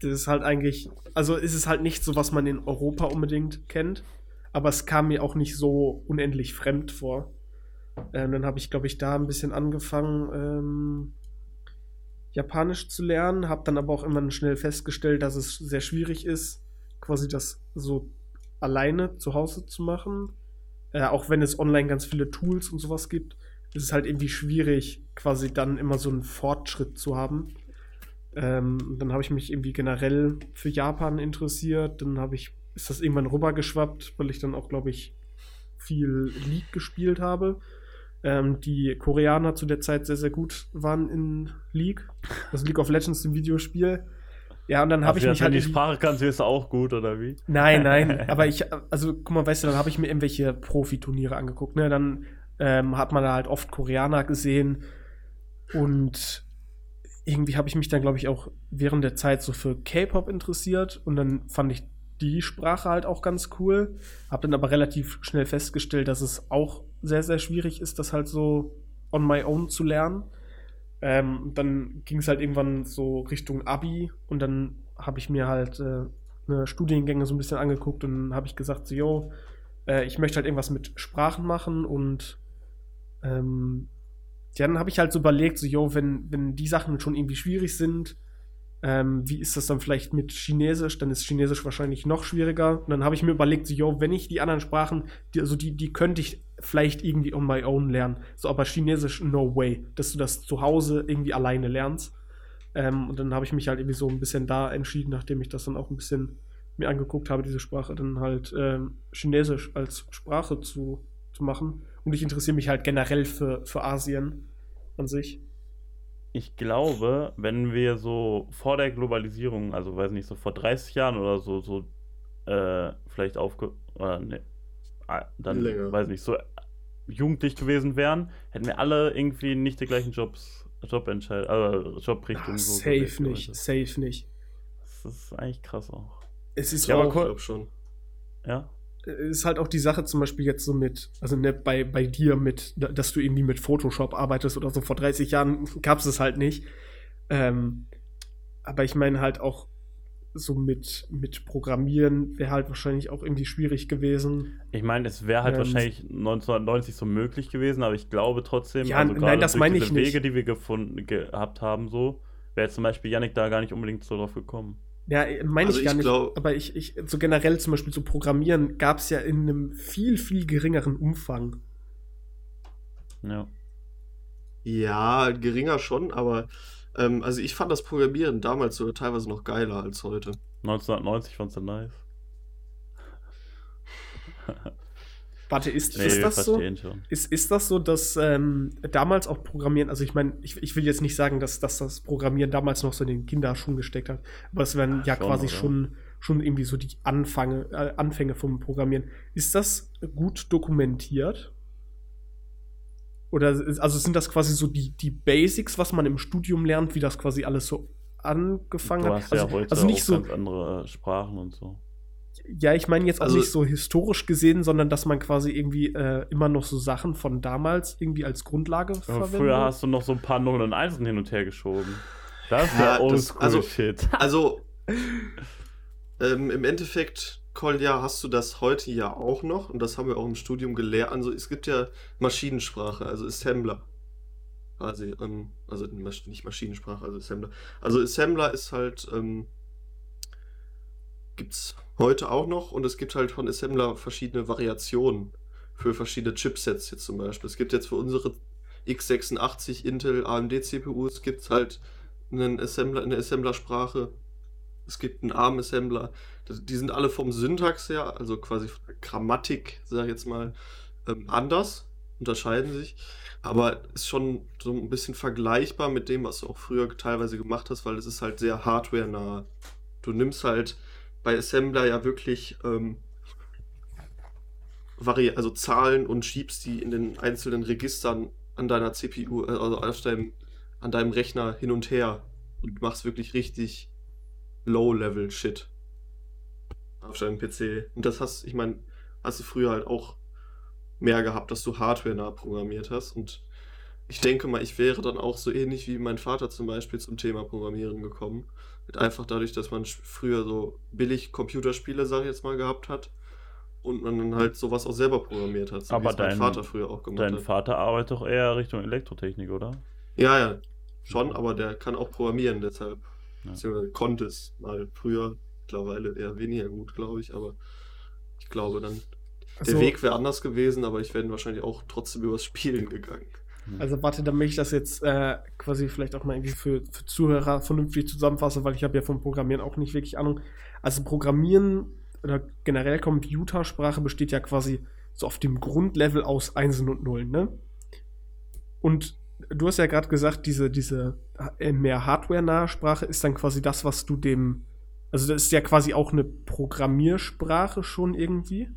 Speaker 2: das ist halt eigentlich, also ist es halt nicht so, was man in Europa unbedingt kennt, aber es kam mir auch nicht so unendlich fremd vor. Ähm, dann habe ich, glaube ich, da ein bisschen angefangen, ähm, Japanisch zu lernen, habe dann aber auch irgendwann schnell festgestellt, dass es sehr schwierig ist, quasi das so alleine zu Hause zu machen. Äh, auch wenn es online ganz viele Tools und sowas gibt, ist es halt irgendwie schwierig, quasi dann immer so einen Fortschritt zu haben. Ähm, dann habe ich mich irgendwie generell für Japan interessiert. Dann habe ich, ist das irgendwann rübergeschwappt, weil ich dann auch, glaube ich, viel League gespielt habe. Ähm, die Koreaner zu der Zeit sehr, sehr gut waren in League. Also League of Legends, im Videospiel. Ja, und dann habe ich mich halt.
Speaker 3: die Sprache kannst, ist auch gut, oder wie?
Speaker 2: Nein, nein, aber ich, also guck mal, weißt du, dann habe ich mir irgendwelche Profiturniere angeguckt, ne? Dann ähm, hat man da halt oft Koreaner gesehen und irgendwie habe ich mich dann, glaube ich, auch während der Zeit so für K-Pop interessiert und dann fand ich die Sprache halt auch ganz cool, habe dann aber relativ schnell festgestellt, dass es auch sehr, sehr schwierig ist, das halt so on my own zu lernen. Ähm, dann ging es halt irgendwann so Richtung Abi und dann habe ich mir halt äh, eine Studiengänge so ein bisschen angeguckt und habe ich gesagt, so, yo, äh, ich möchte halt irgendwas mit Sprachen machen und ähm, ja, dann habe ich halt so überlegt, so, yo, wenn, wenn die Sachen schon irgendwie schwierig sind, ähm, wie ist das dann vielleicht mit Chinesisch? Dann ist Chinesisch wahrscheinlich noch schwieriger. Und dann habe ich mir überlegt, so, yo, wenn ich die anderen Sprachen, die, also die, die könnte ich vielleicht irgendwie on my own lernen. So, aber Chinesisch, no way, dass du das zu Hause irgendwie alleine lernst. Ähm, und dann habe ich mich halt irgendwie so ein bisschen da entschieden, nachdem ich das dann auch ein bisschen mir angeguckt habe, diese Sprache, dann halt ähm, Chinesisch als Sprache zu, zu machen. Und ich interessiere mich halt generell für, für Asien an sich.
Speaker 3: Ich glaube, wenn wir so vor der Globalisierung, also weiß nicht, so vor 30 Jahren oder so, so äh, vielleicht aufge... Oder, ne, ah, dann,
Speaker 1: Länger.
Speaker 3: weiß nicht, so jugendlich gewesen wären, hätten wir alle irgendwie nicht die gleichen Jobs, Jobentscheid, äh, Jobrichtungen
Speaker 2: Ah,
Speaker 3: so
Speaker 2: safe
Speaker 3: gewählt
Speaker 2: nicht,
Speaker 3: heute.
Speaker 2: safe nicht.
Speaker 3: Das ist eigentlich krass auch.
Speaker 2: Es ist
Speaker 3: Ja, aber
Speaker 2: auch,
Speaker 1: Ich glaube schon.
Speaker 3: Ja?
Speaker 2: ist halt auch die Sache zum Beispiel jetzt so mit, also ne, bei, bei dir mit, da- dass du irgendwie mit Photoshop arbeitest oder so, vor 30 Jahren gab es es halt nicht. Ähm, aber ich meine halt auch so mit, mit Programmieren wäre halt wahrscheinlich auch irgendwie schwierig gewesen.
Speaker 3: Ich meine, es wäre halt
Speaker 2: Ähm,
Speaker 3: wahrscheinlich 1990 so möglich gewesen, aber ich glaube trotzdem,
Speaker 2: Ja,
Speaker 3: also
Speaker 2: nein,
Speaker 3: gerade
Speaker 2: das
Speaker 3: durch
Speaker 2: meine
Speaker 3: diese
Speaker 2: ich nicht.
Speaker 3: Wege, die wir gefunden gehabt haben, so, wäre jetzt zum Beispiel Yannick da gar nicht unbedingt so drauf gekommen.
Speaker 2: Ja, meine
Speaker 1: Also
Speaker 2: ich gar
Speaker 1: ich
Speaker 2: nicht.
Speaker 1: glaub-
Speaker 2: aber ich, ich, so generell zum Beispiel so Programmieren gab es ja in einem viel, viel geringeren Umfang.
Speaker 3: Ja.
Speaker 1: Ja, geringer schon, aber ähm, also ich fand das Programmieren damals sogar teilweise noch geiler als heute.
Speaker 3: 1990 fandst du nice.
Speaker 2: Warte, ist,
Speaker 3: Nee,
Speaker 2: ist
Speaker 3: wir
Speaker 2: das so?
Speaker 3: verstehen schon.
Speaker 2: Ist, ist das so, dass ähm, damals auch Programmieren, also ich meine, ich, ich will jetzt nicht sagen, dass, dass das Programmieren damals noch so in den Kinderschuhen gesteckt hat, aber es werden ja
Speaker 3: Schon,
Speaker 2: quasi
Speaker 3: oder?
Speaker 2: schon, schon irgendwie so die Anfange, äh, Anfänge vom Programmieren. Ist das gut dokumentiert? Oder also sind das quasi so die, die Basics, was man im Studium lernt, wie das quasi alles so angefangen
Speaker 3: Du
Speaker 2: hat?
Speaker 3: hast
Speaker 2: Also,
Speaker 3: ja heute
Speaker 2: also nicht
Speaker 3: auch
Speaker 2: so,
Speaker 3: ganz andere äh, Sprachen und so.
Speaker 2: ja, ich meine jetzt auch
Speaker 1: Also-
Speaker 2: nicht so historisch gesehen, sondern dass man quasi irgendwie äh, immer noch so Sachen von damals irgendwie als Grundlage verwendet.
Speaker 3: früher hast du noch so ein paar Nullen und Einsen hin und her geschoben. Das ist
Speaker 1: Ja,
Speaker 3: ja
Speaker 1: das-
Speaker 3: oldschool
Speaker 1: also-
Speaker 3: Shit.
Speaker 1: Also, ähm, im Endeffekt, Kolja, hast du das heute ja auch noch und das haben wir auch im Studium gelehrt. Also, es gibt ja Maschinensprache, also Assembler. Quasi, ähm, also nicht Maschinensprache, also Assembler. Also, Assembler ist halt, ähm, gibt's heute auch noch und es gibt halt von Assembler verschiedene Variationen für verschiedene Chipsets jetzt zum Beispiel. Es gibt jetzt für unsere x86 Intel AMD CPUs gibt's halt einen Assembler, eine Assembler-Sprache. Es gibt einen ARM-Assembler. Die sind alle vom Syntax her, also quasi von der Grammatik, sag ich jetzt mal, ähm, anders, unterscheiden sich. Aber ist schon so ein bisschen vergleichbar mit dem, was du auch früher teilweise gemacht hast, weil es ist halt sehr hardware-nah. Du nimmst halt bei Assembler ja wirklich ähm, Vari also Zahlen und schiebst die in den einzelnen Registern an deiner CPU, äh, also auf deinem, an deinem Rechner hin und her und machst wirklich richtig Low-Level-Shit auf deinem PC. Und das hast, ich meine, hast du früher halt auch mehr gehabt, dass du hardware-nah programmiert hast. Und ich denke mal, ich wäre dann auch so ähnlich wie mein Vater zum Beispiel zum Thema Programmieren gekommen. Mit einfach dadurch, dass man früher so billig Computerspiele, sag ich jetzt mal, gehabt hat. Und man dann halt sowas auch selber programmiert hat. So
Speaker 3: Aber
Speaker 1: wie es mein
Speaker 3: dein-
Speaker 1: Vater früher auch gemacht
Speaker 3: Dein
Speaker 1: hat.
Speaker 3: Vater arbeitet doch eher Richtung Elektrotechnik, oder?
Speaker 1: Ja, ja, schon, aber der kann auch programmieren, deshalb.
Speaker 3: Ja.
Speaker 1: Konnte es mal früher, mittlerweile eher weniger gut, glaube ich, aber ich glaube dann, der
Speaker 2: Also-
Speaker 1: Weg wäre anders gewesen, aber ich wäre wahrscheinlich auch trotzdem übers Spielen gegangen.
Speaker 2: Also warte, damit ich das jetzt äh, quasi vielleicht auch mal irgendwie für, für Zuhörer vernünftig zusammenfasse, weil ich habe ja vom Programmieren auch nicht wirklich Ahnung. Also Programmieren oder generell Computersprache besteht ja quasi so auf dem Grundlevel aus Einsen und Nullen, ne? Und du hast ja gerade gesagt, diese, diese äh, mehr hardware-nahe Sprache ist dann quasi das, was du dem. Also das ist ja quasi auch eine Programmiersprache schon irgendwie,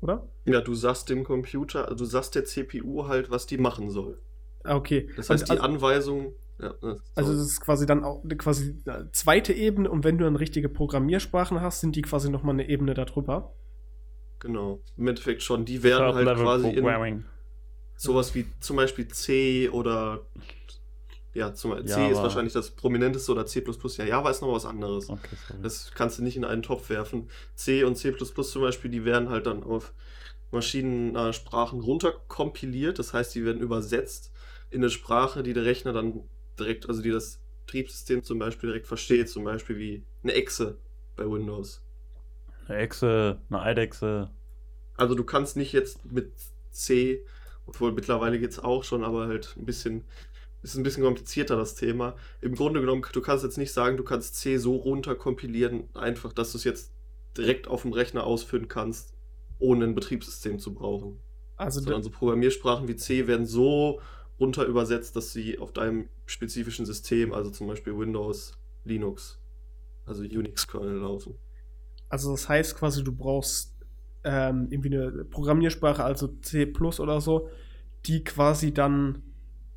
Speaker 2: oder?
Speaker 1: Ja, du sagst dem Computer, also du sagst der CPU halt, was die machen soll.
Speaker 2: Ah, okay.
Speaker 1: Das heißt,
Speaker 2: Also-
Speaker 1: die Anweisung, ja, äh,
Speaker 2: Also
Speaker 1: so.
Speaker 2: das ist quasi dann auch eine quasi eine zweite Ebene und wenn du dann richtige Programmiersprachen hast, sind die quasi nochmal eine Ebene darüber.
Speaker 1: genau, im Endeffekt schon, die werden
Speaker 3: Third
Speaker 1: halt quasi in sowas wie zum Beispiel C oder ja, zum C ist
Speaker 3: Java.
Speaker 1: wahrscheinlich das prominenteste oder C++, ja, Java ist noch was anderes.
Speaker 3: Okay.
Speaker 1: Das kannst du nicht in einen Topf werfen. C und C zum Beispiel, die werden halt dann auf maschinennahe Sprachen runterkompiliert. Das heißt, die werden übersetzt in eine Sprache, die der Rechner dann direkt, also die das Betriebssystem zum Beispiel direkt versteht. Zum Beispiel wie eine Exe bei Windows.
Speaker 3: Eine Echse, eine Eidechse.
Speaker 1: Also du kannst nicht jetzt mit C, obwohl mittlerweile geht es auch schon, aber halt ein bisschen, ist ein bisschen komplizierter das Thema. Im Grunde genommen, du kannst jetzt nicht sagen, du kannst C so runterkompilieren, einfach, dass du es jetzt direkt auf dem Rechner ausführen kannst, ohne ein Betriebssystem zu brauchen.
Speaker 2: Also
Speaker 1: Sondern so Programmiersprachen wie C werden so runter übersetzt, dass sie auf deinem spezifischen System, also zum Beispiel Windows, Linux, also Unix-Kernel laufen.
Speaker 2: Also das heißt quasi, du brauchst ähm, irgendwie eine Programmiersprache, also C oder so, die quasi dann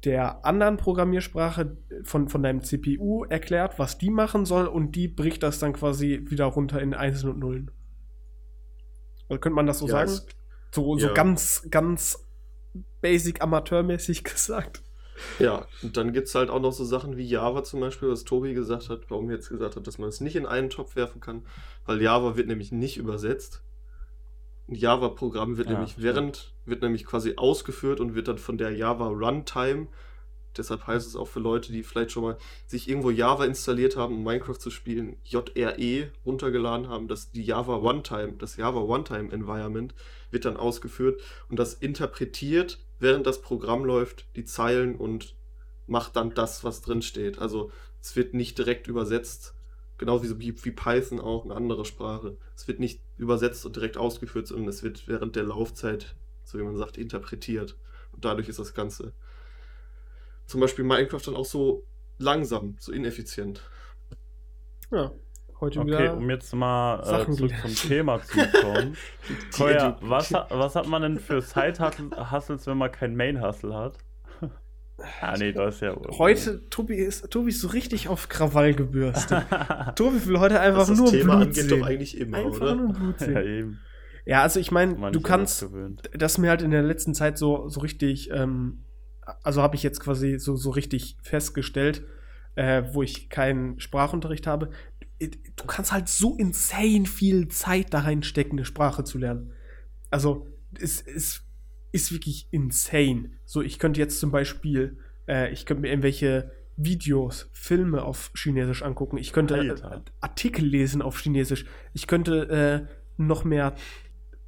Speaker 2: der anderen Programmiersprache von, von deinem CPU erklärt, was die machen soll, und die bricht das dann quasi wieder runter in Einsen und Nullen. Oder könnte man das so
Speaker 1: Ja,
Speaker 2: sagen? So, so
Speaker 1: ja.
Speaker 2: ganz, ganz basic amateurmäßig gesagt.
Speaker 1: Ja, und dann gibt es halt auch noch so Sachen wie Java zum Beispiel, was Tobi gesagt hat, warum er jetzt gesagt hat, dass man es nicht in einen Topf werfen kann, weil Java wird nämlich nicht übersetzt. Ein Java-Programm wird
Speaker 3: Ja,
Speaker 1: nämlich
Speaker 3: stimmt.
Speaker 1: während, wird nämlich quasi ausgeführt und wird dann von der Java Runtime Deshalb heißt es auch für Leute, die vielleicht schon mal sich irgendwo Java installiert haben, um Minecraft zu spielen, JRE runtergeladen haben, dass die Java One-Time, das Java One-Time-Environment wird dann ausgeführt und das interpretiert, während das Programm läuft, die Zeilen und macht dann das, was drin steht. Also es wird nicht direkt übersetzt, genau wie, wie, wie Python auch eine andere Sprache. Es wird nicht übersetzt und direkt ausgeführt, sondern es wird während der Laufzeit, so wie man sagt, interpretiert. Und dadurch ist das Ganze zum Beispiel Minecraft dann auch so langsam, so ineffizient.
Speaker 2: Ja, heute
Speaker 3: Okay,
Speaker 2: wieder.
Speaker 3: um jetzt mal äh,
Speaker 2: Sachen
Speaker 3: zurück zum Thema zu kommen. Koya, was, was hat man denn für Side-Hustles, wenn man kein Main-Hustle hat? Ah, nee, das ist ja.
Speaker 2: Heute, Tobi ist, Tobi ist so richtig auf Krawall gebürstet. Tobi will heute einfach
Speaker 1: das
Speaker 2: nur
Speaker 1: Thema
Speaker 2: Blut
Speaker 1: angeht,
Speaker 2: sehen.
Speaker 1: doch eigentlich immer,
Speaker 2: einfach
Speaker 1: oder?
Speaker 2: nur Blut
Speaker 3: ja,
Speaker 2: sehen.
Speaker 3: eben.
Speaker 2: Ja, also ich meine, du
Speaker 3: ist
Speaker 2: kannst, das ist mir halt in der letzten Zeit so, so richtig, ähm, also habe ich jetzt quasi so, so richtig festgestellt, äh, wo ich keinen Sprachunterricht habe. Du kannst halt so insane viel Zeit da reinstecken, eine Sprache zu lernen. Also, es, es ist wirklich insane. So, ich könnte jetzt zum Beispiel, äh, ich könnte mir irgendwelche Videos, Filme auf Chinesisch angucken. Ich könnte äh. Artikel lesen auf Chinesisch. Ich könnte äh, noch mehr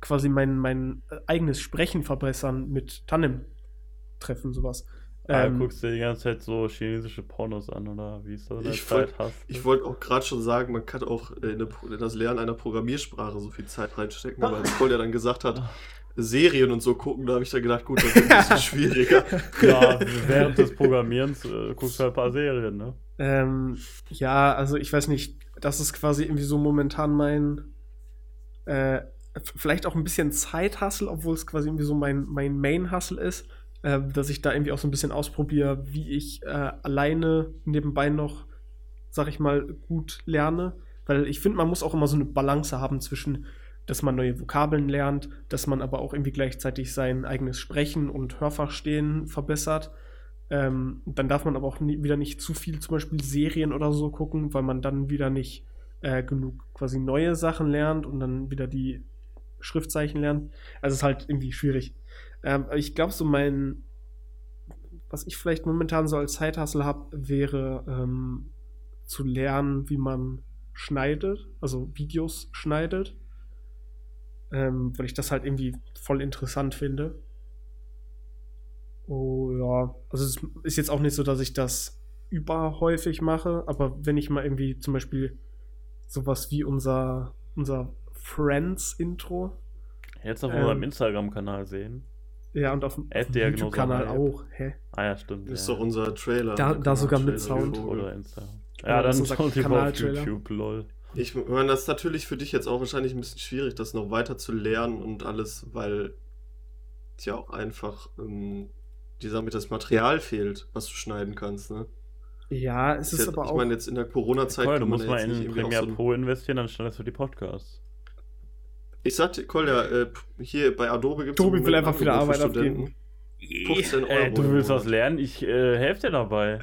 Speaker 2: quasi mein, mein äh, eigenes Sprechen verbessern mit Tandem-Treffen, sowas.
Speaker 3: Ah,
Speaker 2: Ähm,
Speaker 3: guckst dir die ganze Zeit so chinesische Pornos an, oder wie ist das?
Speaker 1: Ich
Speaker 3: Zeit
Speaker 1: wollt-
Speaker 3: hast?
Speaker 1: Ich wollte auch gerade schon sagen, man kann auch in, eine, in das Lernen einer Programmiersprache so viel Zeit reinstecken, aber als Paul ja dann gesagt hat, Serien und so gucken, da habe ich dann gedacht, gut, das wird ein bisschen schwieriger.
Speaker 3: Ja, während des Programmierens äh, guckst du halt ein paar Serien, ne?
Speaker 2: Ähm, ja, also ich weiß nicht, das ist quasi irgendwie so momentan mein, äh, vielleicht auch ein bisschen Zeithassel, obwohl es quasi irgendwie so mein, mein Main-Hustle ist, äh, dass ich da irgendwie auch so ein bisschen ausprobiere, wie ich äh, alleine nebenbei noch, sag ich mal, gut lerne. Weil ich finde, man muss auch immer so eine Balance haben zwischen, dass man neue Vokabeln lernt, dass man aber auch irgendwie gleichzeitig sein eigenes Sprechen und Hörverstehen verbessert. Ähm, dann darf man aber auch nie, wieder nicht zu viel zum Beispiel Serien oder so gucken, weil man dann wieder nicht äh, genug quasi neue Sachen lernt und dann wieder die Schriftzeichen lernt. Also es ist halt irgendwie schwierig. Ähm, ich glaube, so mein, was ich vielleicht momentan so als Zeithassel habe, wäre ähm, zu lernen, wie man schneidet, also Videos schneidet. Ähm, weil ich das halt irgendwie voll interessant finde. Oh ja, also es ist jetzt auch nicht so, dass ich das überhäufig mache, aber wenn ich mal irgendwie zum Beispiel sowas wie unser, unser Friends-Intro,
Speaker 3: Jetzt auf
Speaker 2: Ähm,
Speaker 3: unserem Instagram-Kanal sehen.
Speaker 2: ja, und auf dem, YouTube-Kanal auch, hä?
Speaker 3: Ah ja, stimmt.
Speaker 1: Ist
Speaker 3: ja.
Speaker 1: doch unser Trailer.
Speaker 2: Da- da sogar mit Sound.
Speaker 3: Oder. Instagram.
Speaker 2: Ja,
Speaker 3: Ja, dann
Speaker 2: ist unser
Speaker 3: schaut lieber auf
Speaker 2: Kanaltrailer.
Speaker 3: YouTube, lol.
Speaker 1: Ich meine, das ist natürlich für dich jetzt auch wahrscheinlich ein bisschen schwierig, das noch weiter zu lernen und alles, weil es ja auch einfach ähm, dieser mit das Material fehlt, was du schneiden kannst, ne?
Speaker 2: Ja, es ist
Speaker 1: Ist ja,
Speaker 2: aber
Speaker 1: ich
Speaker 2: auch.
Speaker 1: meine, jetzt in der Corona-Zeit
Speaker 3: Cool, du
Speaker 1: kann man
Speaker 3: musst mal
Speaker 1: jetzt nicht
Speaker 3: in Premiere
Speaker 1: so
Speaker 3: Pro investieren, dann schneidest du die Podcasts.
Speaker 1: Ich sagte, Kolja, äh, hier bei Adobe gibt es
Speaker 2: Tobi will einfach wieder Arbeit abgeben.
Speaker 1: 15 Euro.
Speaker 3: Äh, du willst was lernen? Ich äh, helfe dir dabei.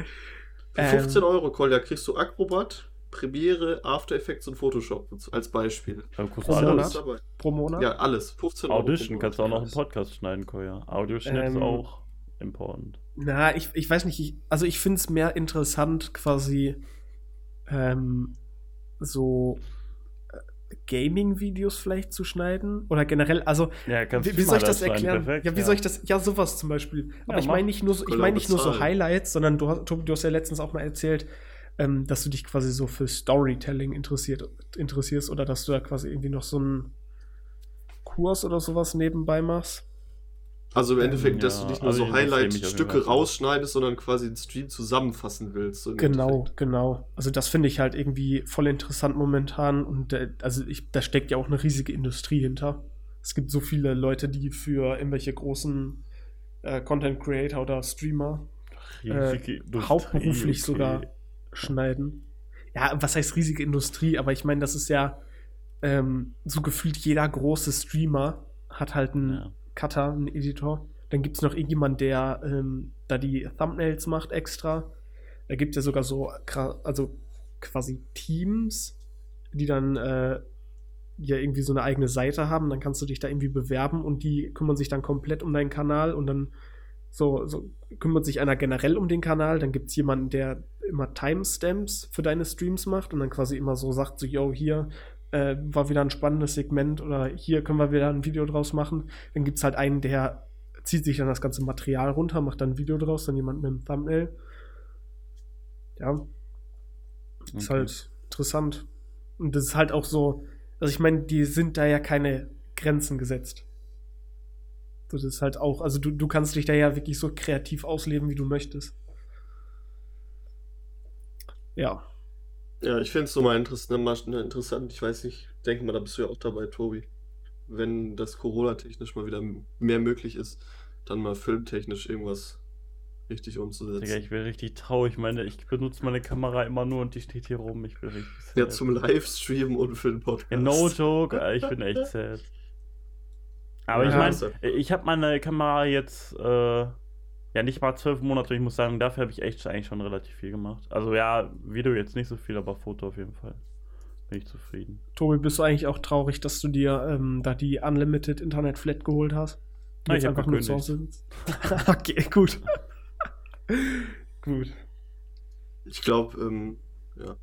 Speaker 1: Für 15 Euro, Kolja, kriegst du Acrobat, Premiere, After Effects und Photoshop als Beispiel.
Speaker 3: Guckst
Speaker 2: Pro
Speaker 1: Ist
Speaker 2: Monat?
Speaker 1: dabei.
Speaker 2: pro Monat.
Speaker 1: Ja, alles. 15 Euro.
Speaker 3: Audition
Speaker 1: pro
Speaker 3: kannst du auch noch einen. Podcast schneiden, Koya. Audioschnitt ist
Speaker 2: Ähm,
Speaker 3: auch important.
Speaker 2: Na, ich, ich weiß nicht, ich, also ich finde es mehr interessant, quasi ähm, so äh, Gaming-Videos vielleicht zu schneiden. Oder generell, also
Speaker 3: Ja,
Speaker 2: wie, wie soll ich das erklären?
Speaker 3: perfekt,
Speaker 2: ja, wie soll ich das? Ja, sowas zum Beispiel. Aber
Speaker 3: Ja,
Speaker 2: ich meine nicht nur so, ich meine nicht nur so. Highlights, sondern du hast, Tobi, du hast ja letztens auch mal erzählt, ähm, dass du dich quasi so für Storytelling interessiert, interessierst oder dass du da quasi irgendwie noch so einen Kurs oder sowas nebenbei machst.
Speaker 1: Also im Endeffekt, dass
Speaker 3: Ja,
Speaker 1: du nicht nur
Speaker 3: also
Speaker 1: so Highlight-Stücke rausschneidest, sondern quasi den Stream zusammenfassen willst. so
Speaker 2: Genau,
Speaker 1: Endeffekt.
Speaker 2: genau. Also das finde ich halt irgendwie voll interessant momentan und äh, also ich, da steckt ja auch eine riesige Industrie hinter. Es gibt so viele Leute, die für irgendwelche großen äh, Content Creator oder Streamer
Speaker 3: Industrie,
Speaker 2: hauptberuflich
Speaker 3: okay.
Speaker 2: sogar schneiden. Ja, was heißt riesige Industrie? Aber ich meine, das ist ja ähm, so gefühlt jeder große Streamer hat halt einen
Speaker 3: Ja.
Speaker 2: Cutter, einen Editor. Dann gibt es noch irgendjemand, der ähm, da die Thumbnails macht extra. Da gibt es ja sogar so, also quasi Teams, die dann äh, ja irgendwie so eine eigene Seite haben. Dann kannst du dich da irgendwie bewerben und die kümmern sich dann komplett um deinen Kanal und dann So, so kümmert sich einer generell um den Kanal, dann gibt es jemanden, der immer Timestamps für deine Streams macht und dann quasi immer so sagt, so, yo, hier äh, war wieder ein spannendes Segment oder hier können wir wieder ein Video draus machen. Dann gibt es halt einen, der zieht sich dann das ganze Material runter, macht dann ein Video draus, dann jemand mit einem Thumbnail. Ja. Ist
Speaker 3: Okay.
Speaker 2: halt interessant. Und das ist halt auch so, also ich meine, die sind da ja keine Grenzen gesetzt. So, Das ist halt auch, also du, du kannst dich da ja wirklich so kreativ ausleben, wie du möchtest. Ja.
Speaker 1: Ja, ich finde es so mal interessant. Ich weiß nicht, denke mal, da bist du ja auch dabei, Tobi. Wenn das Corona-technisch mal wieder mehr möglich ist, dann mal filmtechnisch irgendwas richtig
Speaker 3: Digga,
Speaker 1: umzusetzen.
Speaker 3: ich bin richtig traurig. Ich meine, ich benutze meine Kamera immer nur und die steht hier rum. Ich bin richtig sad.
Speaker 1: Ja, zum Livestreamen und für den Podcast.
Speaker 3: Ja, no joke, ich bin echt sad. Aber ich
Speaker 2: Ja.
Speaker 3: meine, ich habe meine Kamera jetzt äh, ja nicht mal zwölf Monate. Ich muss sagen, dafür habe ich echt eigentlich schon relativ viel gemacht. Also ja, Video jetzt nicht so viel, aber Foto auf jeden Fall. Bin ich zufrieden.
Speaker 2: Tobi, bist du eigentlich auch traurig, dass du dir ähm, da die Unlimited Internet Flat geholt hast?
Speaker 3: Ja,
Speaker 2: Jetzt
Speaker 3: ich
Speaker 2: einfach nur zu Hause okay, gut. gut.
Speaker 1: Ich glaube, ähm, ja.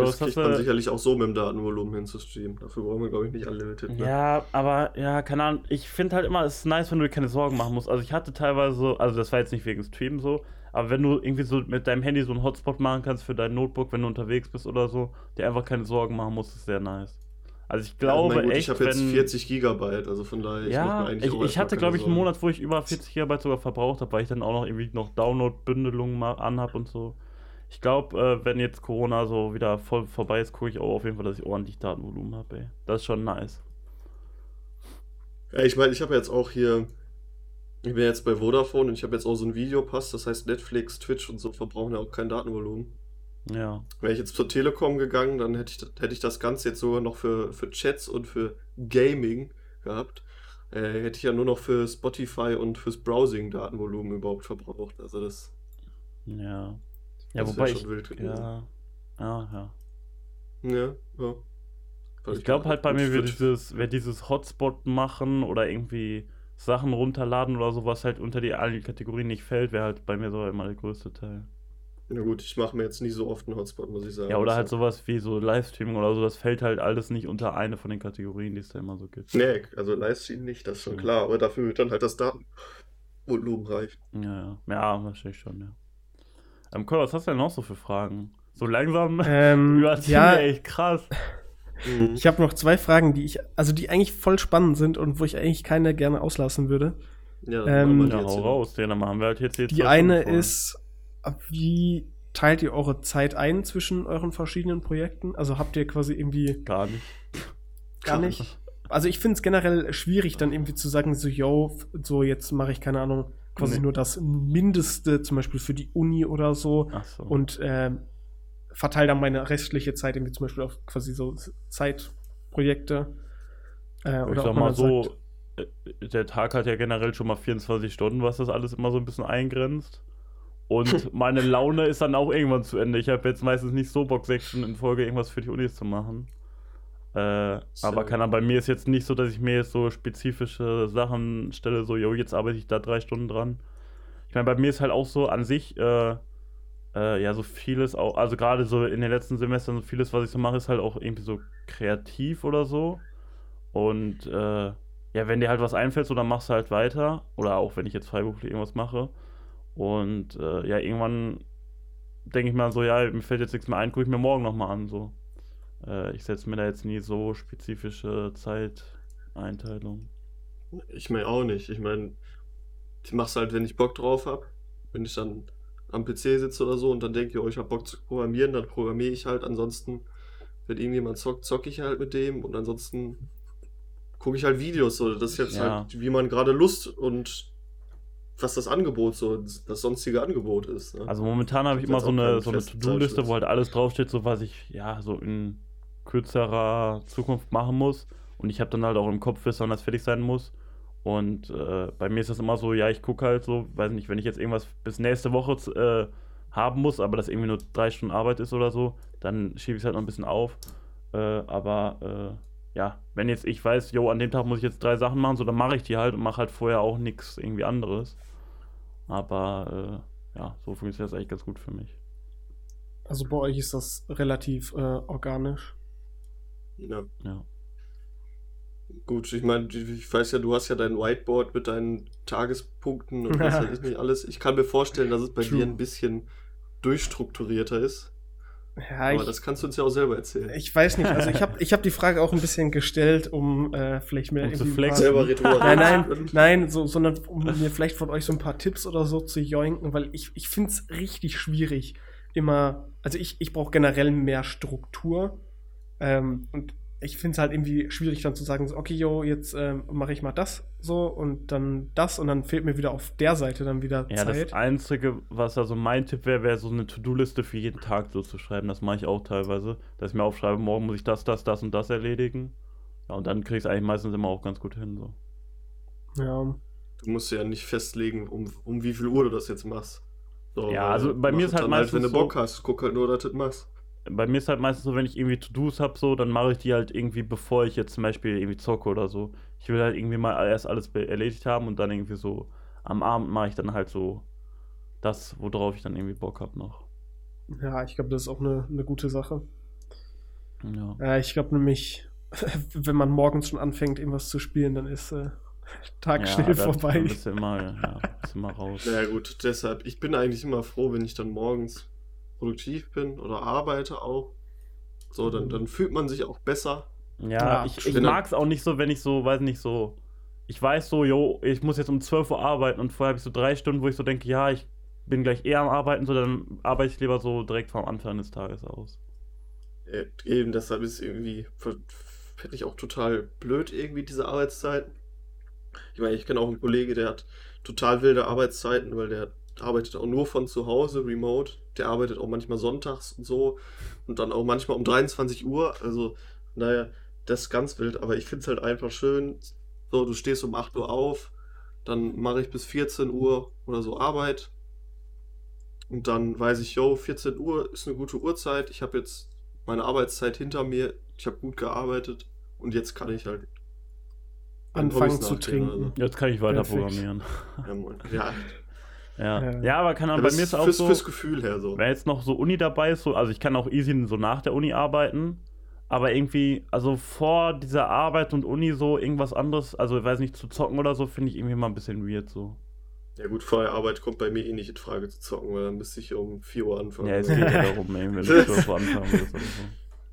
Speaker 1: Das kriegt man sicherlich auch so mit dem Datenvolumen hinzustreamen. Dafür brauchen wir, glaube ich, nicht Unlimited. Ne?
Speaker 3: Ja, aber ja, keine Ahnung. Ich finde halt immer, es ist nice, wenn du dir keine Sorgen machen musst. Also ich hatte teilweise so, also das war jetzt nicht wegen Stream so, aber wenn du irgendwie so mit deinem Handy so einen Hotspot machen kannst für dein Notebook, wenn du unterwegs bist oder so, dir einfach keine Sorgen machen musst, ist sehr nice. Also ich
Speaker 1: Ja,
Speaker 3: glaube
Speaker 1: mein gut,
Speaker 3: echt,
Speaker 1: ich habe jetzt
Speaker 3: wenn,
Speaker 1: 40 Gigabyte, also von daher, ich
Speaker 3: ja,
Speaker 1: mir eigentlich
Speaker 3: ich, ich
Speaker 1: erstmal
Speaker 3: hatte glaube ich einen. Monat, wo ich über 40 GB sogar verbraucht habe, weil ich dann auch noch irgendwie noch Download-Bündelungen mal anhab und so. Ich glaube, äh, wenn jetzt Corona so wieder voll vorbei ist, gucke ich auch auf jeden Fall, dass ich ordentlich Datenvolumen habe. Das ist schon nice.
Speaker 1: Ja, ich meine, ich habe jetzt auch hier, ich bin jetzt bei Vodafone und ich habe jetzt auch so einen Videopass, das heißt Netflix, Twitch und so verbrauchen ja auch kein Datenvolumen.
Speaker 3: Ja.
Speaker 1: Wäre ich jetzt zur Telekom gegangen, dann hätte ich, das- hätte ich das Ganze jetzt sogar noch für, für Chats und für Gaming gehabt. Äh, hätte ich ja nur noch für Spotify und fürs Browsing Datenvolumen überhaupt verbraucht. Also das,
Speaker 3: Ja. Ja,
Speaker 1: das
Speaker 3: wobei
Speaker 1: wäre
Speaker 3: ich.
Speaker 1: schon wild gewesen.
Speaker 3: Ja. Ja, ja.
Speaker 1: Ja, ja. Weil
Speaker 3: Ich glaube halt bei mir wird
Speaker 1: Twitch-
Speaker 3: dieses, wird dieses Hotspot machen oder irgendwie Sachen runterladen oder so, was halt unter die allen Kategorien nicht fällt, wäre halt bei mir so immer der größte Teil.
Speaker 1: Na gut, ich mache mir jetzt nicht so oft einen Hotspot, muss ich sagen.
Speaker 3: Ja, oder halt
Speaker 1: Also-
Speaker 3: sowas wie so Livestreaming oder so, das fällt halt alles nicht unter eine von den Kategorien, die es da immer so gibt.
Speaker 1: Nee, also Livestream nicht, das ist schon
Speaker 3: Ja.
Speaker 1: klar, aber dafür wird dann halt das Datenvolumen reichen.
Speaker 3: Ja, ja. Ja, wahrscheinlich schon, ja. Ähm, Cole, was hast du denn noch so für Fragen? So langsam
Speaker 2: Ähm,
Speaker 3: überziehen
Speaker 2: ja,
Speaker 3: wir echt krass.
Speaker 1: Mhm.
Speaker 2: ich habe noch zwei Fragen, die ich, also die eigentlich voll spannend sind und wo ich eigentlich keine gerne auslassen würde.
Speaker 1: Ja,
Speaker 2: Ähm,
Speaker 3: Ja,
Speaker 1: jetzt
Speaker 3: hau raus, den machen wir halt jetzt hier
Speaker 2: Die eine ist, wie teilt ihr eure Zeit ein zwischen euren verschiedenen Projekten? Also habt ihr quasi irgendwie
Speaker 3: Gar nicht.
Speaker 2: gar nicht. Also ich finde es generell schwierig, dann irgendwie zu sagen, so, yo, so jetzt mache ich keine Ahnung, quasi
Speaker 3: Nee.
Speaker 2: nur das Mindeste, zum Beispiel für die Uni oder so.
Speaker 3: Ach so.
Speaker 2: Und ähm, verteile dann meine restliche Zeit irgendwie zum Beispiel auf quasi so Zeitprojekte. Äh,
Speaker 3: ich
Speaker 2: oder
Speaker 3: sag mal so,
Speaker 2: sagt,
Speaker 3: äh, der Tag hat ja generell schon mal 24 Stunden, was das alles immer so ein bisschen eingrenzt. Und meine Laune ist dann auch irgendwann zu Ende. Ich habe jetzt meistens nicht so Bock, sechs Stunden in Folge irgendwas für die Unis zu machen. Äh,
Speaker 1: So.
Speaker 3: aber kann bei mir ist jetzt nicht so, dass ich mir jetzt so spezifische Sachen stelle, so, yo, jetzt arbeite ich da drei Stunden dran. Ich meine, bei mir ist halt auch so an sich, äh, äh, ja, so vieles auch, also gerade so in den letzten Semestern, so vieles, was ich so mache, ist halt auch irgendwie so kreativ oder so. Und äh, ja, wenn dir halt was einfällt, so dann machst du halt weiter. Oder auch wenn ich jetzt freiberuflich irgendwas mache. Und äh, ja, irgendwann denke ich mir so, ja, mir fällt jetzt nichts mehr ein, gucke ich mir morgen nochmal an. So. Äh, ich setze mir da jetzt nie so spezifische Zeiteinteilung.
Speaker 1: Ich meine auch nicht. Ich meine, ich mach's halt, wenn ich Bock drauf habe. Wenn ich dann am PC sitze oder so und dann denke, oh, ich habe Bock zu programmieren, dann programmiere ich halt. Ansonsten, wenn irgendjemand zockt, zocke ich halt mit dem und ansonsten gucke ich halt Videos. So. Das ist jetzt
Speaker 3: Ja.
Speaker 1: halt, wie man gerade Lust und was das Angebot so, das sonstige Angebot ist. Ne?
Speaker 3: Also momentan habe ich immer so eine, so eine To-Do-Liste, wo halt alles draufsteht, so was ich ja so in kürzerer Zukunft machen muss. Und ich habe dann halt auch im Kopf, bis wann das fertig sein muss. Und äh, bei mir ist das immer so, ja, ich gucke halt so, weiß nicht, wenn ich jetzt irgendwas bis nächste Woche äh, haben muss, aber das irgendwie nur drei Stunden Arbeit ist oder so, dann schiebe ich es halt noch ein bisschen auf. Äh, aber äh, ja, wenn jetzt ich weiß, jo, an dem Tag muss ich jetzt drei Sachen machen, so dann mache ich die halt und mache halt vorher auch nichts irgendwie anderes. Aber äh, ja, so funktioniert das eigentlich ganz gut für mich.
Speaker 2: Also bei euch ist das relativ äh, organisch.
Speaker 1: Ja.
Speaker 3: Ja.
Speaker 1: Gut, ich meine, ich weiß ja, du hast ja dein Whiteboard mit deinen Tagespunkten und was weiß ich nicht alles. Ich kann mir vorstellen, dass es bei
Speaker 2: True.
Speaker 1: dir ein bisschen durchstrukturierter ist.
Speaker 2: Ja,
Speaker 1: Aber
Speaker 2: ich,
Speaker 1: das kannst du uns ja auch selber erzählen.
Speaker 2: ich weiß nicht. Also ich habe ich hab die Frage auch ein bisschen gestellt, um äh, vielleicht mehr
Speaker 3: Um zu flexen.
Speaker 1: selber Ritual.
Speaker 2: Nein, nein, nein, so, sondern um mir vielleicht von euch so ein paar Tipps oder so zu joinken, weil ich, ich finde es richtig schwierig, immer, also ich, ich brauche generell mehr Struktur ähm, und ich finde es halt irgendwie schwierig dann zu sagen, so, okay, yo, jetzt ähm, mache ich mal das so und dann das und dann fehlt mir wieder auf der Seite dann wieder
Speaker 3: Ja,
Speaker 2: Zeit.
Speaker 3: das Einzige, was also mein Tipp wäre, wäre so eine To-Do-Liste für jeden Tag so zu schreiben. Das mache ich auch teilweise. Dass ich mir aufschreibe, morgen muss ich das, das, das und das erledigen. Ja, und dann kriege ich es eigentlich meistens immer auch ganz gut hin. So.
Speaker 2: ja.
Speaker 1: Du musst ja nicht festlegen, um, um wie viel Uhr du das jetzt machst. So,
Speaker 3: Ja, also bei mir ist halt
Speaker 1: dann
Speaker 3: meistens
Speaker 1: wenn du
Speaker 3: so-
Speaker 1: Bock hast, guck halt nur, dass du das machst.
Speaker 3: Bei mir ist halt meistens so, wenn ich irgendwie To-Dos habe, so, dann mache ich die halt irgendwie, bevor ich jetzt zum Beispiel irgendwie zocke oder so. Ich will halt irgendwie mal erst alles erledigt haben und dann irgendwie so am Abend mache ich dann halt so das, worauf ich dann irgendwie Bock habe noch.
Speaker 2: ja, ich glaube, das ist auch eine, eine gute Sache.
Speaker 3: Ja.
Speaker 2: Ja, ich glaube nämlich, wenn man morgens schon anfängt, irgendwas zu spielen, dann ist äh, Tag
Speaker 3: ja,
Speaker 2: schnell vorbei.
Speaker 3: Du immer, ja, bist immer raus.
Speaker 1: Naja gut, deshalb, ich bin eigentlich immer froh, wenn ich dann morgens produktiv bin oder arbeite auch. So, dann, dann fühlt man sich auch besser.
Speaker 3: Ja,
Speaker 2: Ja,
Speaker 3: ich, ich mag es auch nicht so, wenn ich so, weiß nicht, so. Ich weiß so, jo, ich muss jetzt um 12 Uhr arbeiten und vorher habe ich so drei Stunden, wo ich so denke, ja, ich bin gleich eher am Arbeiten, so dann arbeite ich lieber so direkt vom Anfang des Tages aus.
Speaker 1: Äh, Eben deshalb ist irgendwie, finde ich auch total blöd irgendwie diese Arbeitszeiten. Ich meine, ich kenne auch einen Kollege, der hat total wilde Arbeitszeiten, weil der arbeitet auch nur von zu Hause, remote. Der arbeitet auch manchmal sonntags und so und dann auch manchmal um 23 Uhr. Also, naja, das ist ganz wild, aber ich finde es halt einfach schön. So, du stehst um 8 Uhr auf, dann mache ich bis 14 Uhr oder so Arbeit. Und dann weiß ich, yo, 14 Uhr ist eine gute Uhrzeit. Ich habe jetzt meine Arbeitszeit hinter mir. Ich habe gut gearbeitet. Und jetzt kann ich halt
Speaker 2: Anfangen zu trinken.
Speaker 3: Jetzt kann ich weiter
Speaker 2: Perfekt.
Speaker 3: programmieren.
Speaker 1: Also. Ja, ja,
Speaker 3: Ja,
Speaker 2: Ja.
Speaker 3: ja aber kann
Speaker 1: ja
Speaker 3: bei
Speaker 1: das
Speaker 3: mir
Speaker 1: ist
Speaker 3: auch
Speaker 1: fürs,
Speaker 3: so,
Speaker 1: fürs Gefühl her so.
Speaker 3: wenn jetzt noch so Uni dabei ist, so, also ich kann auch easy so nach der Uni arbeiten, aber irgendwie, also vor dieser Arbeit und Uni so irgendwas anderes, also ich weiß nicht, zu zocken oder so, finde ich irgendwie mal ein bisschen weird so.
Speaker 1: Ja gut, vorher Arbeit kommt bei mir eh nicht in Frage zu zocken, weil dann müsste ich um 4 Uhr anfangen.
Speaker 3: Ja, es geht ja darum, ey, wenn du 12 Uhr anfangen willst oder so.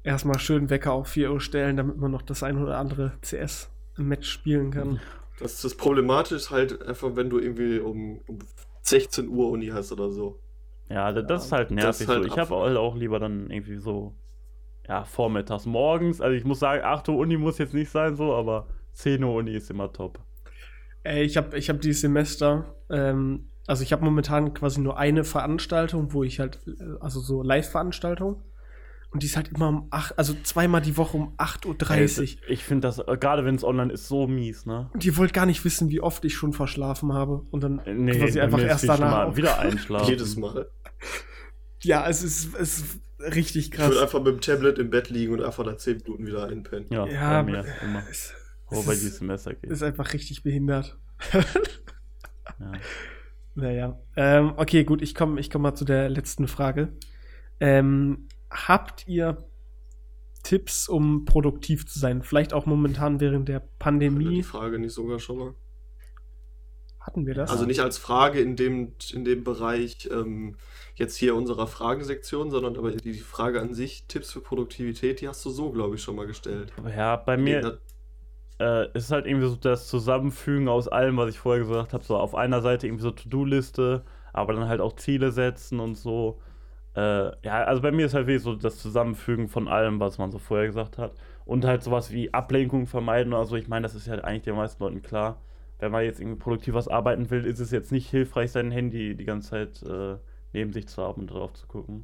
Speaker 2: Erstmal schön Wecker auf 4 Uhr stellen, damit man noch das ein oder andere CS-Match spielen kann.
Speaker 1: Das, das Problematische ist halt einfach, wenn du irgendwie um, um 16 Uhr Uni hast oder so.
Speaker 3: Ja, da- das ist halt
Speaker 1: das
Speaker 3: nervig
Speaker 1: ist halt
Speaker 3: so. Ich habe halt auch lieber dann irgendwie so, ja, vormittags, morgens. Also ich muss sagen, 8 Uhr Uni muss jetzt nicht sein so, aber 10 Uhr Uni ist immer top.
Speaker 2: Ey, ich habe ich hab dieses Semester, ähm, also ich habe momentan quasi nur eine Veranstaltung, wo ich halt, äh, also so Live-Veranstaltung. Und die ist halt immer um 8, also zweimal die Woche um 8.30 Uhr.
Speaker 3: Ich, ich finde das, äh, gerade wenn es online ist, so mies, ne?
Speaker 2: Und ihr wollt gar nicht wissen, wie oft ich schon verschlafen habe. Und dann
Speaker 3: Nee,
Speaker 2: quasi einfach erst danach.
Speaker 3: Wieder einschlafen.
Speaker 1: Jedes Mal.
Speaker 2: Ja, es ist, es ist richtig
Speaker 1: Ich
Speaker 2: krass.
Speaker 1: würde einfach mit dem Tablet im Bett liegen und einfach nach 10 Minuten wieder einpennen.
Speaker 3: Ja,
Speaker 2: Ja,
Speaker 3: bei mir immer.
Speaker 2: Es,
Speaker 3: Wo
Speaker 2: es
Speaker 3: dieses Semester geht.
Speaker 2: ist einfach richtig behindert.
Speaker 3: Ja.
Speaker 2: Naja. Ähm, okay, gut, ich komme ich komm mal zu der letzten Frage. Ähm, habt ihr Tipps, um produktiv zu sein? Vielleicht auch momentan während der
Speaker 1: Die
Speaker 2: Pandemie.
Speaker 1: Frage nicht sogar schon mal.
Speaker 2: Hatten wir das?
Speaker 1: Also nicht als Frage in dem, in dem Bereich ähm, jetzt hier unserer Fragensektion, sondern aber die, die Frage an sich, Tipps für Produktivität, die hast du so, glaube ich, schon mal gestellt.
Speaker 3: Aber ja, bei mir äh, ist halt irgendwie so das Zusammenfügen aus allem, was ich vorher gesagt habe. So auf einer Seite irgendwie so To-Do-Liste, aber dann halt auch Ziele setzen und so. Äh, ja, also bei mir ist halt wirklich so das Zusammenfügen von allem, was man so vorher gesagt hat. Und halt sowas wie Ablenkung vermeiden oder so. Ich meine, das ist ja eigentlich den meisten Leuten klar. Wenn man jetzt irgendwie produktiv was arbeiten will, ist es jetzt nicht hilfreich, sein Handy die ganze Zeit äh, neben sich zu haben und drauf zu gucken.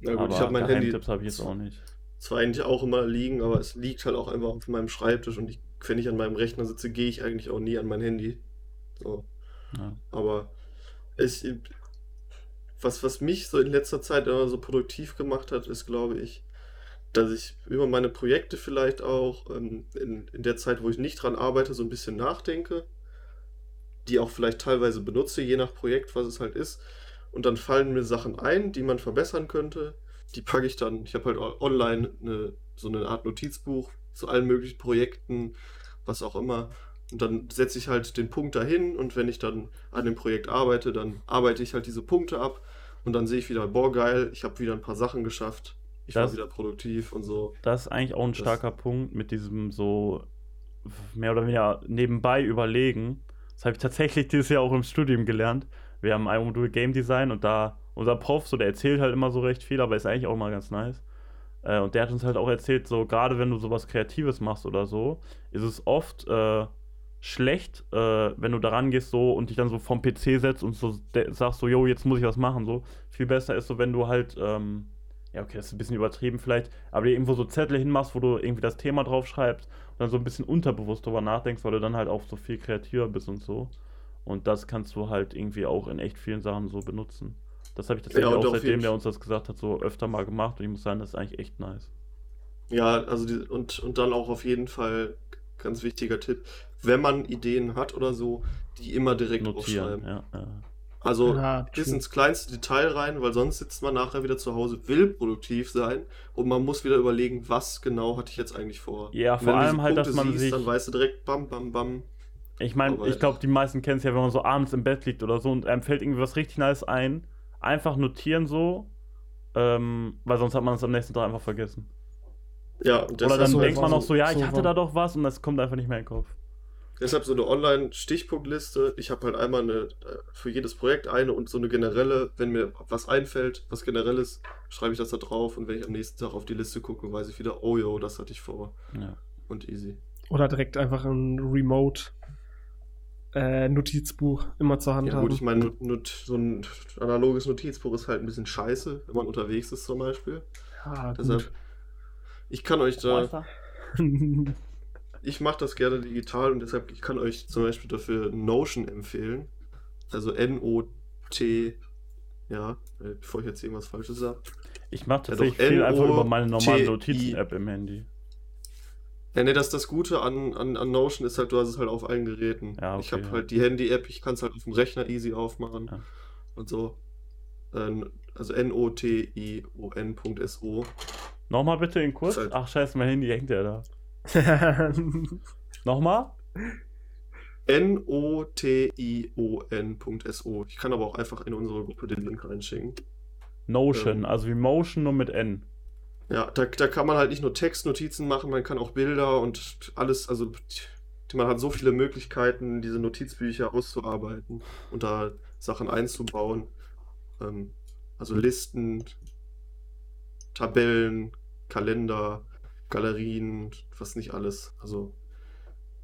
Speaker 1: Na gut,
Speaker 3: aber
Speaker 1: ich habe mein Handy
Speaker 3: Geheimtipps habe ich jetzt auch nicht.
Speaker 1: zwar eigentlich auch immer liegen, aber es liegt halt auch einfach auf meinem Schreibtisch und ich, wenn ich an meinem Rechner sitze, gehe ich eigentlich auch nie an mein Handy. So.
Speaker 3: Ja.
Speaker 1: Aber es, was, was mich so in letzter Zeit immer so produktiv gemacht hat, ist, glaube ich, dass ich über meine Projekte vielleicht auch ähm, in, in der Zeit, wo ich nicht dran arbeite, so ein bisschen nachdenke. die auch vielleicht teilweise benutze, je nach Projekt, was es halt ist. Und dann fallen mir Sachen ein, die man verbessern könnte. Die packe ich dann, ich habe halt online eine, so eine Art Notizbuch zu allen möglichen Projekten, was auch immer. Und dann setze ich halt den Punkt dahin und wenn ich dann an dem Projekt arbeite, dann arbeite ich halt diese Punkte ab und dann sehe ich wieder, boah, geil, ich habe wieder ein paar Sachen geschafft. Ich
Speaker 3: Das-
Speaker 1: war wieder produktiv und so.
Speaker 3: Das ist eigentlich auch ein
Speaker 1: Das-
Speaker 3: starker Punkt mit diesem so mehr oder weniger nebenbei überlegen. Das habe ich tatsächlich dieses Jahr auch im Studium gelernt. Wir haben ein Modul Game Design und da unser Prof, so der erzählt halt immer so recht viel, aber ist eigentlich auch mal ganz nice. Äh, und der hat uns halt auch erzählt, so gerade wenn du sowas Kreatives machst oder so, ist es oft äh, schlecht, äh, wenn du daran gehst so und dich dann so vom PC setzt und so sagst so, yo, jetzt muss ich was machen. So viel besser ist so, wenn du halt ähm, ja, okay, das ist ein bisschen übertrieben vielleicht, aber dir irgendwo so Zettel hinmachst, wo du irgendwie das Thema draufschreibst und dann so ein bisschen unterbewusst drüber nachdenkst, weil du dann halt auch so viel kreativer bist und so. Und das kannst du halt irgendwie auch in echt vielen Sachen so benutzen. Das habe ich tatsächlich
Speaker 1: Ja,
Speaker 3: auch seitdem der uns das gesagt hat, so öfter mal gemacht und ich muss sagen, das ist eigentlich echt nice.
Speaker 1: Ja, also die, und, und dann auch auf jeden Fall ganz wichtiger Tipp, wenn man Ideen hat oder so, die immer direkt
Speaker 3: Notieren,
Speaker 1: aufschreiben.
Speaker 3: ja, ja.
Speaker 1: Also
Speaker 2: Ja,
Speaker 1: bis
Speaker 2: true.
Speaker 1: ins kleinste Detail rein, weil sonst sitzt man nachher wieder zu Hause, will produktiv sein und man muss wieder überlegen, was genau hatte ich jetzt eigentlich vor.
Speaker 3: Ja, vor allem halt, dass
Speaker 1: Punkte
Speaker 3: man sich-
Speaker 1: Dann weißt du direkt, bam, bam, bam.
Speaker 3: Ich meine, ich glaube, die meisten kennen es ja, wenn man so abends im Bett liegt oder so und einem fällt irgendwie was richtig nice ein. Einfach notieren so, ähm, weil sonst hat man es am nächsten Tag einfach vergessen.
Speaker 1: Ja, und
Speaker 3: Oder dann
Speaker 2: so
Speaker 3: denkt man
Speaker 2: so-
Speaker 3: noch so, ja, ich hatte
Speaker 2: war-
Speaker 3: da doch was und das kommt einfach nicht mehr in den Kopf.
Speaker 1: deshalb so eine Online-Stichpunktliste. Ich habe halt einmal eine, äh, für jedes Projekt eine und so eine generelle, wenn mir was einfällt, was generelles, schreibe ich das da drauf und wenn ich am nächsten Tag auf die Liste gucke, weiß ich wieder, oh yo, das hatte ich vor.
Speaker 3: Ja.
Speaker 1: Und easy.
Speaker 2: Oder direkt einfach ein Remote äh, Notizbuch immer zur Hand
Speaker 1: Ja
Speaker 2: haben.
Speaker 1: gut, ich meine, so ein analoges Notizbuch ist halt ein bisschen scheiße, wenn man unterwegs ist zum Beispiel.
Speaker 2: ja,
Speaker 1: Deshalb,
Speaker 2: gut.
Speaker 1: Ich kann euch da, ich mache das gerne digital und deshalb, ich kann euch zum Beispiel dafür Notion empfehlen. Also N-O-T, ja, äh, bevor ich jetzt irgendwas Falsches sage.
Speaker 3: Ich mache
Speaker 1: Ja,
Speaker 3: tatsächlich
Speaker 1: doch,
Speaker 3: viel einfach über meine normale
Speaker 1: N-O-T-I.
Speaker 3: Notizen-App im Handy.
Speaker 1: Ja, ne, das, das Gute an, an, an Notion ist halt, du hast es halt auf allen Geräten.
Speaker 3: Ja,
Speaker 1: ich
Speaker 3: okay,
Speaker 1: habe
Speaker 3: ja.
Speaker 1: halt die Handy-App, ich kann es halt auf dem Rechner easy aufmachen
Speaker 3: Ja.
Speaker 1: und so. Ähm, also N-O-T-I-O-N.so.
Speaker 3: Nochmal bitte in kurz. Ach scheiße, mein Handy hängt ja da. Nochmal?
Speaker 1: N-O-T-I-O-N.so. Ich kann aber auch einfach in unsere Gruppe den Link reinschicken.
Speaker 3: Notion,
Speaker 1: Ähm.
Speaker 3: also wie Motion nur mit N.
Speaker 1: Ja, da, da kann man halt nicht nur Textnotizen machen, man kann auch Bilder und alles, also man hat so viele Möglichkeiten, diese Notizbücher auszuarbeiten und da Sachen einzubauen. Ähm, also Listen, Tabellen, Kalender, Galerien, was nicht alles. Also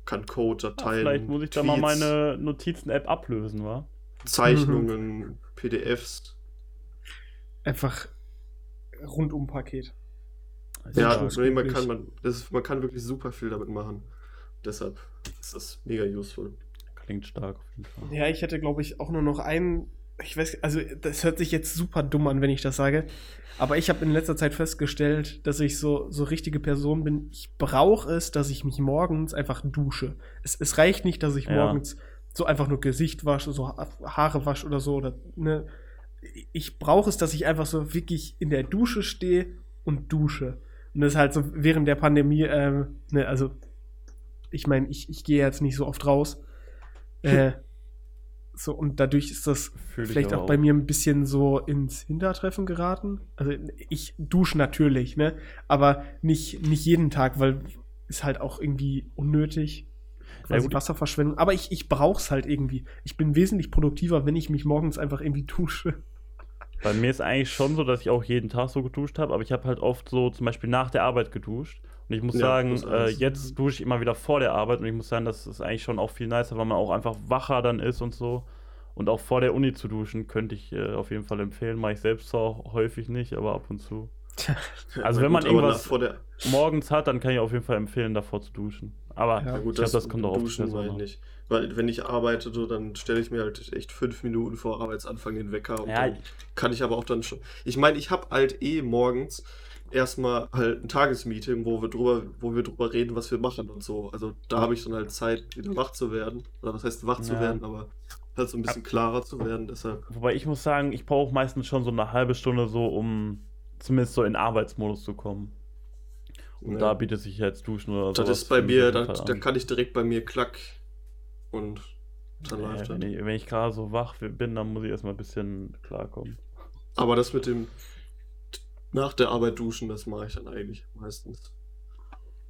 Speaker 1: kann Code,
Speaker 3: Ah,
Speaker 1: Dateien,
Speaker 3: vielleicht muss ich da mal
Speaker 1: Tweets,
Speaker 3: meine Notizen-App ablösen, wa?
Speaker 1: Zeichnungen, PDFs.
Speaker 2: einfach rundum Paket.
Speaker 3: Also
Speaker 1: Ja, nee, man kann, man, das man kann wirklich super viel damit machen. Deshalb ist das mega useful.
Speaker 3: Klingt stark auf jeden Fall.
Speaker 2: Ja, ich hätte, glaube ich, auch nur noch einen. Ich weiß, also das hört sich jetzt super dumm an, wenn ich das sage. Aber ich habe in letzter Zeit festgestellt, dass ich so, so richtige Person bin. Ich brauche es, dass ich mich morgens einfach dusche. Es, es reicht nicht, dass ich
Speaker 3: Ja.
Speaker 2: morgens so einfach nur Gesicht wasche, so Ha- Haare wasche oder so. Oder, ne. Ich brauche es, dass ich einfach so wirklich in der Dusche stehe und dusche. Und das ist halt so während der Pandemie, ähm, ne, also ich meine, ich, ich gehe jetzt nicht so oft raus. Äh, so, und dadurch ist das
Speaker 3: Fühl ich
Speaker 2: vielleicht
Speaker 3: aber
Speaker 2: auch bei mir ein bisschen so ins Hintertreffen geraten. Also ich dusche natürlich, ne? Aber nicht, nicht jeden Tag, weil ist halt auch irgendwie unnötig. Quasi
Speaker 3: gut.
Speaker 2: Wasserverschwendung. Aber ich, ich brauch's halt irgendwie. Ich bin wesentlich produktiver, wenn ich mich morgens einfach irgendwie dusche.
Speaker 3: Bei mir ist eigentlich schon so, dass ich auch jeden Tag so geduscht habe, aber ich habe halt oft so zum Beispiel nach der Arbeit geduscht. Und ich muss
Speaker 1: Ja,
Speaker 3: sagen,
Speaker 1: das
Speaker 3: äh, jetzt dusche ich immer wieder vor der Arbeit und ich muss sagen, das ist eigentlich schon auch viel nicer, weil man auch einfach wacher dann ist und so. Und auch vor der Uni zu duschen, könnte ich äh, auf jeden Fall empfehlen. Mache ich selbst zwar auch häufig nicht, aber ab und zu. Also wenn man
Speaker 1: gut,
Speaker 3: irgendwas-
Speaker 1: nach- vor der,
Speaker 3: Morgens hat, dann kann ich auf jeden Fall empfehlen, davor zu duschen. Aber
Speaker 2: Ja,
Speaker 1: gut,
Speaker 3: ich glaube, das kommt auch auf
Speaker 1: meine
Speaker 3: an.
Speaker 1: ich nicht. Weil wenn ich arbeite, so, dann stelle ich mir halt echt fünf Minuten vor Arbeitsanfang den Wecker und
Speaker 3: Ja,
Speaker 1: dann kann ich aber auch dann schon. Ich meine, ich habe halt eh morgens erstmal halt ein Tagesmeeting, wo wir drüber, wo wir drüber reden, was wir machen und so. Also da habe ich dann halt Zeit, wieder wach zu werden. Oder was heißt wach zu
Speaker 3: Ja.
Speaker 1: werden, aber halt so ein bisschen klarer zu werden. Deshalb.
Speaker 3: Wobei ich muss sagen, ich brauche meistens schon so eine halbe Stunde so, um zumindest so in Arbeitsmodus zu kommen. Und
Speaker 1: Ja.
Speaker 3: da bietet sich jetzt Duschen oder so.
Speaker 1: Das ist bei mir, da, da kann ich direkt bei mir klack und dann läuft
Speaker 3: ja,
Speaker 1: das.
Speaker 3: wenn, ich, wenn ich gerade so wach bin, dann muss ich erstmal ein bisschen klarkommen.
Speaker 1: Aber das mit dem nach der Arbeit duschen, das mache ich dann eigentlich meistens.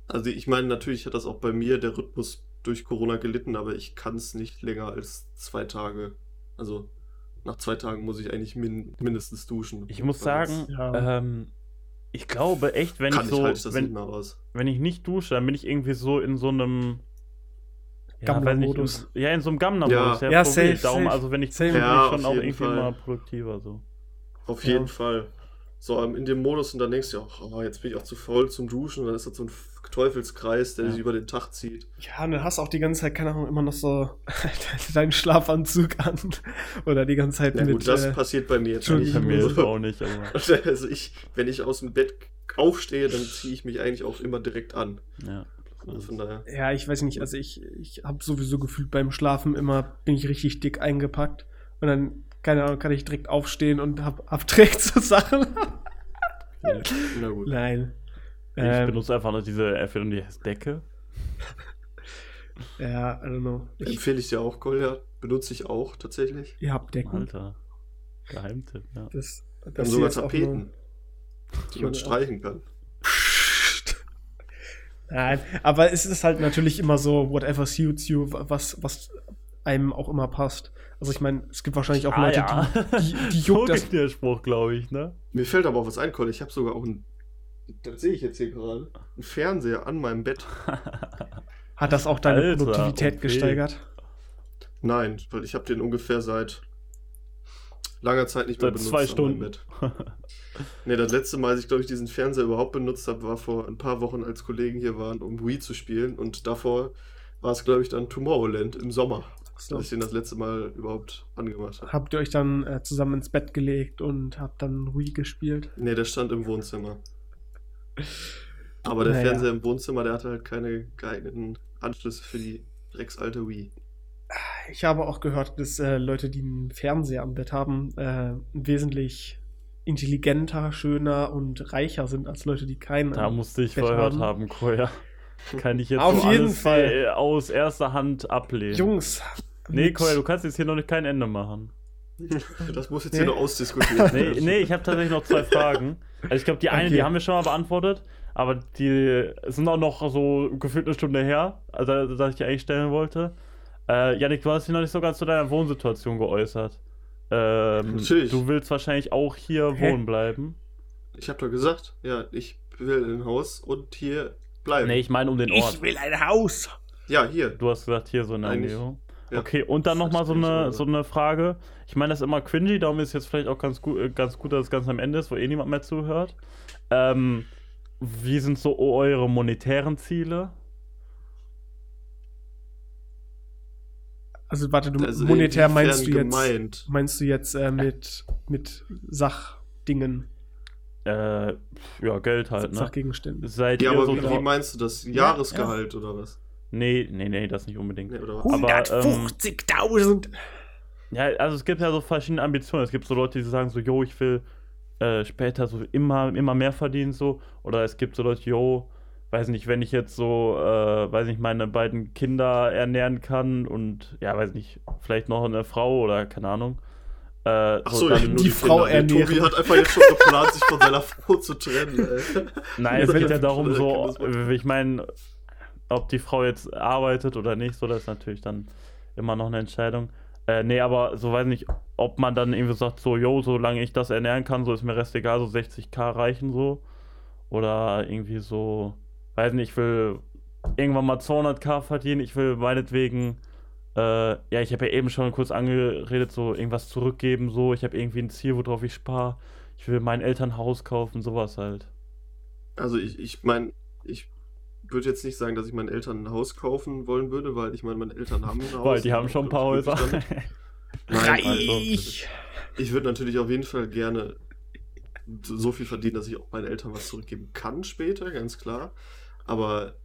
Speaker 1: Also ich meine, natürlich hat das auch bei mir der Rhythmus durch Corona gelitten, aber ich kann es nicht länger als zwei Tage. Also nach zwei Tagen muss ich eigentlich min mindestens duschen.
Speaker 3: Ich muss sagen,
Speaker 2: Ja.
Speaker 3: ähm, ich glaube echt, wenn
Speaker 1: sonst
Speaker 3: ich
Speaker 1: kann
Speaker 3: so,
Speaker 1: ich, halte ich nicht
Speaker 3: wenn, wenn ich nicht dusche, dann bin ich irgendwie so in so einem ja, nicht, Ja, in so einem Gammler-Modus.
Speaker 1: Ja.
Speaker 2: Ja,
Speaker 3: so
Speaker 2: safe, safe.
Speaker 3: also wenn ich
Speaker 2: Safe.
Speaker 3: dusche, bin
Speaker 1: Ja,
Speaker 3: ich schon
Speaker 1: auf
Speaker 3: auch irgendwie
Speaker 1: Fall.
Speaker 3: mal produktiver so.
Speaker 1: Auf
Speaker 2: Ja.
Speaker 1: jeden Fall. So ähm, in dem Modus und dann denkst du, auch, oh, jetzt bin ich auch zu faul zum Duschen und dann ist das so ein Teufelskreis, der
Speaker 3: Ja.
Speaker 1: sich über den Tag zieht.
Speaker 2: Ja, und dann hast du auch die ganze Zeit, keine Ahnung, immer noch so deinen Schlafanzug an. Oder die ganze Zeit
Speaker 1: Ja
Speaker 2: mit.
Speaker 1: gut, das
Speaker 2: äh,
Speaker 1: passiert bei mir jetzt
Speaker 2: Entschuldigung.
Speaker 3: Bei mir
Speaker 1: So.
Speaker 3: auch nicht, aber
Speaker 1: Also ich, wenn ich aus dem Bett aufstehe, dann ziehe ich mich eigentlich auch immer direkt an.
Speaker 3: ja.
Speaker 1: Also von daher.
Speaker 2: ja, ich weiß nicht, also ich, ich habe sowieso gefühlt beim Schlafen immer, bin ich richtig dick eingepackt. Und dann, keine Ahnung, kann ich direkt aufstehen und hab, hab direkt so Sachen.
Speaker 1: Na gut.
Speaker 2: Nein.
Speaker 3: Ich
Speaker 2: Ähm,
Speaker 3: benutze einfach nur diese Erfindung, die heißt Decke.
Speaker 2: ja, I don't know. Ich,
Speaker 1: Empfehle ich dir auch, Kolja. Benutze ich auch tatsächlich.
Speaker 2: ihr habt Decken.
Speaker 3: Alter. Geheimtipp, ja.
Speaker 2: Das,
Speaker 1: Wir haben
Speaker 2: das
Speaker 1: sogar
Speaker 2: ist auch
Speaker 1: Tapeten, die man streichen kann.
Speaker 2: Nein, aber es ist halt natürlich immer so, whatever suits you, was, was einem auch immer passt. Also ich meine, es gibt wahrscheinlich auch
Speaker 3: Ah,
Speaker 2: Leute,
Speaker 3: ja.
Speaker 2: die, die, die
Speaker 3: so
Speaker 2: juckt das.
Speaker 3: geht der Spruch, glaube ich, ne?
Speaker 1: Mir fällt aber auch was ein, Kolja. Ich habe sogar auch ein. Das sehe ich jetzt hier gerade. Ein Fernseher an meinem Bett.
Speaker 2: Hat das auch deine
Speaker 3: Alter,
Speaker 2: Produktivität
Speaker 3: okay.
Speaker 2: gesteigert?
Speaker 1: Nein, weil ich habe den ungefähr seit langer Zeit nicht mehr
Speaker 3: Seit
Speaker 1: benutzt.
Speaker 3: zwei Stunden.
Speaker 1: Bett. Nee, das letzte Mal, als ich glaube ich diesen Fernseher überhaupt benutzt habe, war vor ein paar Wochen, als Kollegen hier waren, um Wii zu spielen. Und davor war es, glaube ich, dann Tomorrowland im Sommer,
Speaker 2: So.
Speaker 1: dass ich den das letzte Mal überhaupt angemacht habe.
Speaker 2: Habt ihr euch dann äh, zusammen ins Bett gelegt und habt dann Wii gespielt?
Speaker 1: Nee, der stand im Wohnzimmer. Aber der
Speaker 2: Naja.
Speaker 1: Fernseher im Wohnzimmer, der hatte halt keine geeigneten Anschlüsse für die drecksalte Wii.
Speaker 2: Ich habe auch gehört, dass äh, Leute, die einen Fernseher am Bett haben, äh, wesentlich intelligenter, schöner und reicher sind als Leute, die keinen.
Speaker 3: Da musste ich
Speaker 2: Bett
Speaker 3: verhört
Speaker 2: haben.
Speaker 3: haben, Koya. Kann ich jetzt
Speaker 2: Auf
Speaker 3: so
Speaker 2: jeden
Speaker 3: alles
Speaker 2: Fall.
Speaker 3: äh, aus erster Hand ablehnen.
Speaker 2: Jungs.
Speaker 3: Nee, Koya, du kannst jetzt hier noch nicht kein Ende machen.
Speaker 1: Das muss jetzt
Speaker 2: Nee.
Speaker 1: hier noch ausdiskutiert
Speaker 3: Nee,
Speaker 1: werden.
Speaker 3: nee ich habe tatsächlich noch zwei Fragen. Also ich glaube, die eine,
Speaker 2: Okay.
Speaker 3: die haben wir schon mal beantwortet, aber die sind auch noch so gefühlt eine Stunde her, also dass ich die eigentlich stellen wollte. Äh, Janik, du hast dich noch nicht so ganz zu deiner Wohnsituation geäußert. Ähm,
Speaker 1: Natürlich.
Speaker 3: Du willst wahrscheinlich auch hier
Speaker 2: Hä?
Speaker 3: wohnen bleiben.
Speaker 1: Ich habe doch gesagt, ja, ich will ein Haus und hier bleiben.
Speaker 3: Nee, ich meine um den Ort.
Speaker 2: Ich will ein Haus.
Speaker 1: Ja, hier.
Speaker 3: Du hast gesagt, hier so in der Umgebung.
Speaker 1: Ja.
Speaker 3: Okay, und dann nochmal so eine, so eine Frage. Ich meine, das ist immer cringy, darum ist jetzt vielleicht auch ganz gut, ganz gut, dass es ganz am Ende ist, wo eh niemand mehr zuhört. Ähm, wie sind so eure monetären Ziele?
Speaker 2: Also warte, du
Speaker 1: Also
Speaker 2: monetär meinst du jetzt
Speaker 1: gemeint?
Speaker 2: meinst du jetzt äh, mit mit Sachdingen,
Speaker 3: Äh, ja, Geld halt, ne?
Speaker 2: Sachgegenständen?
Speaker 3: Seid
Speaker 1: Ja,
Speaker 3: ihr
Speaker 1: aber
Speaker 3: so
Speaker 1: wie, wie meinst du das? Jahresgehalt oder was?
Speaker 3: Nee, nee, nee, das nicht unbedingt.
Speaker 1: Nee, oder was?
Speaker 3: Aber, ähm,
Speaker 2: 150.000.
Speaker 3: Ja, also es gibt ja so verschiedene Ambitionen. Es gibt so Leute, die sagen so, yo, ich will äh, später so immer, immer mehr verdienen, so. Oder es gibt so Leute, yo, weiß nicht, wenn ich jetzt so, äh, weiß nicht, meine beiden Kinder ernähren kann und, ja, weiß nicht, vielleicht noch eine Frau oder keine Ahnung. Äh,
Speaker 1: Ach so, ja,
Speaker 2: die
Speaker 1: die,
Speaker 2: Frau
Speaker 1: Frau Der Tobi
Speaker 2: ernähren.
Speaker 1: hat einfach jetzt schon geplant, sich von seiner Frau zu trennen. Ey.
Speaker 3: Nein, es geht ja darum, so, ich meine, ob die Frau jetzt arbeitet oder nicht, so, das ist natürlich dann immer noch eine Entscheidung. Äh, nee, aber so weiß nicht, ob man dann irgendwie sagt, so, yo, solange ich das ernähren kann, so ist mir Rest egal, so 60k reichen so. Oder irgendwie so, weiß nicht, ich will irgendwann mal 200k verdienen, ich will meinetwegen, äh, ja, ich habe ja eben schon kurz angeredet, so irgendwas zurückgeben, so, ich habe irgendwie ein Ziel, worauf ich spare. Ich will meinen Eltern ein Haus kaufen, sowas halt.
Speaker 1: Also ich, ich meine, ich würde jetzt nicht sagen, dass ich meinen Eltern ein Haus kaufen wollen würde, weil ich meine, meine Eltern haben ein Haus.
Speaker 3: Weil die haben schon ein paar Häuser.
Speaker 1: Nein, also,
Speaker 2: Reich.
Speaker 1: ich würde natürlich auf jeden Fall gerne so viel verdienen, dass ich auch meinen Eltern was zurückgeben kann später, ganz klar. Aber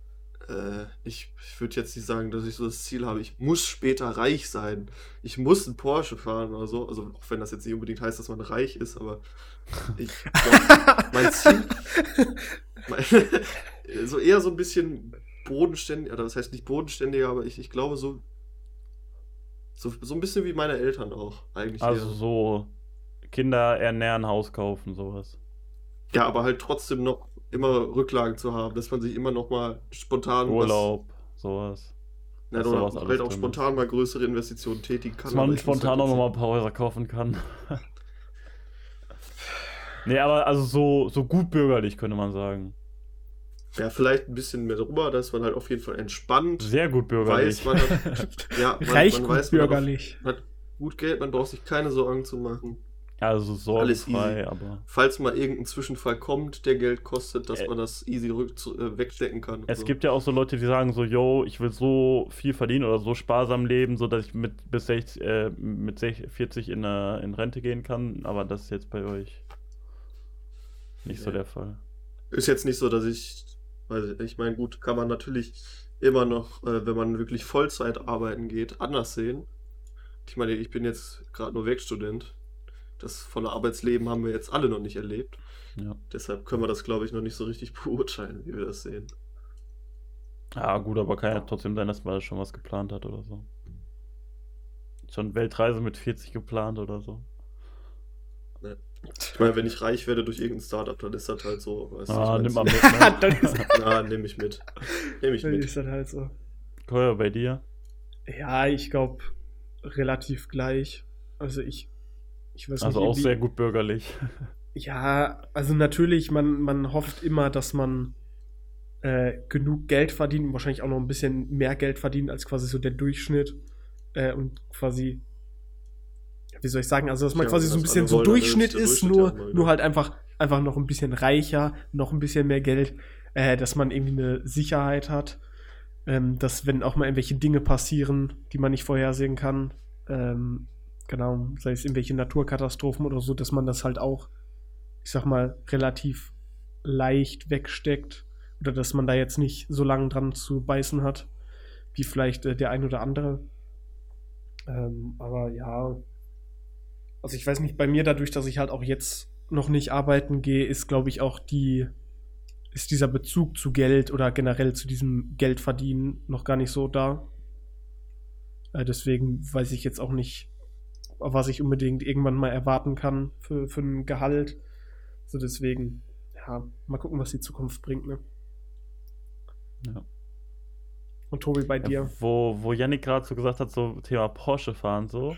Speaker 1: äh, ich, ich würde jetzt nicht sagen, dass ich so das Ziel habe, ich muss später reich sein. Ich muss einen Porsche fahren oder so. Also auch wenn das jetzt nicht unbedingt heißt, dass man reich ist, aber ich glaub, mein Ziel. Mein, so eher so ein bisschen bodenständig, oder das heißt nicht bodenständiger, aber ich, ich glaube so, so. So ein bisschen wie meine Eltern auch, eigentlich.
Speaker 3: Also
Speaker 1: eher.
Speaker 3: so Kinder ernähren, Haus kaufen, sowas.
Speaker 1: Ja, aber halt trotzdem noch immer Rücklagen zu haben, dass man sich immer noch mal spontan was-
Speaker 3: Urlaub, sowas.
Speaker 1: Ja,
Speaker 3: dass
Speaker 1: oder
Speaker 3: sowas
Speaker 1: halt auch spontan mal größere Investitionen tätigen kann.
Speaker 3: Dass man spontan
Speaker 1: halt
Speaker 3: auch nochmal ein
Speaker 1: jetzt-
Speaker 3: paar Häuser kaufen kann. nee, aber also so, so gut bürgerlich könnte man sagen.
Speaker 1: Ja, vielleicht ein bisschen mehr drüber, dass man halt auf jeden Fall entspannt
Speaker 3: Sehr gut bürgerlich.
Speaker 1: weiß, man hat, ja, man,
Speaker 2: Reich
Speaker 1: man
Speaker 2: gut
Speaker 1: weiß, man hat,
Speaker 2: bürgerlich.
Speaker 1: man hat gut Geld, man braucht sich keine Sorgen zu machen.
Speaker 3: Also sorgenfrei, aber.
Speaker 1: Falls mal irgendein Zwischenfall kommt, der Geld kostet, dass
Speaker 3: Ä-
Speaker 1: man das easy äh, wegstecken kann.
Speaker 3: Es
Speaker 1: so.
Speaker 3: gibt ja auch so Leute, die sagen so, yo, ich will so viel verdienen oder so sparsam leben, so dass ich mit bis 60, äh, mit 60, 40 in, äh, in Rente gehen kann, aber das ist jetzt bei euch nicht so
Speaker 1: Nee.
Speaker 3: der Fall.
Speaker 1: Ist jetzt nicht so, dass ich, weiß ich, ich meine, gut, kann man natürlich immer noch, äh, wenn man wirklich Vollzeit arbeiten geht, anders sehen. Ich meine, ich bin jetzt gerade nur Werkstudent. Das volle Arbeitsleben haben wir jetzt alle noch nicht erlebt.
Speaker 3: Ja.
Speaker 1: Deshalb können wir das, glaube ich, noch nicht so richtig beurteilen, wie wir das sehen.
Speaker 3: Ja, gut, aber kann ja trotzdem sein, dass man da schon was geplant hat oder so. Schon Weltreise mit 40 geplant oder so.
Speaker 1: Ich meine, wenn ich reich werde durch irgendein Startup, dann ist das halt so. Weißt
Speaker 3: Ah,
Speaker 1: ich
Speaker 3: nimm mal mit, ne?
Speaker 2: Dann ist,
Speaker 1: Na, nehme ich mit. Nehme ich
Speaker 2: dann
Speaker 1: mit.
Speaker 2: ist das halt so.
Speaker 3: Koya, bei dir?
Speaker 2: Ja, ich glaube, relativ gleich. Also ich,
Speaker 3: Also
Speaker 2: nicht.
Speaker 3: auch sehr gut bürgerlich.
Speaker 2: Ja, also natürlich, man, man hofft immer, dass man äh, genug Geld verdient und wahrscheinlich auch noch ein bisschen mehr Geld verdient als quasi so der Durchschnitt. Äh, und quasi, wie soll ich sagen, also dass man
Speaker 1: Ja,
Speaker 2: quasi so ein bisschen so Durchschnitt
Speaker 1: ist Durchschnitt
Speaker 2: nur,
Speaker 1: ja immer,
Speaker 2: nur halt einfach, einfach noch ein bisschen reicher, noch ein bisschen mehr Geld, äh, dass man irgendwie eine Sicherheit hat. Ähm, dass wenn auch mal irgendwelche Dinge passieren, die man nicht vorhersehen kann, ähm, genau, sei es irgendwelche Naturkatastrophen oder so, dass man das halt auch, ich sag mal, relativ leicht wegsteckt oder dass man da jetzt nicht so lange dran zu beißen hat, wie vielleicht äh, der ein oder andere. Ähm, aber ja, also ich weiß nicht, bei mir dadurch, dass ich halt auch jetzt noch nicht arbeiten gehe, ist glaube ich auch die ist dieser Bezug zu Geld oder generell zu diesem Geldverdienen noch gar nicht so da. Äh, deswegen weiß ich jetzt auch nicht, was ich unbedingt irgendwann mal erwarten kann für, für ein Gehalt. So deswegen, ja, mal gucken, was die Zukunft bringt, ne?
Speaker 3: Ja.
Speaker 2: Und Tobi, bei dir?
Speaker 3: Ja, wo, wo Yannick gerade so gesagt hat, so Thema Porsche fahren, so.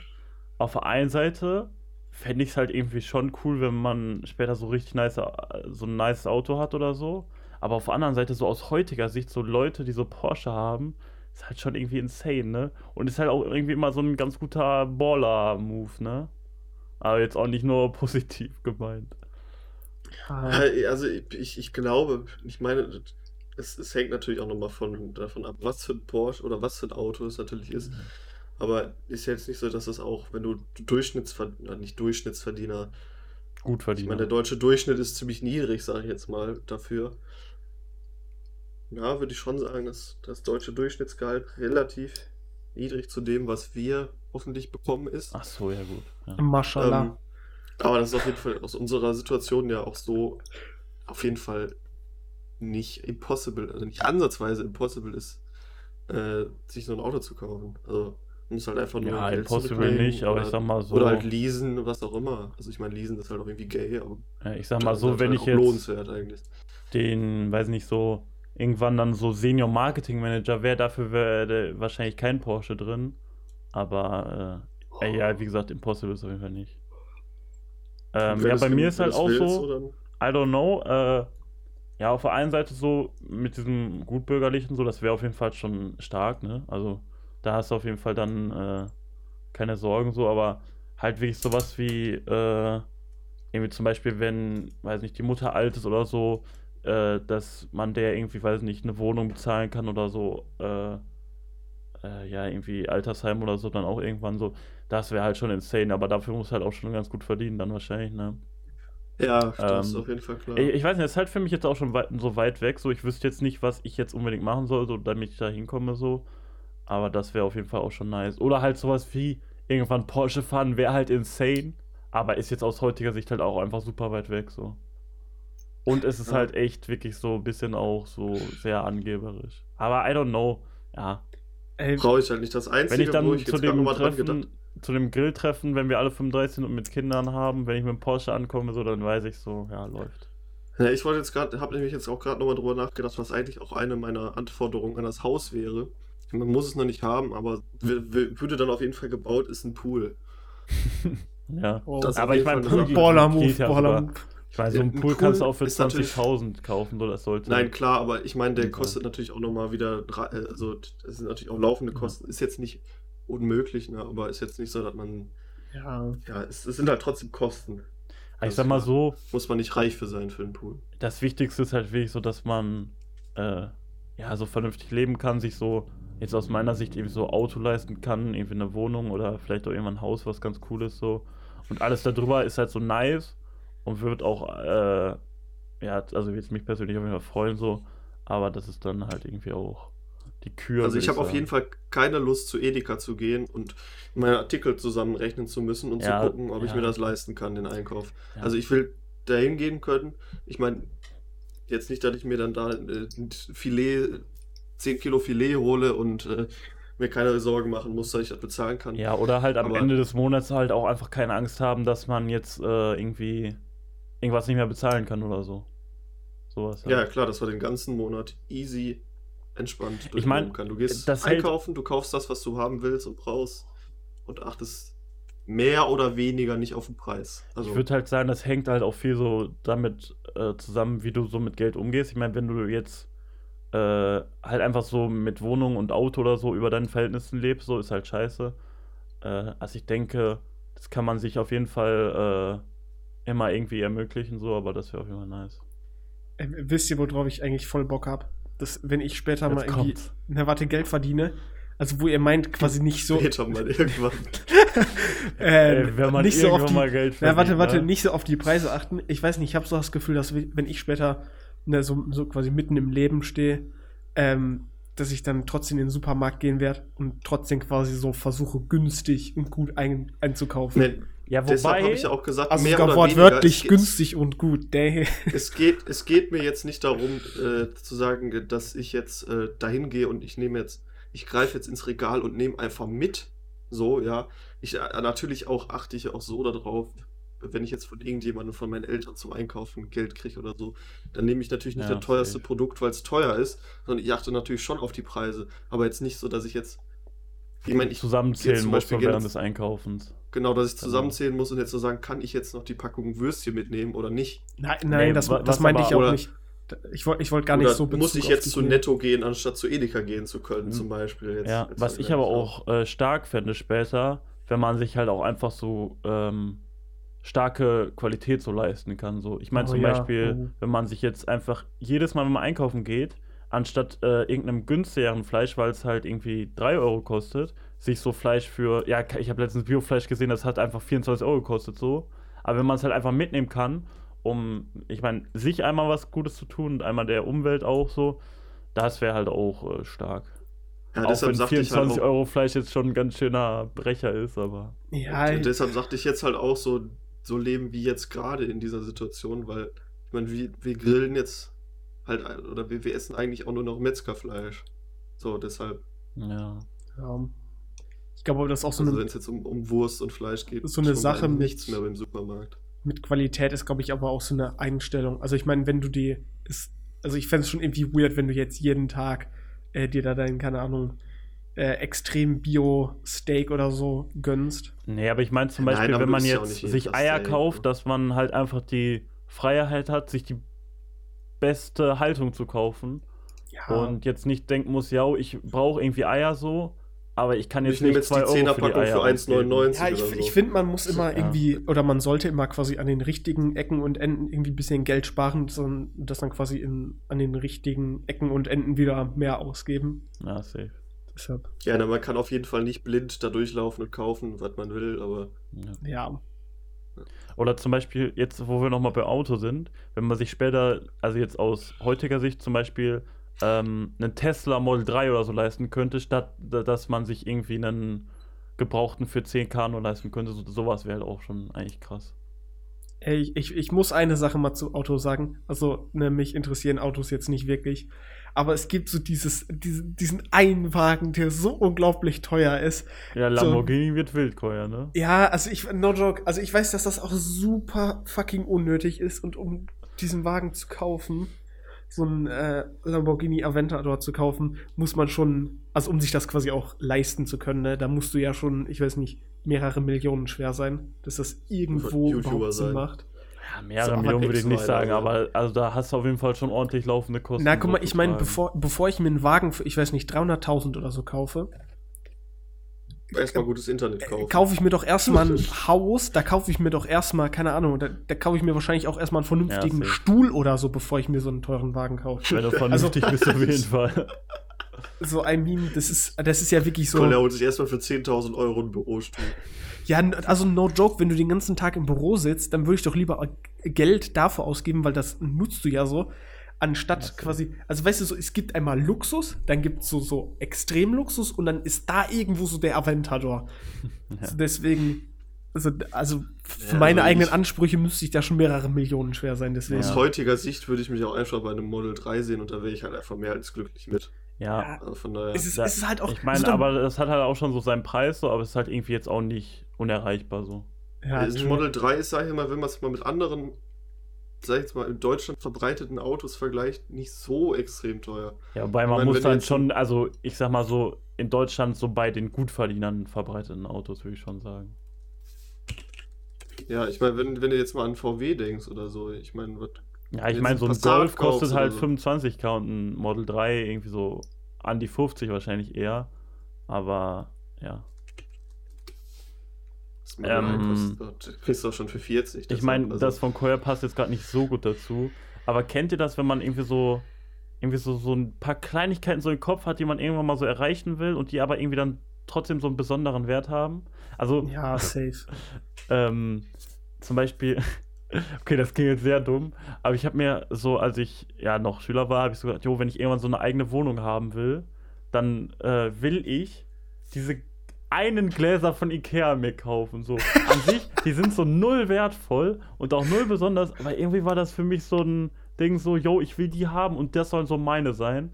Speaker 3: Auf der einen Seite fände ich es halt irgendwie schon cool, wenn man später so richtig nice, so ein nice Auto hat oder so. Aber auf der anderen Seite, so aus heutiger Sicht, so Leute, die so Porsche haben, ist halt schon irgendwie insane, ne? Und ist halt auch irgendwie immer so ein ganz guter Baller-Move, ne? Aber jetzt auch nicht nur positiv gemeint.
Speaker 1: Also ich, ich glaube, ich meine, es, es hängt natürlich auch nochmal von, davon ab, was für ein Porsche oder was für ein Auto es natürlich ist. Aber ist jetzt nicht so, dass es auch, wenn du Durchschnittsverdiener, nicht Durchschnittsverdiener,
Speaker 3: Gut
Speaker 1: ich
Speaker 3: verdient.
Speaker 1: meine, der deutsche Durchschnitt ist ziemlich niedrig, sage ich jetzt mal, dafür. Ja, würde ich schon sagen, dass das deutsche Durchschnittsgehalt relativ niedrig zu dem, was wir hoffentlich bekommen ist.
Speaker 3: Ach so, ja gut. Ja.
Speaker 2: Mashallah.
Speaker 1: Ähm, aber das ist auf jeden Fall aus unserer Situation ja auch so auf jeden Fall nicht impossible, also nicht ansatzweise impossible ist, äh, sich so ein Auto zu kaufen. Also man muss halt einfach nur
Speaker 3: Ja,
Speaker 1: Geld
Speaker 3: impossible nicht, aber
Speaker 1: oder,
Speaker 3: ich sag mal so.
Speaker 1: oder halt leasen, was auch immer. Also ich meine, leasen ist halt auch irgendwie gay, aber
Speaker 3: ja, ich sag mal so,
Speaker 1: ist
Speaker 3: wenn
Speaker 1: halt
Speaker 3: ich jetzt.
Speaker 1: lohnenswert eigentlich.
Speaker 3: den, weiß nicht, so irgendwann dann so Senior Marketing Manager wäre, dafür wäre wahrscheinlich kein Porsche drin. Aber äh, äh, ja, wie gesagt, Impossible ist auf jeden Fall nicht. Ähm, ja, bei mir ist halt auch
Speaker 1: willst,
Speaker 3: so,
Speaker 1: dann-
Speaker 3: I don't know, äh, ja, auf der einen Seite so mit diesem gutbürgerlichen, so, das wäre auf jeden Fall schon stark, ne? Also da hast du auf jeden Fall dann äh, keine Sorgen so, aber halt wirklich sowas wie, äh, irgendwie zum Beispiel, wenn, weiß nicht, die Mutter alt ist oder so, äh, dass man der irgendwie, weiß nicht, eine Wohnung bezahlen kann oder so, äh, äh, ja, irgendwie Altersheim oder so, dann auch irgendwann so, das wäre halt schon insane, aber dafür muss halt auch schon ganz gut verdienen, dann wahrscheinlich, ne?
Speaker 1: Ja, das ist
Speaker 3: Ähm,
Speaker 1: auf jeden Fall klar.
Speaker 3: Ich, ich weiß nicht, das ist halt für mich jetzt auch schon weit, so weit weg. So, ich wüsste jetzt nicht, was ich jetzt unbedingt machen soll, so, damit ich da hinkomme, so. Aber das wäre auf jeden Fall auch schon nice. Oder halt sowas wie irgendwann Porsche fahren, wäre halt insane. Aber ist jetzt aus heutiger Sicht halt auch einfach super weit weg, so. Und es ist
Speaker 1: Ja.
Speaker 3: halt echt wirklich so ein bisschen auch so sehr angeberisch. Aber I don't know. Ja.
Speaker 1: Brauche ich halt nicht. Das Einzige,
Speaker 3: Wenn ich dann
Speaker 1: wo ich
Speaker 3: zu dem Treffen,
Speaker 1: gedacht
Speaker 3: zu dem Grilltreffen, wenn wir alle 35 sind und mit Kindern haben, wenn ich mit dem Porsche ankomme, so, dann weiß ich so, ja, läuft.
Speaker 1: Ja, ich wollte jetzt gerade, habe nämlich jetzt auch gerade nochmal drüber nachgedacht, was eigentlich auch eine meiner Anforderungen an das Haus wäre. Man muss es noch nicht haben, aber würde dann auf jeden Fall gebaut, ist ein Pool.
Speaker 3: Ja.
Speaker 2: oh,
Speaker 1: Das
Speaker 3: Aber ich meine, Pool.
Speaker 2: Baller-Move,
Speaker 3: geht ja
Speaker 2: Baller.
Speaker 3: Ich meine, so ein Pool kannst du auch für
Speaker 1: ist natürlich-
Speaker 3: 20.000 kaufen, so das sollte.
Speaker 1: Nein, klar, aber ich meine, der kostet natürlich auch nochmal wieder, äh, also das sind natürlich auch laufende. Kosten. Ist jetzt nicht unmöglich, ne, aber ist jetzt nicht so, dass man,
Speaker 2: Ja,
Speaker 1: ja, es, es sind halt trotzdem Kosten.
Speaker 3: Aber ich sag mal so,
Speaker 1: Muss man nicht reich für sein für einen Pool.
Speaker 3: das Wichtigste ist halt wirklich so, dass man äh, ja so vernünftig leben kann, sich so jetzt aus meiner Sicht irgendwie so Auto leisten kann, irgendwie eine Wohnung oder vielleicht auch irgendwann ein Haus, was ganz cool ist so. Und alles darüber ist halt so nice und wird auch, äh, ja, also jetzt mich persönlich auf jeden Fall freuen so, aber das ist dann halt irgendwie auch die Kür.
Speaker 1: Also ich habe auf jeden Fall keine Lust zu Edeka zu gehen und meine Artikel zusammenrechnen zu müssen und
Speaker 3: Ja,
Speaker 1: zu gucken, ob ich
Speaker 3: ja.
Speaker 1: mir das leisten kann, den Einkauf.
Speaker 3: Ja.
Speaker 1: Also ich will dahin gehen können. Ich meine, jetzt nicht, dass ich mir dann da äh, ein Filet, 10 Kilo Filet hole und äh, mir keine Sorgen machen muss, dass ich das bezahlen kann.
Speaker 3: Ja, oder halt am
Speaker 1: Aber-
Speaker 3: Ende des Monats halt auch einfach keine Angst haben, dass man jetzt äh, irgendwie irgendwas nicht mehr bezahlen kann oder so. Sowas.
Speaker 1: Ja,
Speaker 3: halt.
Speaker 1: klar, dass man den ganzen Monat easy entspannt
Speaker 3: Ich mein,
Speaker 1: kann. Du gehst
Speaker 3: das hält-
Speaker 1: einkaufen, du kaufst das, was du haben willst und brauchst und achtest mehr oder weniger nicht auf den Preis. Also
Speaker 3: Ich würde halt sagen, das hängt halt auch viel so damit äh, zusammen, wie du so mit Geld umgehst. Ich meine, wenn du jetzt äh, halt einfach so mit Wohnung und Auto oder so über deinen Verhältnissen lebst, so ist halt scheiße. Äh, also ich denke, das kann man sich auf jeden Fall äh, immer irgendwie ermöglichen, so, aber das wäre auf jeden Fall nice.
Speaker 2: Ey, wisst ihr, worauf ich eigentlich voll Bock hab? Dass, wenn ich später mal
Speaker 3: Jetzt
Speaker 2: irgendwie,
Speaker 3: kommt's.
Speaker 2: na warte, Geld verdiene, also wo ihr meint, quasi nicht so,
Speaker 1: später mal irgendwann.
Speaker 2: ähm,
Speaker 3: Ey, wenn man
Speaker 2: nicht so auf die,
Speaker 3: mal Geld
Speaker 2: Na, warte,
Speaker 3: verdient,
Speaker 2: warte,
Speaker 3: ne?
Speaker 2: nicht so auf die Preise achten. Ich weiß nicht, ich habe so das Gefühl, dass wenn ich später ne, so, so quasi mitten im Leben stehe, ähm, dass ich dann trotzdem in den Supermarkt gehen werde und trotzdem quasi so versuche, günstig und gut ein, einzukaufen.
Speaker 1: Nee,
Speaker 3: Ja,
Speaker 1: deshalb habe
Speaker 3: wobei,
Speaker 1: ich ja auch gesagt,
Speaker 2: also
Speaker 1: mehr oder
Speaker 2: wortwörtlich
Speaker 1: weniger. Es
Speaker 2: günstig und gut.
Speaker 1: Geht, es, geht, es geht mir jetzt nicht darum, äh, zu sagen, dass ich jetzt äh, dahin gehe und ich nehme jetzt, ich greife jetzt ins Regal und nehme einfach mit. So, ja. Ich äh, natürlich auch achte ich auch so darauf, wenn ich jetzt von irgendjemandem von meinen Eltern zum Einkaufen Geld kriege oder so, dann nehme ich natürlich nicht
Speaker 3: Ja,
Speaker 1: das teuerste
Speaker 3: safe.
Speaker 1: Produkt, weil es teuer ist, sondern ich achte natürlich schon auf die Preise. Aber jetzt nicht so, dass ich jetzt. Ich meine, ich
Speaker 3: zusammenzählen
Speaker 1: zum
Speaker 3: muss
Speaker 1: Beispiel
Speaker 3: während des Einkaufens.
Speaker 1: Genau, dass ich
Speaker 3: Genau.
Speaker 1: zusammenzählen muss und jetzt so sagen, kann ich jetzt noch die Packung Würstchen mitnehmen oder nicht?
Speaker 2: Nein, nein,
Speaker 3: Nee,
Speaker 2: das, das meinte ich auch
Speaker 1: oder-
Speaker 2: nicht. Ich wollte ich wollt gar nicht so
Speaker 1: muss
Speaker 2: Bezug
Speaker 1: ich
Speaker 2: auf
Speaker 1: jetzt zu. Netto gehen, anstatt zu Edeka gehen zu können,
Speaker 3: Mhm.
Speaker 1: zum Beispiel? Jetzt,
Speaker 3: Ja,
Speaker 1: jetzt
Speaker 3: was ich aber auch äh, stark fände später, wenn man sich halt auch einfach so ähm, starke Qualität so leisten kann. So. Ich meine
Speaker 2: Oh
Speaker 3: zum
Speaker 2: ja,
Speaker 3: Beispiel,
Speaker 2: oh.
Speaker 3: wenn man sich jetzt einfach jedes Mal, wenn man einkaufen geht, anstatt äh, irgendeinem günstigeren Fleisch, weil es halt irgendwie 3 Euro kostet, sich so Fleisch für, ja, ich habe letztens Biofleisch gesehen, das hat einfach 24 Euro gekostet so. Aber wenn man es halt einfach mitnehmen kann, um, ich meine, sich einmal was Gutes zu tun und einmal der Umwelt auch so, das wäre halt auch äh, stark.
Speaker 1: Ja,
Speaker 3: auch
Speaker 1: deshalb
Speaker 3: wenn
Speaker 1: sagte ich halt
Speaker 3: 24
Speaker 1: auch,
Speaker 3: Euro Fleisch jetzt schon ein ganz schöner Brecher ist, aber.
Speaker 2: Ja,
Speaker 1: und deshalb sagte ich jetzt halt auch so, so leben wie jetzt gerade in dieser Situation, weil ich meine, wir, wir grillen jetzt halt, oder wir, wir essen eigentlich auch nur noch Metzgerfleisch. So, deshalb,
Speaker 3: Ja.
Speaker 2: ja. Ich glaube, aber das ist auch so
Speaker 1: also
Speaker 2: eine
Speaker 1: wenn es jetzt um, um Wurst und Fleisch geht,
Speaker 2: So eine
Speaker 1: schon
Speaker 2: Sache mit-
Speaker 1: nichts mehr beim Supermarkt.
Speaker 2: mit Qualität ist, glaube ich, aber auch so eine Einstellung. Also ich meine, wenn du die, ist, also ich fände es schon irgendwie weird, wenn du jetzt jeden Tag äh, dir da dein, keine Ahnung, äh, extrem Bio-Steak oder so gönnst.
Speaker 3: Nee, aber ich meine zum
Speaker 1: Nein,
Speaker 3: Beispiel,
Speaker 1: aber
Speaker 3: wenn man jetzt sich Eier
Speaker 1: Steak,
Speaker 3: kauft,
Speaker 1: ne?
Speaker 3: dass man halt einfach die Freiheit hat, sich die beste Haltung zu kaufen
Speaker 2: Ja,
Speaker 3: und jetzt nicht denken muss, ja, ich brauche irgendwie Eier so, aber ich kann jetzt
Speaker 1: Ich nehme
Speaker 3: nicht
Speaker 1: jetzt die
Speaker 3: 2 Euro für die
Speaker 1: 10er-Packung
Speaker 3: Eier
Speaker 1: für 1,99
Speaker 2: ja ich,
Speaker 1: oder so.
Speaker 2: ich finde, man muss immer
Speaker 3: Ja.
Speaker 2: irgendwie, oder man sollte immer quasi an den richtigen Ecken und Enden irgendwie ein bisschen Geld sparen, sondern das dann quasi in, an den richtigen Ecken und Enden wieder mehr ausgeben.
Speaker 3: Ja, safe.
Speaker 2: Deshalb,
Speaker 1: Ja, na, man kann auf jeden Fall nicht blind da durchlaufen und kaufen, was man will, aber
Speaker 3: Ja.
Speaker 2: ja.
Speaker 3: Oder zum Beispiel, jetzt, wo wir nochmal bei Auto sind, wenn man sich später, also jetzt aus heutiger Sicht zum Beispiel, ähm, einen Tesla Model 3 oder so leisten könnte, statt da- dass man sich irgendwie einen gebrauchten für 10k nur leisten könnte. So, sowas wäre halt auch schon eigentlich krass.
Speaker 2: Ey, ich, ich, ich muss eine Sache mal zu Auto sagen. Also, ne, mich interessieren Autos jetzt nicht wirklich. Aber es gibt so dieses, diesen, diesen einen Wagen, der so unglaublich teuer ist.
Speaker 3: Ja,
Speaker 2: So.
Speaker 3: Lamborghini wird wildteuer, ne?
Speaker 2: Ja, also ich, no joke, also ich weiß, dass das auch super fucking unnötig ist und um diesen Wagen zu kaufen, so ein äh, Lamborghini Aventador zu kaufen, muss man schon, also um sich das quasi auch leisten zu können, ne, da musst du ja schon, ich weiß nicht, mehrere Millionen schwer sein, dass das irgendwo
Speaker 1: YouTuber
Speaker 2: überhaupt Sinn
Speaker 1: sein.
Speaker 2: macht.
Speaker 3: Ja, mehrere Millionen würde ich nicht sagen,
Speaker 1: ja.
Speaker 3: aber also da hast du auf jeden Fall schon ordentlich laufende Kosten.
Speaker 2: Na, guck mal, ich meine, bevor, bevor ich mir einen Wagen für, ich weiß nicht, 300.000 oder so kaufe,
Speaker 1: Erstmal gutes Internet
Speaker 2: äh,
Speaker 1: kaufen.
Speaker 2: kaufe ich mir doch erstmal ein Haus, da kaufe ich mir doch erstmal, keine Ahnung, da, da kaufe ich mir wahrscheinlich auch erstmal einen vernünftigen
Speaker 3: safe.
Speaker 2: Stuhl oder so, bevor ich mir so einen teuren Wagen kaufe.
Speaker 3: Wenn du vernünftig bist, auf jeden Fall.
Speaker 2: So, I mean, das ist, das ist ja wirklich so.
Speaker 1: Colin holt sich erstmal für 10.000 Euro einen Bürostuhl.
Speaker 2: Ja, also no joke, wenn du den ganzen Tag im Büro sitzt, dann würde ich doch lieber Geld dafür ausgeben, weil das nutzt du ja so, anstatt
Speaker 3: so.
Speaker 2: quasi, also weißt du so, es gibt einmal Luxus, dann gibt es so, so Extremluxus und dann ist da irgendwo so der Aventador.
Speaker 3: Ja.
Speaker 2: So deswegen, also, also für
Speaker 1: Ja,
Speaker 2: meine
Speaker 1: also
Speaker 2: eigenen
Speaker 1: ich-
Speaker 2: Ansprüche müsste ich da schon mehrere Millionen schwer sein, deswegen.
Speaker 1: Aus heutiger Sicht würde ich mich auch einfach bei einem Model 3 sehen und da wäre ich halt einfach mehr als glücklich mit.
Speaker 3: Ja.
Speaker 1: Also von daher.
Speaker 2: es, ist,
Speaker 3: Da-
Speaker 2: es ist halt auch.
Speaker 3: Ich meine,
Speaker 2: also
Speaker 3: aber das hat halt auch schon so seinen Preis, so, aber es ist halt irgendwie jetzt auch nicht unerreichbar so.
Speaker 2: ja,
Speaker 1: das
Speaker 2: nö.
Speaker 1: Model 3 ist, sag ich mal, wenn man es mal mit anderen, sag ich jetzt mal, in Deutschland verbreiteten Autos vergleicht, nicht so extrem teuer.
Speaker 3: Ja, wobei man
Speaker 1: meine,
Speaker 3: muss dann schon, also ich sag mal so, in Deutschland so bei den Gutverdienern verbreiteten Autos, würde ich schon sagen.
Speaker 1: Ja, ich meine, wenn, wenn du jetzt mal an VW denkst oder so, ich meine, was.
Speaker 3: Ja, ich meine, so ein
Speaker 1: Passat
Speaker 3: Golf kostet halt
Speaker 1: so.
Speaker 3: 25k und ein Model 3 irgendwie so an die 50 wahrscheinlich eher. Aber ja.
Speaker 1: Das Model 3
Speaker 3: Ähm,
Speaker 1: kostet, kriegst du auch schon für 40.
Speaker 3: Ich meine,
Speaker 1: also-
Speaker 3: das von Koya passt jetzt gerade nicht so gut dazu. Aber kennt ihr das, wenn man irgendwie so irgendwie so, so ein paar Kleinigkeiten so im Kopf hat, die man irgendwann mal so erreichen will und die aber irgendwie dann trotzdem so einen besonderen Wert haben? Also,
Speaker 2: Ja, safe.
Speaker 3: ähm, zum Beispiel, okay, das klingt jetzt sehr dumm, aber ich habe mir so, als ich ja noch Schüler war, habe ich so gedacht, jo, wenn ich irgendwann so eine eigene Wohnung haben will, dann äh, will ich diese einen Gläser von Ikea mir kaufen. So an sich, die sind so null wertvoll und auch null besonders, aber irgendwie war das für mich so ein Ding, so, yo, ich will die haben und das sollen so meine sein.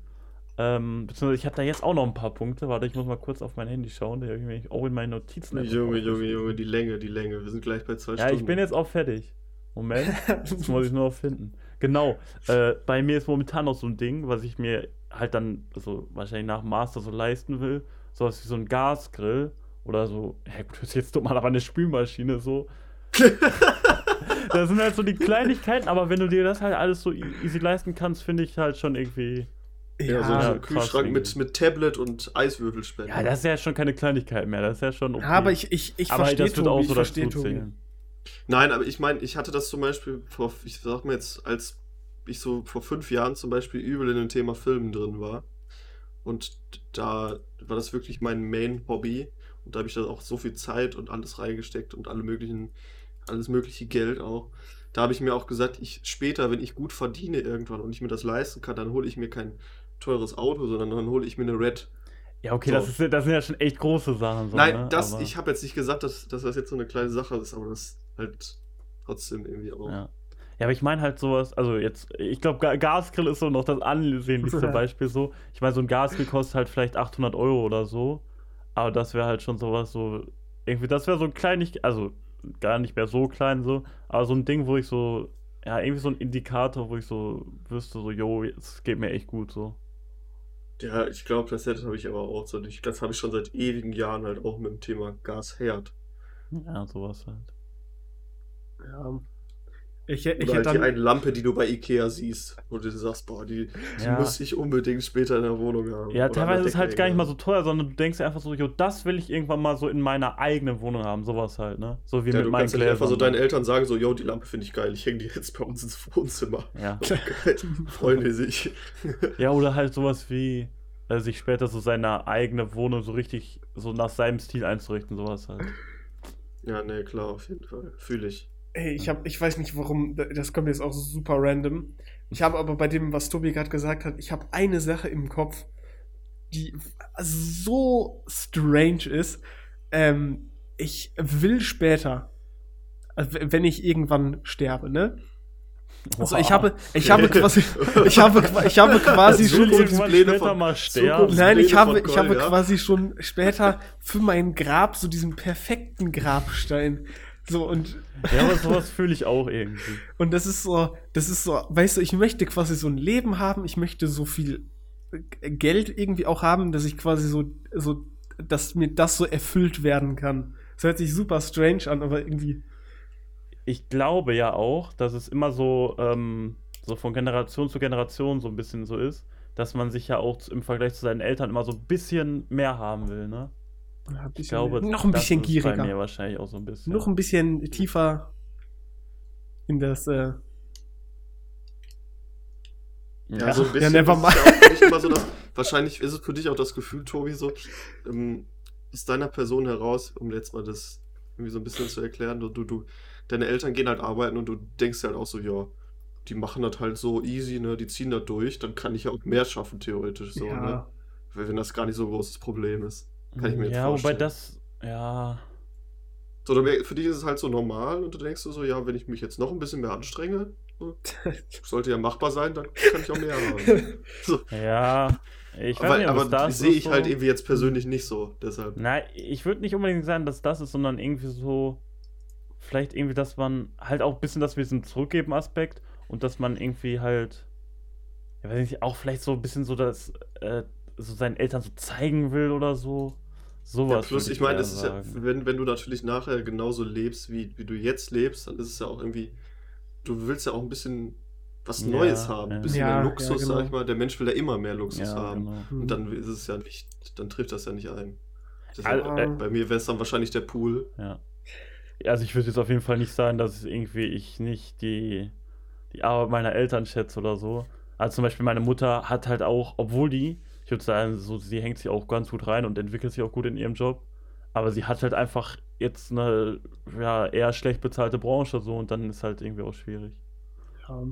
Speaker 3: Ähm, beziehungsweise ich habe da jetzt auch noch ein paar Punkte. Warte, ich muss mal kurz auf mein Handy schauen. Da habe ich mich auch in meinen Notizen.
Speaker 1: Junge, Junge. Junge, die Länge, die Länge. Wir sind gleich bei zwei
Speaker 3: Ja,
Speaker 1: Stunden.
Speaker 3: ich bin jetzt auch fertig. Moment, jetzt muss ich nur noch finden. Genau, äh, bei mir ist momentan noch so ein Ding, was ich mir halt dann, also wahrscheinlich nach Master so leisten will. Sowas wie so ein Gasgrill oder so, ja gut, das ist jetzt dumm, aber eine Spülmaschine so. das sind halt so die Kleinigkeiten, aber wenn du dir das halt alles so e- easy leisten kannst, finde ich halt schon irgendwie.
Speaker 1: Ja, so,
Speaker 2: Ja,
Speaker 1: so
Speaker 3: ja,
Speaker 1: ein Kühlschrank mit,
Speaker 3: irgendwie.
Speaker 1: mit Tablet und Eiswürfelspender.
Speaker 3: Ja, das ist ja schon keine Kleinigkeit mehr, das ist ja schon okay.
Speaker 2: Ja, aber ich, ich, ich
Speaker 3: aber
Speaker 2: verstehe
Speaker 3: das wird auch
Speaker 2: Tobi,
Speaker 3: so
Speaker 2: ich verstehe
Speaker 3: dazu zählen.
Speaker 1: Nein, aber ich meine, ich hatte das zum Beispiel vor, ich sag mal jetzt, als ich so vor fünf Jahren zum Beispiel übel in dem Thema Filmen drin war. Und da war das wirklich mein Main-Hobby. Und da habe ich da auch so viel Zeit und alles reingesteckt und alle möglichen, alles mögliche Geld auch. Da habe ich mir auch gesagt, ich später, wenn ich gut verdiene irgendwann und ich mir das leisten kann, dann hole ich mir kein teures Auto, sondern dann hole ich mir eine Red.
Speaker 3: Ja, okay,
Speaker 1: So.
Speaker 3: das, ist, das sind ja schon echt große Sachen. So,
Speaker 1: Nein,
Speaker 3: ne?
Speaker 1: das,
Speaker 3: Aber-
Speaker 1: ich habe jetzt nicht gesagt, dass, dass das jetzt so eine kleine Sache ist, aber das halt trotzdem irgendwie auch.
Speaker 3: Ja. Ja, aber ich meine halt sowas, also jetzt, ich glaube, Ga Gasgrill ist so noch das ansehnlichste
Speaker 2: Ja.
Speaker 3: Beispiel so. Ich meine, so ein Gasgrill kostet halt vielleicht 800 Euro oder so, aber das wäre halt schon sowas so, irgendwie, das wäre so ein kleinig, also gar nicht mehr so klein so, aber so ein Ding, wo ich so, ja, irgendwie so ein Indikator, wo ich so wüsste, so, yo, es geht mir echt gut so.
Speaker 1: Ja, ich glaube, das habe ich aber auch so. Ich, das habe ich schon seit ewigen Jahren halt auch mit dem Thema Gasherd.
Speaker 3: Ja, sowas halt.
Speaker 2: Ja. Ich, ich
Speaker 1: Oder
Speaker 2: hätte
Speaker 1: halt die
Speaker 2: dann,
Speaker 1: eine Lampe, die du bei Ikea siehst, wo du sagst, boah, die, die
Speaker 3: Ja.
Speaker 1: muss ich unbedingt später in der Wohnung haben.
Speaker 3: Ja,
Speaker 1: Oder
Speaker 3: teilweise ist es halt gar nicht mal so teuer, sondern du denkst dir einfach so, jo, das will ich irgendwann mal so in meiner eigenen Wohnung haben, sowas halt, ne? So wie
Speaker 1: Ja,
Speaker 3: mit
Speaker 1: du
Speaker 3: meinen
Speaker 1: kannst einfach so deinen Eltern sagen, so, yo, die Lampe finde ich geil, ich hänge die jetzt bei uns ins Wohnzimmer.
Speaker 3: ja.
Speaker 1: Geil, freuen die sich.
Speaker 3: ja, oder halt sowas wie äh, sich später so seine eigene Wohnung so richtig so nach seinem Stil einzurichten, sowas halt.
Speaker 1: Ja, nee, klar, auf jeden Fall. Fühle ich.
Speaker 2: Ey, ich, hab, ich weiß nicht warum, das kommt jetzt auch super random. Ich habe aber bei dem, was Tobi gerade gesagt hat, ich habe eine Sache im Kopf, die so strange ist. Ähm, ich will später, also wenn ich irgendwann sterbe, ne? Also ich habe, ich habe quasi, ich habe, ich habe quasi schon
Speaker 3: Pläne von, mal sterben.
Speaker 2: Nein, ich habe, ich habe quasi schon später für mein Grab so diesen perfekten Grabstein. So und
Speaker 3: ja, aber sowas fühle ich auch irgendwie.
Speaker 2: Und das ist so, das ist so, weißt du, ich möchte quasi so ein Leben haben, ich möchte so viel Geld irgendwie auch haben, dass ich quasi so, so, dass mir das so erfüllt werden kann. Das hört sich super strange an, aber irgendwie
Speaker 3: ich glaube ja auch, dass es immer so, ähm, so von Generation zu Generation so ein bisschen so ist, dass man sich ja auch im Vergleich zu seinen Eltern immer so ein bisschen mehr haben will, ne?
Speaker 2: Ja, ich glaube, noch ein bisschen gieriger. Bei
Speaker 3: mir wahrscheinlich auch so ein bisschen.
Speaker 2: Noch ein bisschen tiefer in das. Äh
Speaker 1: ja, so ein bisschen. Ja, never mind. So, dass, wahrscheinlich ist es für dich auch das Gefühl, Tobi, so ähm, aus deiner Person heraus, um jetzt mal das irgendwie so ein bisschen zu erklären, du, du, du deine Eltern gehen halt arbeiten und du denkst halt auch so, ja, die machen das halt so easy, ne, die ziehen das durch, dann kann ich ja auch mehr schaffen, theoretisch so, ja. ne? Wenn das gar nicht so ein großes Problem ist. Kann ich mir jetzt ja, vorstellen. Ja, wobei das,
Speaker 3: ja.
Speaker 1: So, für dich ist es halt so normal und du denkst so, ja, wenn ich mich jetzt noch ein bisschen mehr anstrenge, so, sollte ja machbar sein, dann kann ich auch mehr haben.
Speaker 3: So. Ja, ich weiß
Speaker 1: aber,
Speaker 3: nicht,
Speaker 1: aber das sehe ich so... halt irgendwie jetzt persönlich nicht so, deshalb.
Speaker 3: Nein, ich würde nicht unbedingt sagen, dass das ist, sondern irgendwie so, vielleicht irgendwie, dass man halt auch ein bisschen, dass wir diesen Zurückgeben-Aspekt und dass man irgendwie halt, ja, weiß nicht, auch vielleicht so ein bisschen so das, äh, so seinen Eltern so zeigen will oder so. Sowas.
Speaker 1: Ja, plus, ich, ich meine, es ist ja, wenn, wenn du natürlich nachher genauso lebst, wie, wie du jetzt lebst, dann ist es ja auch irgendwie, du willst ja auch ein bisschen was Neues ja, haben, ein bisschen ja, mehr Luxus, ja, genau. sag ich mal. Der Mensch will ja immer mehr Luxus haben. Genau. Und dann ist es ja nicht, dann trifft das ja nicht ein. Also, äh, bei mir wäre es dann wahrscheinlich der Pool.
Speaker 3: Ja. Also ich würde jetzt auf jeden Fall nicht sagen, dass irgendwie ich nicht die, die Arbeit meiner Eltern schätze oder so. Also zum Beispiel meine Mutter hat halt auch, obwohl die, ich würde sagen, so, sie hängt sich auch ganz gut rein und entwickelt sich auch gut in ihrem Job. Aber sie hat halt einfach jetzt eine ja, eher schlecht bezahlte Branche so und dann ist halt irgendwie auch schwierig.
Speaker 2: Ja.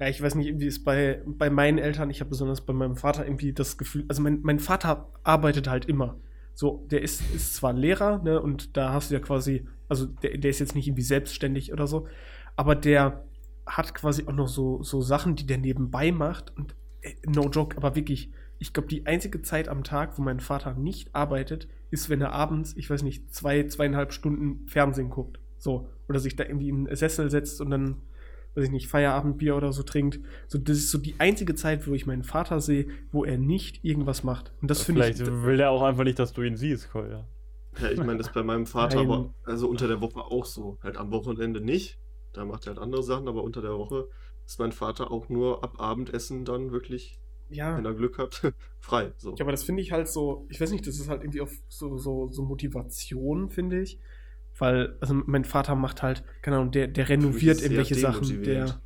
Speaker 2: Ja, ich weiß nicht, wie es bei, bei meinen Eltern, ich habe besonders bei meinem Vater irgendwie das Gefühl, also mein, mein Vater arbeitet halt immer. So, der ist, ist zwar Lehrer, ne, und da hast du ja quasi, also der, der ist jetzt nicht irgendwie selbstständig oder so, aber der hat quasi auch noch so, so Sachen, die der nebenbei macht. Und äh, no joke, aber wirklich, ich glaube, die einzige Zeit am Tag, wo mein Vater nicht arbeitet, ist, wenn er abends, ich weiß nicht, zwei, zweieinhalb Stunden Fernsehen guckt. So. Oder sich da irgendwie in einen Sessel setzt und dann weiß ich nicht, Feierabendbier oder so trinkt. So, das ist so die einzige Zeit, wo ich meinen Vater sehe, wo er nicht irgendwas macht. Und das finde ich.
Speaker 3: Vielleicht will er auch einfach nicht, dass du ihn siehst, Kolja.
Speaker 1: Ja, ich meine, das ist bei meinem Vater Nein. aber also unter der Woche auch so. Halt am Wochenende nicht. Da macht er halt andere Sachen, aber unter der Woche ist mein Vater auch nur ab Abendessen dann wirklich, ja. wenn er Glück hat, frei. So.
Speaker 2: Ja, aber das finde ich halt so, ich weiß nicht, das ist halt irgendwie auf so, so, so Motivation, finde ich. Weil, also mein Vater macht halt, keine Ahnung, der, der renoviert irgendwelche Sachen, der.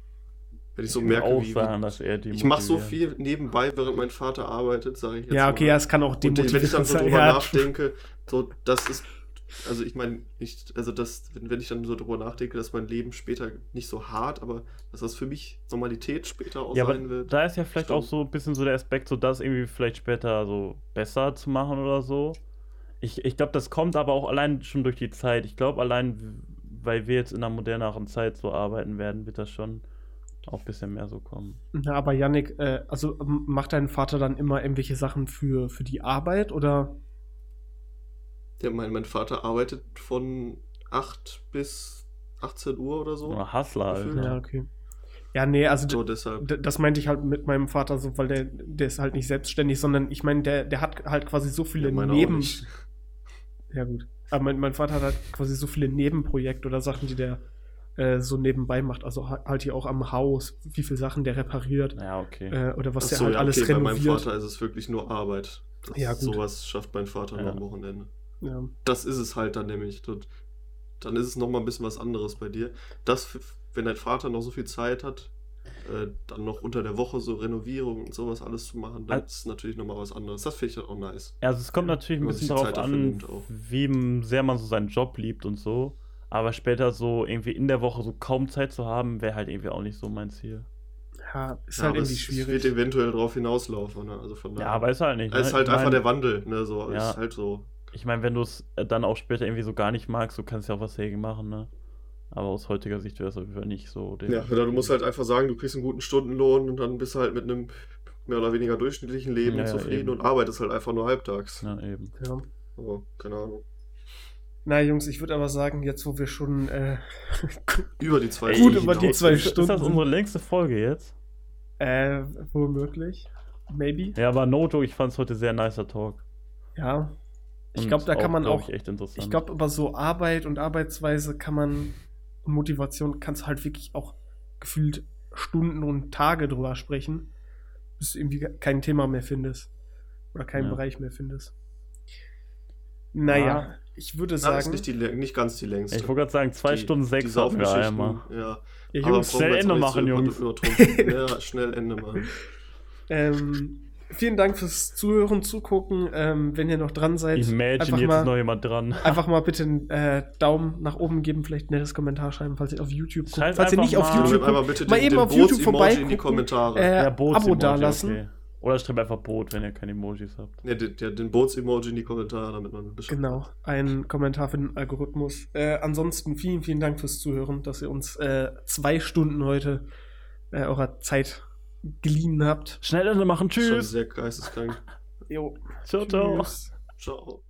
Speaker 1: Wenn ich so merke,
Speaker 3: auch wie, sagen, dass er
Speaker 1: ich mache so viel nebenbei, während mein Vater arbeitet, sage ich jetzt.
Speaker 2: Ja, okay, mal. ja, es kann auch
Speaker 1: demotivierend sein. Wenn ich dann so drüber ja. nachdenke, so, das ist, also ich meine, nicht, also das, wenn, wenn ich dann so drüber nachdenke, dass mein Leben später nicht so hart, aber dass das für mich Normalität später auch ja, sein wird.
Speaker 3: Da ist ja vielleicht stimmt. auch so ein bisschen so der Aspekt, so das irgendwie vielleicht später so besser zu machen oder so. Ich, ich glaube, das kommt aber auch allein schon durch die Zeit. Ich glaube, allein, weil wir jetzt in einer moderneren Zeit so arbeiten werden, wird das schon auch ein bisschen mehr so kommen.
Speaker 2: Na, aber Yannick, äh, also macht dein Vater dann immer irgendwelche Sachen für, für die Arbeit oder?
Speaker 1: Ja, mein, mein Vater arbeitet von 8 bis 18 Uhr oder so.
Speaker 3: Oder Hustler, Alter.
Speaker 2: Ja, okay. Ja, nee, also so, das meinte ich halt mit meinem Vater so, weil der, der ist halt nicht selbstständig, sondern ich meine, der, der hat halt quasi so viele ja, Neben, ja, gut. Aber mein, mein Vater hat halt quasi so viele Nebenprojekte oder Sachen, die der äh, so nebenbei macht. Also halt hier auch am Haus, wie viele Sachen der repariert.
Speaker 3: Ja, okay.
Speaker 2: Äh, oder was Ach der so, halt ja, alles okay, renoviert.
Speaker 1: Bei meinem Vater ist es wirklich nur Arbeit. Das
Speaker 2: ja, gut.
Speaker 1: Sowas schafft mein Vater ja. nur am Wochenende.
Speaker 2: Ja.
Speaker 1: Das ist es halt dann nämlich. dann ist es nochmal ein bisschen was anderes bei dir. Das, wenn dein Vater noch so viel Zeit hat, äh, dann noch unter der Woche so Renovierung und sowas alles zu machen,
Speaker 3: Al-
Speaker 1: das ist natürlich nochmal was anderes. Das finde ich dann auch nice.
Speaker 3: Also es kommt natürlich ein bisschen darauf an, wie sehr man so seinen Job liebt und so. Aber später so irgendwie in der Woche so kaum Zeit zu haben, wäre halt irgendwie auch nicht so mein Ziel.
Speaker 2: Ja, ist
Speaker 1: Ja,
Speaker 2: halt irgendwie
Speaker 1: es,
Speaker 2: schwierig.
Speaker 1: Es wird eventuell drauf hinauslaufen. Ne? Also von
Speaker 3: Ja,
Speaker 1: daher.
Speaker 3: weiß halt nicht.
Speaker 1: Es ist
Speaker 3: ne?
Speaker 1: halt
Speaker 3: ich
Speaker 1: einfach
Speaker 3: mein,
Speaker 1: der Wandel. Ne? So,
Speaker 3: Ja.
Speaker 1: Ist halt so.
Speaker 3: Ich meine, wenn du es dann auch später irgendwie so gar nicht magst, du kannst ja auch was dagegen machen, ne? Aber aus heutiger Sicht wäre es auf jeden Fall nicht so.
Speaker 1: Ja, oder du musst halt einfach sagen, du kriegst einen guten Stundenlohn und dann bist du halt mit einem mehr oder weniger durchschnittlichen Leben
Speaker 3: Ja,
Speaker 1: zufrieden
Speaker 3: eben.
Speaker 1: und arbeitest halt einfach nur halbtags.
Speaker 3: Ja, eben.
Speaker 2: Ja.
Speaker 1: Aber keine Ahnung.
Speaker 2: Na, Jungs, ich würde aber sagen, jetzt wo wir schon äh,
Speaker 1: Über die zwei
Speaker 3: Ey,
Speaker 2: Gut
Speaker 1: Stunden
Speaker 2: über die zwei
Speaker 3: Ist, ist das
Speaker 2: Stunden.
Speaker 3: unsere längste Folge jetzt?
Speaker 2: äh, womöglich, maybe,
Speaker 3: Ja, aber no joke, ich fand es heute sehr nicer Talk.
Speaker 2: ja. Ich glaube, da kann man auch,
Speaker 3: Ich, echt interessant.
Speaker 2: ich glaube, über so Arbeit und Arbeitsweise kann man und Motivation kannst du halt wirklich auch gefühlt Stunden und Tage drüber sprechen, bis du irgendwie kein Thema mehr findest oder keinen
Speaker 3: Ja.
Speaker 2: Bereich mehr findest. Naja,
Speaker 3: Ja.
Speaker 2: ich würde
Speaker 1: Na, ist
Speaker 2: sagen,
Speaker 1: nicht, die, nicht ganz die längste.
Speaker 3: ich wollte gerade sagen, zwei
Speaker 1: Die-
Speaker 3: Stunden sechs hatten wir einmal.
Speaker 1: Ja.
Speaker 2: ja, Jungs,
Speaker 3: schnell Ende
Speaker 1: auch
Speaker 3: machen, Jungs.
Speaker 1: ja, schnell Ende machen.
Speaker 2: ähm, vielen Dank fürs Zuhören, Zugucken. Ähm, wenn ihr noch dran seid,
Speaker 3: Imagine,
Speaker 2: einfach
Speaker 3: jetzt
Speaker 2: mal,
Speaker 3: ist noch jemand dran.
Speaker 2: einfach mal bitte einen äh, Daumen nach oben geben, vielleicht ein nettes Kommentar schreiben, falls ihr auf YouTube guckt.
Speaker 3: Schreibt
Speaker 2: falls ihr nicht
Speaker 3: einfach
Speaker 2: auf
Speaker 3: mal-
Speaker 2: YouTube guckt,
Speaker 1: bitte
Speaker 2: mal
Speaker 1: den,
Speaker 2: eben
Speaker 1: den
Speaker 2: auf YouTube
Speaker 1: Boots-Emoji in die
Speaker 2: vorbeigucken,
Speaker 1: Kommentare.
Speaker 2: äh,
Speaker 3: Ja, Boots
Speaker 2: Abo dalassen.
Speaker 3: okay. Oder schreibt einfach Boot, wenn ihr keine Emojis habt.
Speaker 1: Ja, den, den, Boots-Emoji in die Kommentare, damit man Bescheid
Speaker 2: Genau, ein Kommentar für den Algorithmus. Äh, ansonsten vielen, vielen Dank fürs Zuhören, dass ihr uns äh, zwei Stunden heute äh, eurer Zeit geliehen habt.
Speaker 3: Schnell Ende machen,
Speaker 1: Schon
Speaker 3: tschüss.
Speaker 1: sehr geisteskrank.
Speaker 2: Jo,
Speaker 3: Ciao, ciao.
Speaker 2: tschüss.
Speaker 1: Ciao.